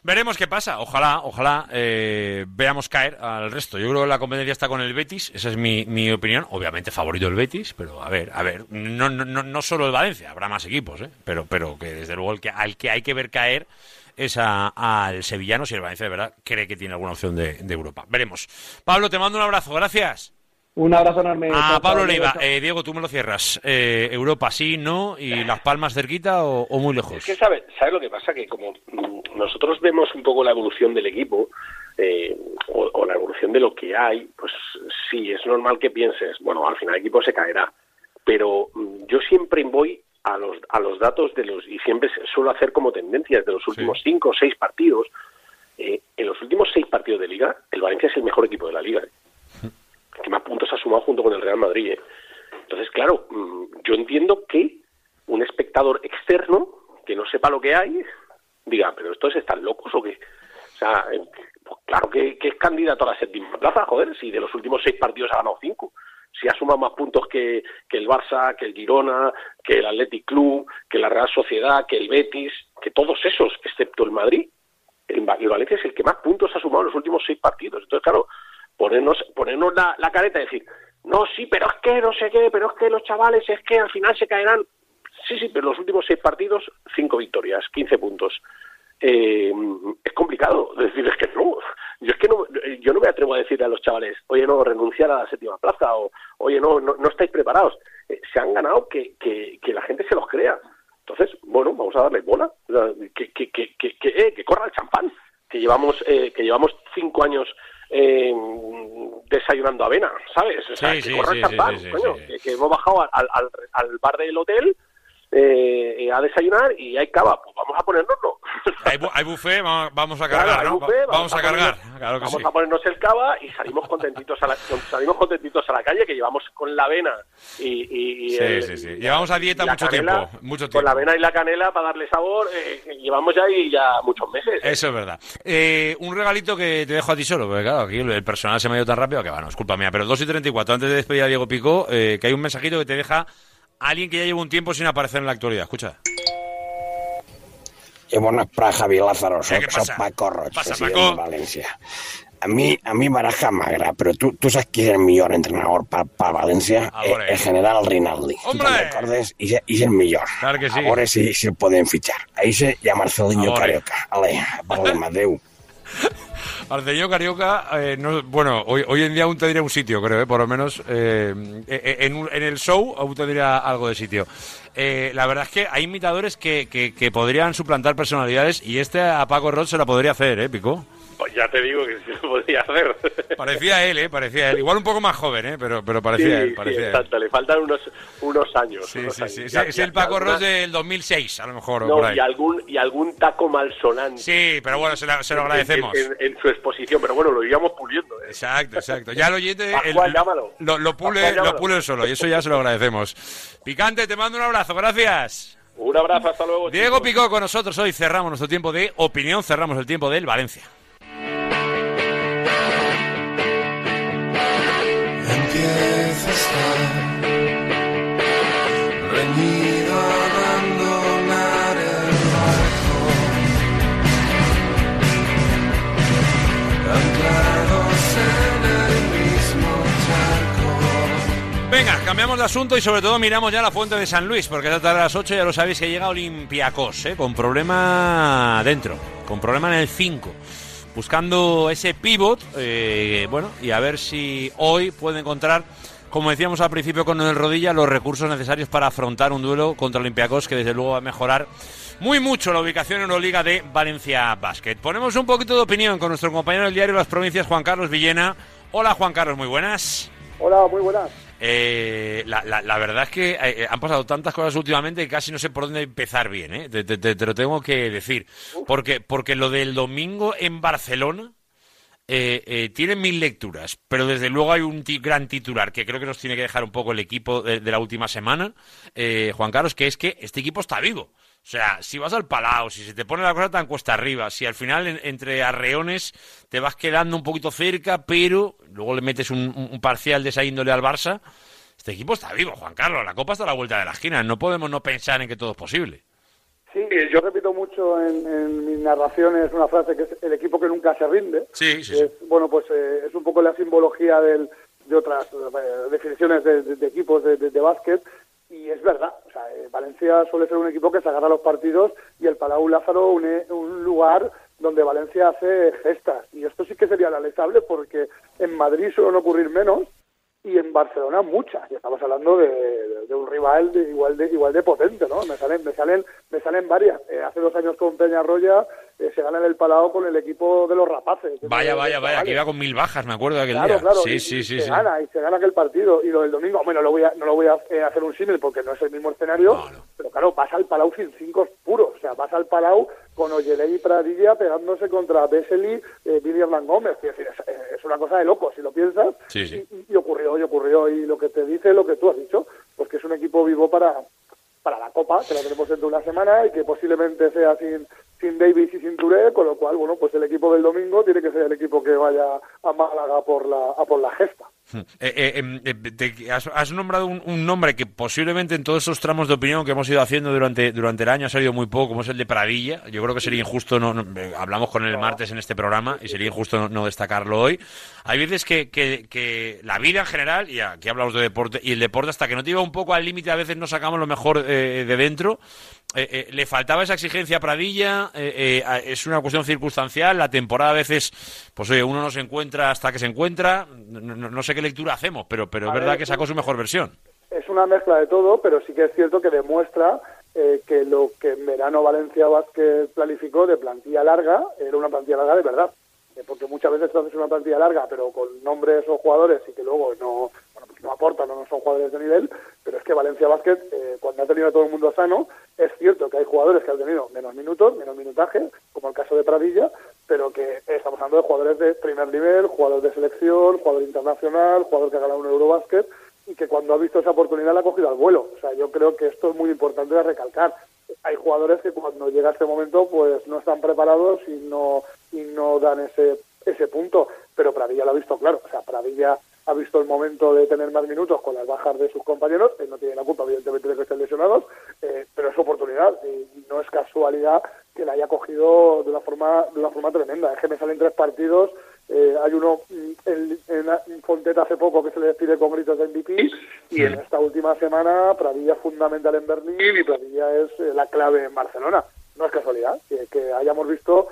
Veremos qué pasa. Ojalá, ojalá eh, veamos caer al resto. Yo creo que la competencia está con el Betis. Esa es mi, mi opinión. Obviamente favorito el Betis, pero a ver, a ver. No, no, no, solo el Valencia, habrá más equipos, ¿eh? Pero, pero que desde luego el que, al que hay que ver caer es a- al sevillano si el Valencia de verdad cree que tiene alguna opción de, de Europa. Veremos. Pablo, te mando un abrazo. Gracias. Un abrazo enorme. A Chao, Pablo Leiva. Eh, Diego, tú me lo cierras. Eh, Europa sí, no. ¿Y Las Palmas cerquita o, o muy lejos? Es que, ¿sabes sabe lo que pasa? Que como nosotros vemos un poco la evolución del equipo, eh, o, o la evolución de lo que hay, pues sí, es normal que pienses, bueno, al final el equipo se caerá. Pero mm, yo siempre voy a los, a los datos de los, y siempre suelo hacer como tendencias de los últimos cinco o seis partidos. Eh, en los últimos seis partidos de liga, el Valencia es el mejor equipo de la liga. Que más puntos ha sumado junto con el Real Madrid. ¿eh? Entonces, claro, mm, yo entiendo que un espectador externo que no sepa lo que hay diga, pero estos están locos o qué. O sea, eh, pues claro que, es candidato a la séptima plaza, joder, si de los últimos seis partidos ha ganado cinco. Si ha sumado más puntos que, que el Barça, que el Girona, que el Athletic Club, que la Real Sociedad, que el Betis, que todos esos, excepto el Madrid, el, el Valencia es el que más puntos ha sumado en los últimos seis partidos. Entonces, claro, ponernos, ponernos la, la careta y decir, no, sí, pero es que no sé qué, pero es que los chavales es que al final se caerán. Sí, sí, pero los últimos seis partidos, cinco victorias, 15 puntos. Eh, es complicado decir, es que no. Yo es que no, yo no me atrevo a decirle a los chavales, oye, no, renunciar a la séptima plaza, o oye, no, no, no estáis preparados. Eh, se han ganado que, que, que la gente se los crea. Entonces, bueno, vamos a darle bola, que, que, que, eh, que corra el champán, que llevamos, eh, que llevamos cinco años eh, desayunando avena, ¿sabes? O sea, Sí, que sí, corran champán, coño. Que, que hemos bajado al, al, al bar del hotel eh, eh, a desayunar y hay cava, pues vamos a ponernoslo. Hay, bu- hay buffet, vamos, vamos a cargar, ¿no? buffet, vamos a cargar, ponernos- claro que vamos sí. a ponernos el cava y salimos contentitos a la, salimos contentitos a la calle que llevamos con la avena y, y- y Sí, el- sí, sí. Llevamos a dieta y mucho canela, tiempo, mucho Con tiempo. la avena y la canela para darle sabor, eh, llevamos ya ahí ya muchos meses. Eso es verdad. Eh, un regalito que te dejo a ti solo, porque claro, aquí el personal se me ha ido tan rápido que, bueno, es culpa mía. Pero 2 y 34, antes de despedir a Diego Pico, eh, que hay un mensajito que te deja alguien que ya lleva un tiempo sin aparecer en la actualidad. Escucha. I bona pra, Javi Lázaro, Eh, passa? Paco president Paco? de València. A mi, a mi Baraja m'agrada, però tu, tu saps qui és el millor entrenador per, per València? A veure. el general Rinaldi. Hombre! Tu te'n recordes? I és el millor. Claro que sí. A veure si, si el podem fitxar. Ahí se i a Marcelinho. Carioca. Ale, parlem. Arceño Carioca, eh, no, bueno, hoy, en día aún tendría un sitio, creo, eh, por lo menos eh, eh, en, en el show aún tendría algo de sitio. Eh, la verdad es que hay imitadores que, que, que podrían suplantar personalidades y este a Paco Ross se la podría hacer, ¿eh, Pico? Pues ya te digo que sí lo podría hacer. Parecía él, ¿eh? Parecía él. Igual un poco más joven, ¿eh? Pero, pero parecía Sí, él, sí, parecía él. le faltan unos, unos años. Sí, unos sí, años. sí. Es, Ya- es ya- el Paco Ross del 2006, a lo mejor, o No, por ahí. y algún, y algún taco malsonante. Sí, pero bueno, se, la- se lo agradecemos. En, en- en su exposición, pero bueno, lo íbamos puliendo. ¿eh? Exacto, exacto. Ya el oyente el- llámalo. lo, lo pule, Pascual, lo pule solo y eso ya se lo agradecemos. Picante, te mando un abrazo, gracias. Un abrazo, hasta luego. Diego chicos. Picó con nosotros hoy, cerramos nuestro tiempo de opinión, cerramos el tiempo del Valencia. Cambiamos de asunto y sobre todo miramos ya la fuente de San Luis, porque esta tarde a las 8 ya lo sabéis que llega Olympiacos, ¿eh? con problema dentro, con problema en el 5. Buscando ese pivot, eh, bueno, y a ver si hoy puede encontrar, como decíamos al principio con el rodilla, los recursos necesarios para afrontar un duelo contra Olympiacos, que desde luego va a mejorar muy mucho la ubicación en Euroliga de Valencia Basket. Ponemos un poquito de opinión con nuestro compañero del diario Las Provincias, Juan Carlos Villena. Hola Juan Carlos, muy buenas. Hola, muy buenas. Eh, la, la- la verdad es que eh, han pasado tantas cosas últimamente que casi no sé por dónde empezar bien, ¿eh? te, te- te- te lo tengo que decir. Porque, porque lo del domingo en Barcelona eh, eh, tiene mil lecturas, pero desde luego hay un gran titular que creo que nos tiene que dejar un poco el equipo de, de la última semana, eh, Juan Carlos, que es que este equipo está vivo. O sea, si vas al Palau, si se te pone la cosa tan cuesta arriba, si al final en- entre arreones te vas quedando un poquito cerca, pero luego le metes un, parcial de esa índole al Barça, este equipo está vivo, Juan Carlos. La Copa está a la vuelta de la esquina. No podemos no pensar en que todo es posible. Sí, yo repito mucho en, en mis narraciones una frase que es el equipo que nunca se rinde. Sí, sí, es, bueno, pues eh, es un poco la simbología del, de otras eh, definiciones de, de- de equipos de- de básquet. Y es verdad, o sea, eh, Valencia suele ser un equipo que se agarra los partidos y el Palau Lázaro une- un lugar donde Valencia hace gestas. Y esto sí que sería lamentable porque en Madrid suelen ocurrir menos y en Barcelona muchas. Y estamos hablando de un rival de igual de igual de potente, ¿no? Me salen me salen me salen varias. Eh, hace dos años con Peñarroya eh, se gana en el Palau con el equipo de los rapaces. Vaya, vaya, vaya, que iba con mil bajas, me acuerdo de aquel Claro, día. claro, sí, y- sí, y sí, se sí. gana y se gana aquel partido y lo del domingo, bueno, no lo voy a no lo voy a eh, hacer un símil porque no es el mismo escenario, pero claro, vas al Palau sin cinco puros, o sea, vas al Palau con Oyeley y Pradilla pegándose contra Vesely, eh, Billy Hernán Gómez, es decir, es, es una cosa de loco si lo piensas Sí, sí. y, y ocurrió, y ocurrió y lo que te dice lo que tú has dicho, pues que es un equipo vivo para para la Copa, que la tenemos dentro de una semana y que posiblemente sea sin sin Davis y sin Touré, con lo cual, bueno, pues el equipo del domingo tiene que ser el equipo que vaya a Málaga por la, a por la gesta. Eh, eh, em, eh, te- has, has nombrado un, un nombre que posiblemente en todos esos tramos de opinión que hemos ido haciendo durante, durante el año ha salido muy poco, como es el de Pradilla. Yo creo que sería injusto, no, no- hablamos con él el martes en este programa y sería injusto no, no destacarlo hoy. Hay veces que, que- que la vida en general, y aquí hablamos de deporte, y el deporte hasta que no te iba un poco al límite a veces no sacamos lo mejor eh, de dentro. Eh, eh, le faltaba esa exigencia a Pradilla, eh, eh, es una cuestión circunstancial, la temporada a veces, pues oye, uno no se encuentra hasta que se encuentra, no, no- no sé qué lectura hacemos, pero, pero es verdad ver, que sacó su mejor versión. Es una mezcla de todo, pero sí que es cierto que demuestra eh, que lo que en verano Valencia Vázquez planificó de plantilla larga era una plantilla larga de verdad. porque muchas veces haces una plantilla larga, pero con nombres o jugadores y que luego no, no aportan no son jugadores de nivel, pero es que Valencia Basket, eh, cuando ha tenido a todo el mundo sano, es cierto que hay jugadores que han tenido menos minutos, menos minutaje, como el caso de Pradilla, pero que estamos hablando de jugadores de primer nivel, jugadores de selección, jugador internacional, jugador que ha ganado un Eurobasket, y que cuando ha visto esa oportunidad la ha cogido al vuelo. O sea, yo creo que esto es muy importante de recalcar. Hay jugadores que cuando llega este momento pues no están preparados y no y no dan ese ese punto, pero Pradilla lo ha visto claro. O sea, Pradilla ha visto el momento de tener más minutos con las bajas de sus compañeros, él no tiene la culpa evidentemente de que estén lesionados, eh, pero es oportunidad y no es casualidad que la haya cogido de una forma de una forma tremenda. Es que me salen tres partidos eh, hay uno mm, en, en, en, Fonteta hace poco que se le despide con gritos de MVP y en esta última semana Pradilla es fundamental en Berlín y Pradilla es eh, la clave en Barcelona. No es casualidad que, que, hayamos visto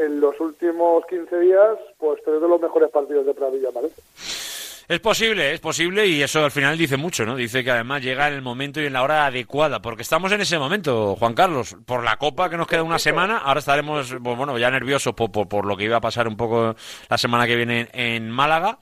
en los últimos 15 días pues tres de los mejores partidos de Pradilla, parece. Es posible, es posible y eso al final dice mucho, ¿no? Dice que además llega en el momento y en la hora adecuada, porque estamos en ese momento, Juan Carlos, por la Copa que nos queda una semana, ahora estaremos, pues, bueno, ya nerviosos por, por, por lo que iba a pasar un poco la semana que viene en Málaga.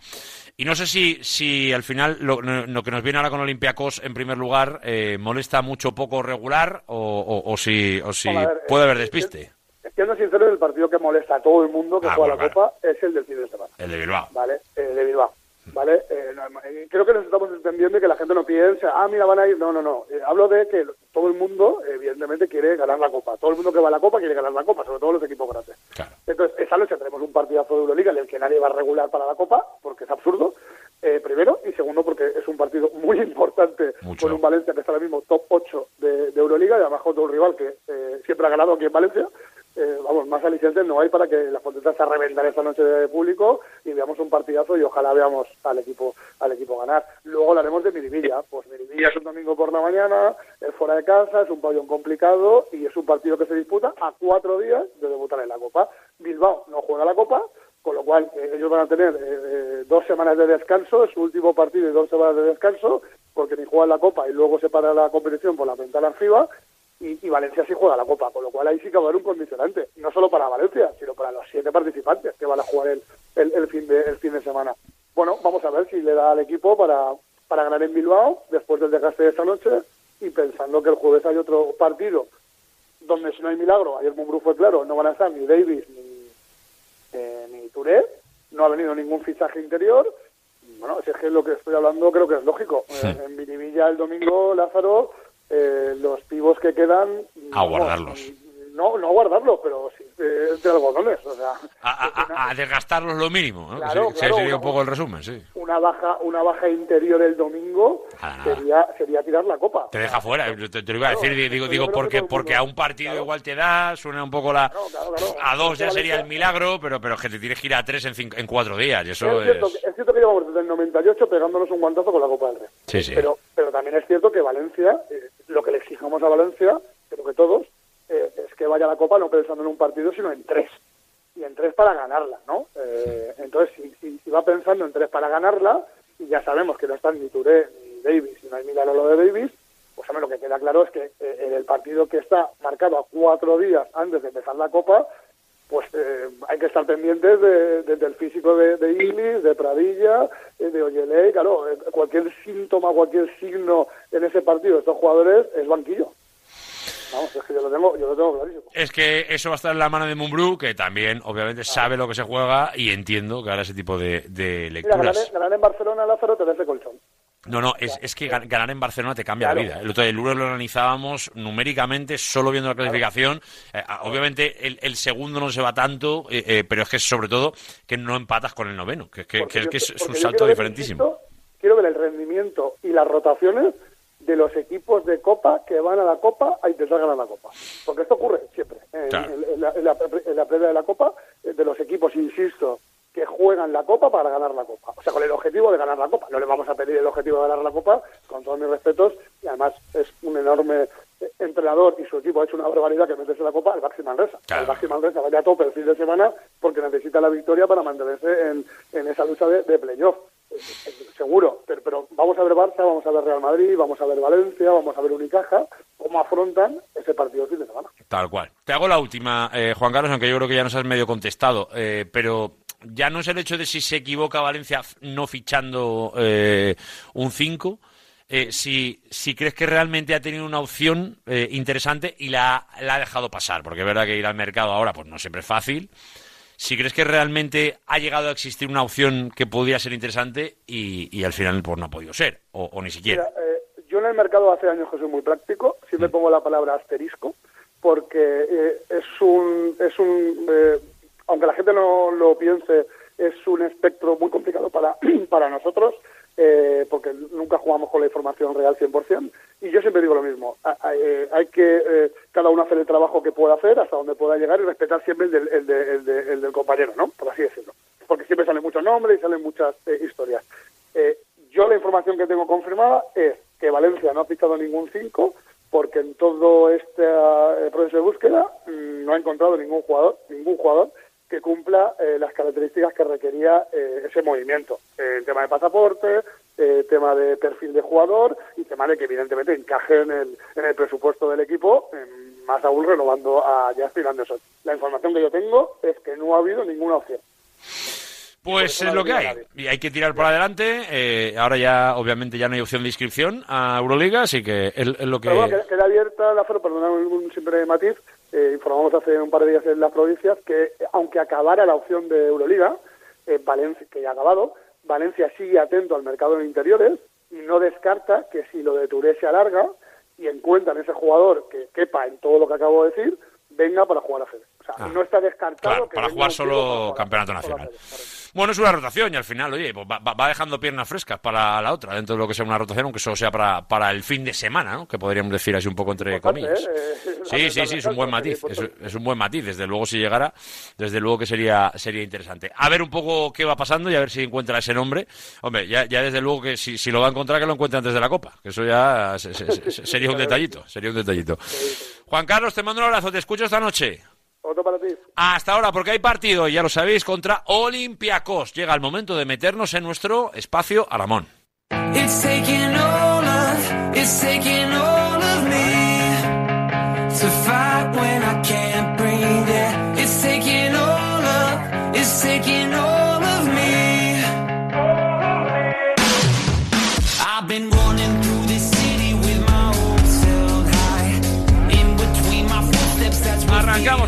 Y no sé si, si al final lo, lo que nos viene ahora con Olympiacos en primer lugar eh, molesta mucho poco regular o, o, o si, o si ver, puede haber despiste. Siendo sincero, el partido que molesta a todo el mundo que Ah, juega bueno, la Copa es el del fin de semana. El de Bilbao. ¿vale? Eh, de Bilbao. ¿Vale? Eh, no, creo que nos estamos entendiendo y que la gente no piensa, ah, mira, van a ir. No, no, no. Eh, hablo de que todo el mundo, evidentemente, quiere ganar la Copa. Todo el mundo que va a la Copa quiere ganar la Copa, sobre todo los equipos grandes. Entonces, esa noche tenemos un partidazo de Euroliga en el que nadie va a regular para la Copa, porque es absurdo. Eh, primero, y segundo, porque es un partido muy importante con un Valencia que está ahora mismo top 8 de, de Euroliga y además contra un rival que eh, siempre ha ganado aquí en Valencia. Eh, vamos, más alicientes no hay para que las Fonteta se reventan esta noche de público y veamos un partidazo y ojalá veamos al equipo al equipo ganar. Luego hablaremos de Miribilla. Pues Miribilla es un domingo por la mañana, es fuera de casa, es un pabellón complicado y es un partido que se disputa a cuatro días de debutar en la Copa. Bilbao no juega la Copa, con lo cual eh, ellos van a tener eh, eh, dos semanas de descanso, es su último partido y dos semanas de descanso, porque ni juegan la Copa y luego se para la competición por la ventana FIBA, y, y, Valencia sí juega la Copa, con lo cual ahí sí que va a haber un condicionante, no solo para Valencia, sino para los siete participantes que van a jugar el, el, el, fin, de, el fin de semana. Bueno, vamos a ver si le da al equipo para, para ganar en Bilbao después del desgaste de esta noche y pensando que el jueves hay otro partido donde si no hay milagro, ayer Mumbrú fue claro, no van a estar ni Davis ni, eh, ni Touré, no ha venido ningún fichaje interior, bueno, si es que lo que estoy hablando creo que es lógico. Sí. Eh, en Minivilla el domingo, Lázaro, eh, los pivos que quedan... A guardarlos. No, no a guardarlos, pero sí, eh, de algodones, o sea... A, a, a, desgastarlos lo mínimo, ¿no? Claro, sería una, un poco el resumen, sí. Una baja, una baja interior el domingo sería, sería tirar la copa. Te deja fuera, te, te lo iba a decir, claro, digo, digo porque, porque a un partido igual te da, suena un poco la... A dos ya sería el milagro, pero, pero que te tienes que ir a tres en, cinco, en cuatro días, y eso es... Cierto, es... es cierto que llevamos desde el 98 pegándonos un guantazo con la Copa del Rey. Sí, sí. Pero, pero también es cierto que Valencia, eh, lo que le exigimos a Valencia, creo que todos, eh, es que vaya a la Copa no pensando en un partido, sino en tres. Y en tres para ganarla, ¿no? Eh, entonces, si, si, si, va pensando en tres para ganarla, y ya sabemos que no están ni Touré ni Davis, y no hay milagro lo de Davis, pues hombre, lo que queda claro es que eh, en el partido que está marcado a cuatro días antes de empezar la Copa, pues eh, hay que estar pendientes de, de, del físico de, de de Pradilla, eh, de Oyele, claro, eh, cualquier síntoma, cualquier signo en ese partido de estos jugadores es banquillo. Vamos, es que yo lo tengo, yo lo tengo clarísimo. Es que eso va a estar en la mano de Mumbrú, que también, obviamente, sabe lo que se juega y entiendo que hará ese tipo de, de lecturas. Mira, ganar, ganar, en Barcelona, Lázaro, te da ese colchón. No, no, es, es que ganar en Barcelona te cambia claro. la vida. El otro día el lunes lo organizábamos numéricamente, solo viendo la clasificación. Eh, obviamente el, el, segundo no se va tanto, eh, eh, pero es que sobre todo que no empatas con el noveno, que, que, que, yo, que es, es, un salto diferentísimo. Ver, quiero ver el rendimiento y las rotaciones de los equipos de Copa que van a la Copa a intentar ganar la Copa. Porque esto ocurre siempre. Claro. En, la, en, la, en la previa de la Copa, de los equipos, insisto, que juegan la Copa para ganar la Copa. O sea, con el objetivo de ganar la Copa. No le vamos a pedir el objetivo de ganar la Copa, con todos mis respetos, y además es un enorme entrenador y su equipo ha hecho una barbaridad que meterse la Copa al Baxi Manresa. Claro. El Baxi Manresa vaya a tope el fin de semana porque necesita la victoria para mantenerse en, en esa lucha de, de playoff. Seguro, pero, pero, vamos a ver Barça, vamos a ver Real Madrid, vamos a ver Valencia, vamos a ver Unicaja, cómo afrontan ese partido el fin de semana. Tal cual. Te hago la última, eh, Juan Carlos, aunque yo creo que ya nos has medio contestado, eh, pero ya no es el hecho de si se equivoca Valencia no fichando eh, un 5, eh, si, si crees que realmente ha tenido una opción eh, interesante y la, la ha dejado pasar, porque es verdad que ir al mercado ahora pues no siempre es fácil. Si crees que realmente ha llegado a existir una opción que podría ser interesante y, y al final pues no ha podido ser, o, o ni siquiera. Mira, eh, yo en el mercado hace años que soy muy práctico, siempre pongo la palabra asterisco, porque eh, es un, es un eh, aunque la gente no lo piense, es un espectro muy complicado para, para nosotros, eh, porque nunca jugamos con la información real 100%, y yo siempre digo lo mismo, a- eh, hay que eh, cada uno hacer el trabajo que pueda hacer, hasta donde pueda llegar, y respetar siempre el del compañero, ¿no? Por así decirlo. Porque siempre salen muchos nombres y salen muchas eh, historias. Eh, yo la información que tengo confirmada es que Valencia no ha fichado ningún 5 porque en todo este eh, proceso de búsqueda mm, no ha encontrado ningún jugador, ningún jugador que cumpla eh, las características que requería eh, ese movimiento. Eh, el tema de pasaporte, eh, tema de perfil de jugador y tema de que evidentemente encaje en el, en el presupuesto del equipo, más aún renovando a Justin Anderson. La información que yo tengo es que no ha habido ninguna opción. Pues es lo que hay. Y hay que tirar por adelante. eh, ahora ya, obviamente, ya no hay opción de inscripción a Euroliga, así que es, es lo que... Pero bueno, queda, queda abierta la un, un simple matiz, eh, informamos hace un par de días en las provincias que aunque acabara la opción de Euroliga, eh, Valencia, que ya ha acabado, Valencia sigue atento al mercado de interiores y no descarta que si lo de Touré se alarga y encuentran ese jugador que quepa en todo lo que acabo de decir, venga para jugar a FED. O sea, no está descartado Claro, que para jugar solo campeonato nacional. Bueno, es una rotación y al final, oye, pues va, va- va dejando piernas frescas para la otra, dentro de lo que sea una rotación, aunque solo sea para, para el fin de semana, ¿no? Que podríamos decir así un poco entre comillas. ¿eh? Sí, sí, sí, es un buen matiz. Es, es un buen matiz. Desde luego, si llegara, desde luego que sería, sería interesante. A ver un poco qué va pasando y a ver si encuentra ese nombre. Hombre, ya, ya desde luego que si, si lo va a encontrar, que lo encuentre antes de la Copa. Que eso ya se- se- se- sería un detallito. Sería un detallito. Juan Carlos, te mando un abrazo. Te escucho esta noche. Otro para ti. Hasta ahora, porque hay partido, ya lo sabéis, contra Olympiacos. Llega el momento de meternos en nuestro espacio Aramón. It's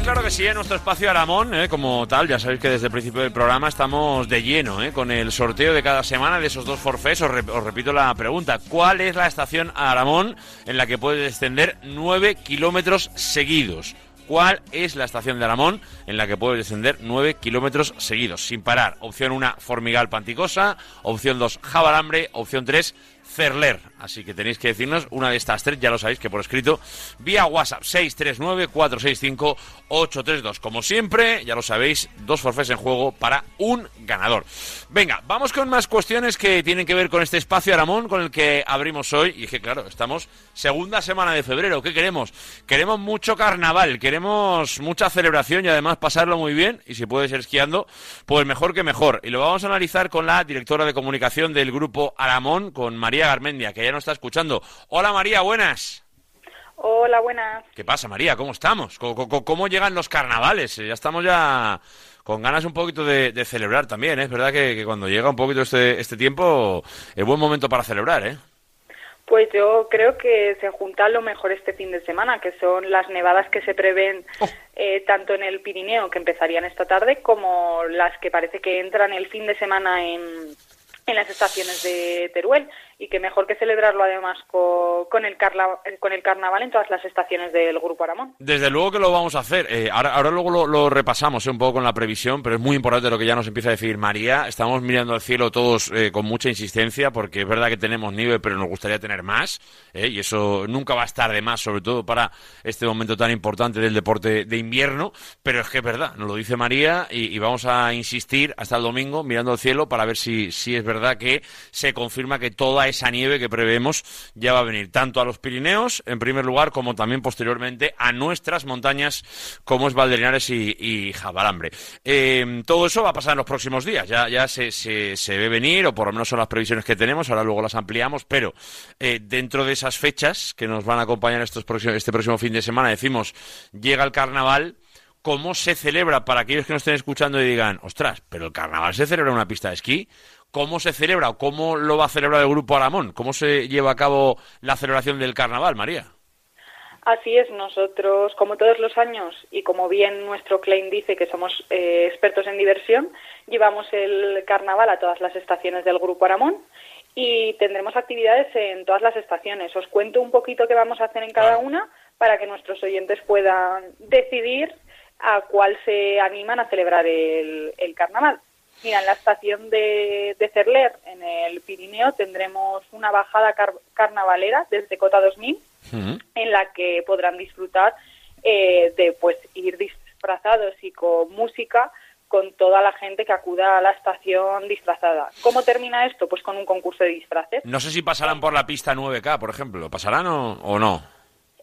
claro que sí, en nuestro espacio Aramón, ¿eh? como tal, ya sabéis que desde el principio del programa estamos de lleno ¿eh? con el sorteo de cada semana de esos dos forfés. Os, re- os repito la pregunta, ¿cuál es la estación Aramón en la que puedes descender 9 kilómetros seguidos? ¿Cuál es la estación de Aramón en la que puedes descender 9 kilómetros seguidos, sin parar? Opción 1, Formigal Panticosa. Opción 2, Jabalambre. Opción 3, Cerler. Así que tenéis que decirnos una de estas tres, ya lo sabéis que por escrito, vía WhatsApp 639-465-832. Como siempre, ya lo sabéis, dos forfés en juego para un ganador. Venga, vamos con más cuestiones que tienen que ver con este espacio Aramón con el que abrimos hoy. Y que, claro, estamos segunda semana de febrero. ¿Qué queremos? Queremos mucho carnaval, queremos mucha celebración y además pasarlo muy bien. Y si puede ser esquiando, pues mejor que mejor. Y lo vamos a analizar con la directora de comunicación del grupo Aramón, con María Garmendia, que ya nos está escuchando. Hola María, buenas. Hola, buenas. ¿Qué pasa, María? ¿Cómo estamos? ¿Cómo, cómo- cómo llegan los carnavales? Eh, Ya estamos ya con ganas un poquito de, de celebrar también. ¿eh? Es verdad que, que cuando llega un poquito este, este tiempo es buen momento para celebrar, ¿eh? Pues yo creo que se junta lo mejor este fin de semana, que son las nevadas que se prevén eh, tanto en el Pirineo, que empezarían esta tarde, como las que parece que entran el fin de semana en, en las estaciones de Teruel. Y que mejor que celebrarlo además co- con, el, carla- con el carnaval en todas las estaciones del Grupo Aramón. Desde luego que lo vamos a hacer. Eh, ahora, ahora luego lo, lo repasamos eh, un poco con la previsión, pero es muy importante lo que ya nos empieza a decir María. Estamos mirando al cielo todos eh, con mucha insistencia, porque es verdad que tenemos nieve, pero nos gustaría tener más, eh, y eso nunca va a estar de más, sobre todo para este momento tan importante del deporte de invierno. Pero es que es verdad, nos lo dice María, y, y vamos a insistir hasta el domingo mirando al cielo para ver si, si es verdad que se confirma que toda esa nieve que preveemos ya va a venir tanto a los Pirineos, en primer lugar, como también posteriormente a nuestras montañas, como es Valderinares y, Jabalambre. Eh, todo eso va a pasar en los próximos días, ya, se ve venir, o por lo menos son las previsiones que tenemos, ahora luego las ampliamos, pero eh, dentro de esas fechas que nos van a acompañar estos próximos, este próximo fin de semana, decimos, llega el carnaval, ¿cómo se celebra para aquellos que nos estén escuchando y digan, ostras, pero el carnaval se celebra en una pista de esquí? ¿Cómo se celebra o cómo lo va a celebrar el Grupo Aramón? ¿Cómo se lleva a cabo la celebración del carnaval, María? Así es, nosotros, como todos los años, y como bien nuestro claim dice que somos eh, expertos en diversión, llevamos el carnaval a todas las estaciones del Grupo Aramón y tendremos actividades en todas las estaciones. Os cuento un poquito qué vamos a hacer en cada una para que nuestros oyentes puedan decidir a cuál se animan a celebrar el, el carnaval. Mira, en la estación de, de, Cerler, en el Pirineo, tendremos una bajada car carnavalera desde Cota 2000, en la que podrán disfrutar eh, de pues ir disfrazados y con música con toda la gente que acuda a la estación disfrazada. ¿Cómo termina esto? Pues con un concurso de disfraces. No sé si pasarán por la pista 9K, por ejemplo. ¿Pasarán o, o no?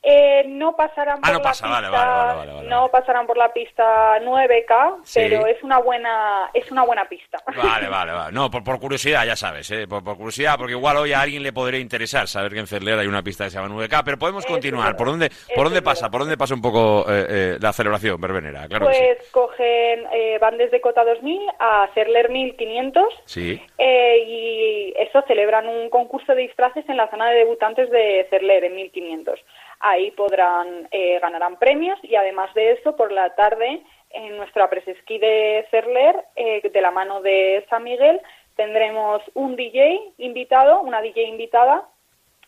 Eh, no pasarán Ah, por no la pasa, pista, vale, vale, vale, vale, no pasarán por la pista 9K, Sí. pero es una buena es una buena pista. Vale, vale, vale. No, por, por curiosidad, ya sabes, ¿eh? por, por curiosidad, porque igual hoy a alguien le podría interesar saber que en Cerler hay una pista de se llama 9K, pero podemos continuar. ¿Por dónde, por dónde pasa? ¿Por dónde pasa un poco eh, eh, la celebración verbenera? Claro que pues cogen eh, van desde Cota 2000 a Cerler 1500 sí. Sí. eh, y eso celebran un concurso de disfraces en la zona de debutantes de Cerler en 1500. Ahí podrán eh, ganarán premios y además de eso por la tarde en nuestra presesquí de Cerler eh, de la mano de San Miguel tendremos un DJ invitado, una DJ invitada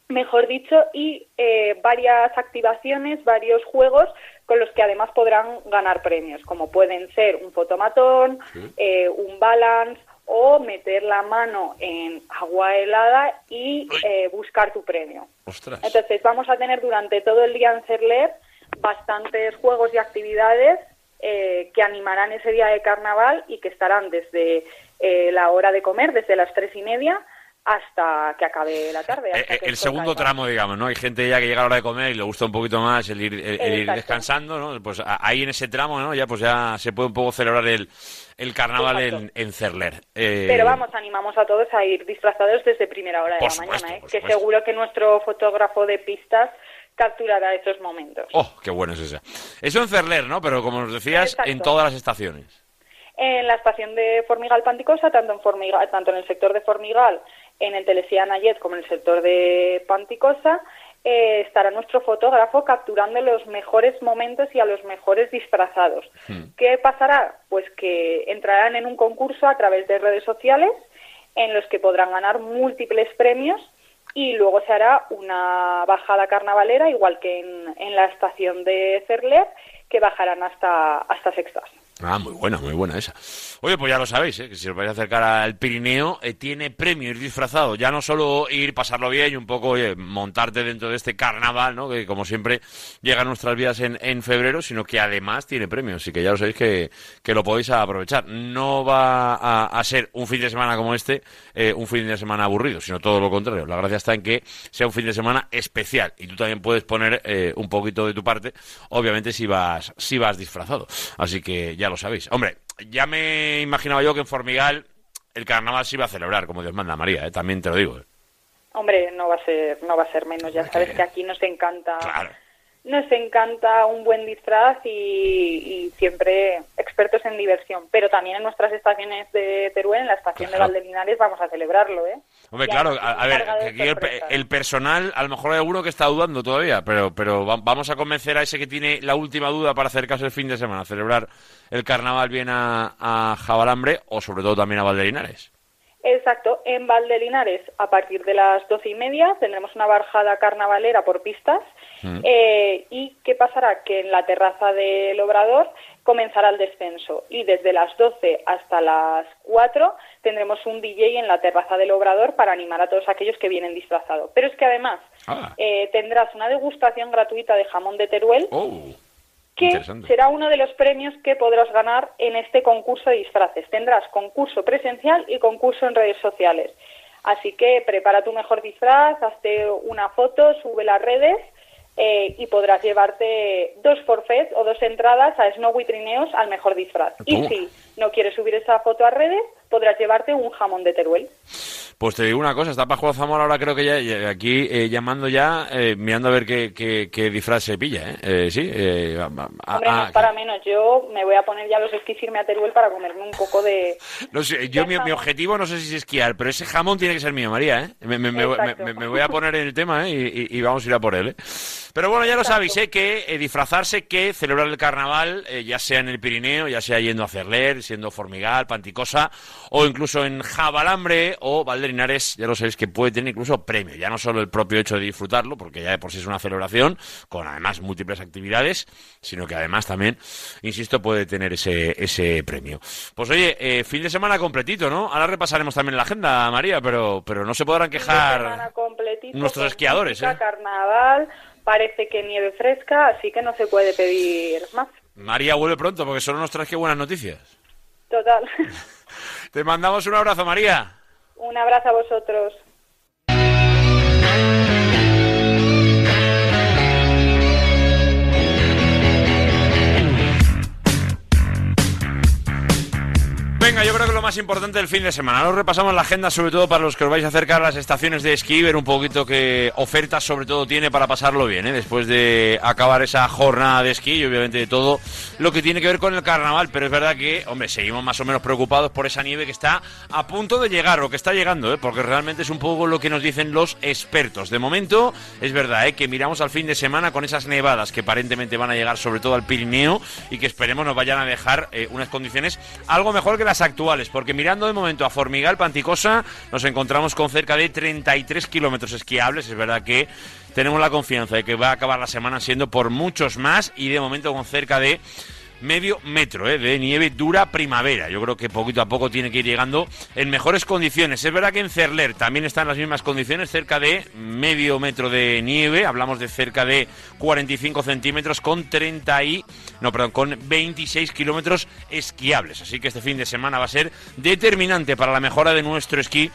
mejor dicho, y eh, varias activaciones, varios juegos con los que además podrán ganar premios, como pueden ser un fotomatón, eh, un balance o meter la mano en agua helada y eh, buscar tu premio. Ostras. Entonces vamos a tener durante todo el día en Cerler bastantes juegos y actividades eh, que animarán ese día de carnaval y que estarán desde eh, la hora de comer, desde las tres y media, hasta que acabe la tarde. hasta Eh, que el segundo tramo, digamos, ¿no? Hay gente ya que llega a la hora de comer y le gusta un poquito más el ir, el- el ir descansando, ¿no? Pues ahí en ese tramo, ¿no? Ya pues ya se puede un poco celebrar el, el carnaval en, en Cerler. Eh, Pero vamos, animamos a todos a ir disfrazados desde primera hora de Por la supuesto, mañana, ¿eh? que supuesto. seguro que nuestro fotógrafo de pistas capturará esos momentos. Oh, qué bueno es ese. Eso en Cerler, ¿no? Pero como nos decías, Exacto. en todas las estaciones. En la estación de Formigal Panticosa, tanto en, Formigal, tanto en el sector de Formigal, en el Telesía Nayet, como en el sector de Panticosa, eh, estará nuestro fotógrafo capturando los mejores momentos y a los mejores disfrazados. ¿Qué pasará? Pues que entrarán en un concurso a través de redes sociales en los que podrán ganar múltiples premios y luego se hará una bajada carnavalera, igual que en, en la estación de Cerler, que bajarán hasta, hasta Sextas. Ah, muy buena, muy buena esa. Oye, pues ya lo sabéis, ¿eh? que si os vais a acercar al Pirineo, eh, tiene premio ir disfrazado. Ya no solo ir, pasarlo bien y un poco, montarte dentro de este carnaval, ¿no? Que como siempre llega a nuestras vidas en, en febrero, sino que además tiene premios. Así que ya lo sabéis que, que lo podéis aprovechar. No va a, a ser un fin de semana como este, eh, un fin de semana aburrido, sino todo lo contrario. La gracia está en que sea un fin de semana especial y tú también puedes poner eh, un poquito de tu parte, obviamente si vas, si vas disfrazado. Así que ya lo sabéis. Hombre, ya me imaginaba yo que en Formigal el carnaval se iba a celebrar, como Dios manda María, ¿eh? también te lo digo. ¿eh? Hombre, no va a ser, no va a ser menos. Ya sabes que aquí nos encanta, Claro. nos encanta un buen disfraz y, y siempre expertos en diversión. Pero también en nuestras estaciones de Teruel, en la estación Claro. de Valdelinares, vamos a celebrarlo, ¿eh? Hombre, claro, a, a ver, el, el personal, a lo mejor hay alguno que está dudando todavía, pero, pero va- vamos a convencer a ese que tiene la última duda para acercarse el fin de semana, a celebrar el carnaval bien a, a Jabalambre o sobre todo también a Valderinares. Exacto, en Valdelinares a partir de las doce y media tendremos una bajada carnavalera por pistas Mm. eh, y ¿qué pasará? Que en la terraza del Obrador comenzará el descenso y desde las 12 hasta las 4 tendremos un DJ en la terraza del Obrador para animar a todos aquellos que vienen disfrazados. Pero es que además Ah. eh, tendrás una degustación gratuita de jamón de Teruel Oh, que será uno de los premios que podrás ganar en este concurso de disfraces. Tendrás concurso presencial y concurso en redes sociales. Así que prepara tu mejor disfraz, hazte una foto, sube las redes eh, y podrás llevarte dos forfaits o dos entradas a Snowy Trineos al mejor disfraz. Y si no quieres subir esa foto a redes, podrás llevarte un jamón de Teruel. Pues te digo una cosa, está Pajo Zamora ahora creo que ya, aquí eh, llamando ya, eh, mirando a ver qué, qué, qué disfraz se pilla, ¿eh? Eh, sí, eh, a- a- Hombre, no a- es para menos. Yo me voy a poner ya los esquís irme a Teruel para comerme un poco de... no sé, yo mi, mi objetivo no sé si es esquiar, pero ese jamón tiene que ser mío, María, ¿eh? Me, me- me- me- me voy a poner en el tema, ¿eh? Y, y- y vamos a ir a por él, ¿eh? Pero bueno, ya lo sabéis, ¿eh? Que eh, disfrazarse, que celebrar el carnaval, eh, ya sea en el Pirineo, ya sea yendo a Cerler, siendo Formigal, Panticosa, o incluso en Jabalambre o Valderinares, ya lo sabéis que puede tener incluso premio. Ya no solo el propio hecho de disfrutarlo, porque ya de por sí es una celebración, con además múltiples actividades, sino que además también, insisto, puede tener ese, ese premio. Pues oye, eh, fin de semana completito, ¿no? Ahora repasaremos también la agenda, María, pero, pero no se podrán quejar nuestros esquiadores, música, ¿eh? carnaval, parece que nieve fresca, así que no se puede pedir más. María vuelve pronto, porque solo nos traes que buenas noticias. Total. Te mandamos un abrazo, María. Un abrazo a vosotros. Yo creo que lo más importante del fin de semana. Ahora repasamos la agenda, sobre todo para los que os vais a acercar a las estaciones de esquí, ver un poquito qué ofertas, sobre todo, tiene para pasarlo bien, ¿eh? después de acabar esa jornada de esquí y, obviamente, de todo lo que tiene que ver con el carnaval. Pero es verdad que, hombre, seguimos más o menos preocupados por esa nieve que está a punto de llegar, o que está llegando, ¿eh? porque realmente es un poco lo que nos dicen los expertos. De momento, es verdad ¿eh? que miramos al fin de semana con esas nevadas que aparentemente van a llegar, sobre todo al Pirineo, y que esperemos nos vayan a dejar eh, unas condiciones algo mejor que las actuales, porque mirando de momento a Formigal, Panticosa, nos encontramos con cerca de 33 kilómetros esquiables. Es verdad que tenemos la confianza de que va a acabar la semana siendo por muchos más y de momento con cerca de medio metro ¿eh? de nieve dura primavera. Yo creo que poquito a poco tiene que ir llegando en mejores condiciones. Es verdad que en Cerler también están las mismas condiciones, cerca de medio metro de nieve. Hablamos de cerca de 45 centímetros con 30 y no, perdón, con 26 kilómetros esquiables. Así que este fin de semana va a ser determinante para la mejora de nuestro esquí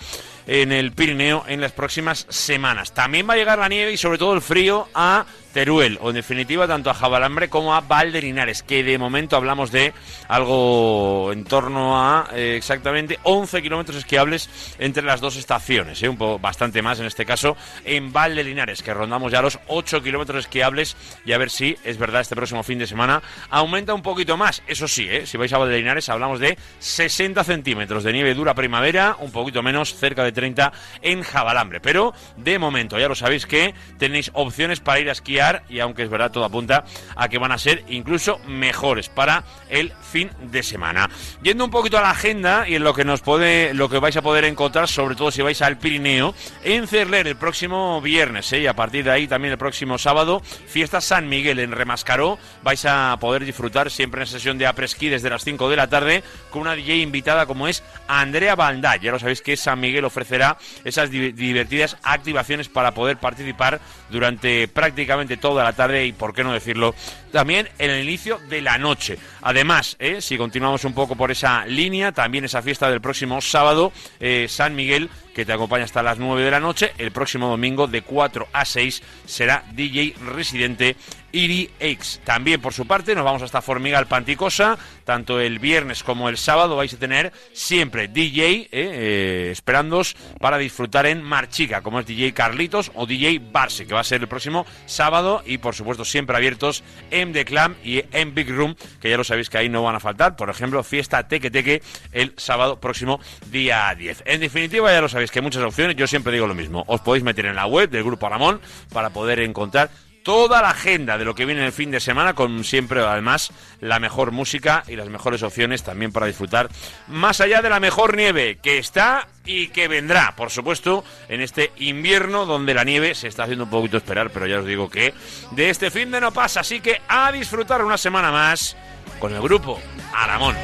en el Pirineo en las próximas semanas. También va a llegar la nieve y sobre todo el frío a Teruel, o en definitiva tanto a Jabalambre como a Valderinares, que de momento hablamos de algo en torno a eh, exactamente 11 kilómetros esquiables entre las dos estaciones, ¿eh? un poco bastante más en este caso en Valderinares, que rondamos ya los 8 kilómetros esquiables y a ver si es verdad este próximo fin de semana aumenta un poquito más. Eso sí, ¿eh? si vais a Valderinares hablamos de 60 centímetros de nieve dura primavera, un poquito menos, cerca de 30 en Jabalambre. Pero de momento ya lo sabéis que tenéis opciones para ir a esquiar y aunque es verdad todo apunta a que van a ser incluso mejores para el fin de semana. Yendo un poquito a la agenda y en lo que nos puede, lo que vais a poder encontrar, sobre todo si vais al Pirineo, en Cerler el próximo viernes, ¿eh? y a partir de ahí también el próximo sábado, fiesta San Miguel en Remascaró, vais a poder disfrutar siempre en sesión de apresquí desde las 5 de la tarde con una DJ invitada como es Andrea Valdá. Ya lo sabéis que San Miguel ofrecerá esas di- divertidas activaciones para poder participar durante prácticamente toda la tarde y, por qué no decirlo, también en el inicio de la noche. Además, ¿eh? si continuamos un poco por esa línea, también esa fiesta del próximo sábado, eh, San Miguel, que te acompaña hasta las 9 de la noche, el próximo domingo de 4 a 6 será DJ residente Iri X. También por su parte nos vamos hasta Formigal Panticosa, tanto el viernes como el sábado vais a tener siempre DJ eh, eh, esperándoos para disfrutar en Marchica, como es DJ Carlitos o DJ Barsi, que va a ser el próximo sábado. Y por supuesto siempre abiertos en The Clam y en Big Room, que ya lo sabéis que ahí no van a faltar, por ejemplo, fiesta Teque Teque el sábado próximo día 10. En definitiva, ya lo sabéis que hay muchas opciones, yo siempre digo lo mismo, os podéis meter en la web del Grupo Ramón para poder encontrar toda la agenda de lo que viene en el fin de semana, con siempre además la mejor música y las mejores opciones también para disfrutar, más allá de la mejor nieve que está y que vendrá, por supuesto, en este invierno donde la nieve se está haciendo un poquito esperar, pero ya os digo que de este fin de no pasa, así que a disfrutar una semana más con el grupo Aramón.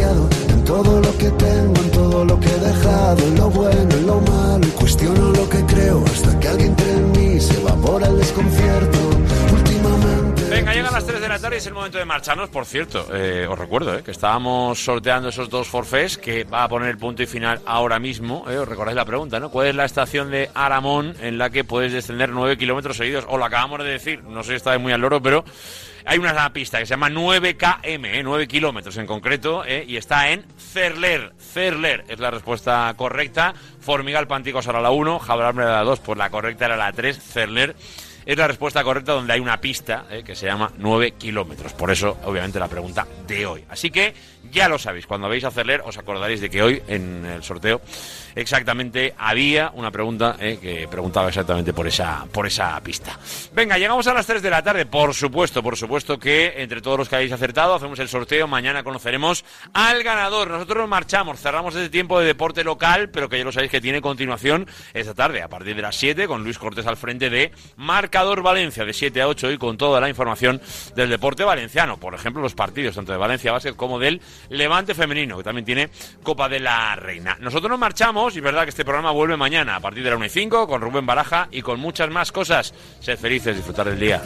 en todo lo que tengo, en todo lo que he dejado, en lo bueno, en lo malo, y cuestiono lo que creo hasta que alguien entre en mí se evapora el desconcierto. Venga, llegan las 3 de la tarde y es el momento de marcharnos. Por cierto, eh, os recuerdo eh, que estábamos sorteando esos dos forfés que va a poner el punto y final ahora mismo. eh, os recordáis la pregunta, ¿no? ¿Cuál es la estación de Aramón en la que puedes descender 9 kilómetros seguidos? Os lo acabamos de decir, no sé si está muy al loro, pero hay una pista que se llama 9KM, eh, 9 kilómetros en concreto, eh, y está en Cerler. Cerler es la respuesta correcta. Formigal Panticos era la 1, Jabralme era la 2, pues la correcta era la 3, Cerler es la respuesta correcta donde hay una pista eh, que se llama 9 kilómetros. Por eso, obviamente, la pregunta de hoy. Así que ya lo sabéis, cuando veis a Cerler os acordaréis de que hoy en el sorteo exactamente había una pregunta eh, que preguntaba exactamente por esa, por esa pista. Venga, llegamos a las 3 de la tarde. Por supuesto, por supuesto que entre todos los que habéis acertado hacemos el sorteo. Mañana conoceremos al ganador. Nosotros nos marchamos, cerramos este tiempo de deporte local, pero que ya lo sabéis que tiene continuación esta tarde a partir de las 7 con Luis Cortés al frente de Marcador Valencia de 7 a 8 y con toda la información del deporte valenciano. Por ejemplo, los partidos tanto de Valencia Básquet como del Levante Femenino, que también tiene Copa de la Reina. Nosotros nos marchamos y es verdad que este programa vuelve mañana a partir de la 1 y 5 con Rubén Baraja y con muchas más cosas. Sed felices, disfrutar del día.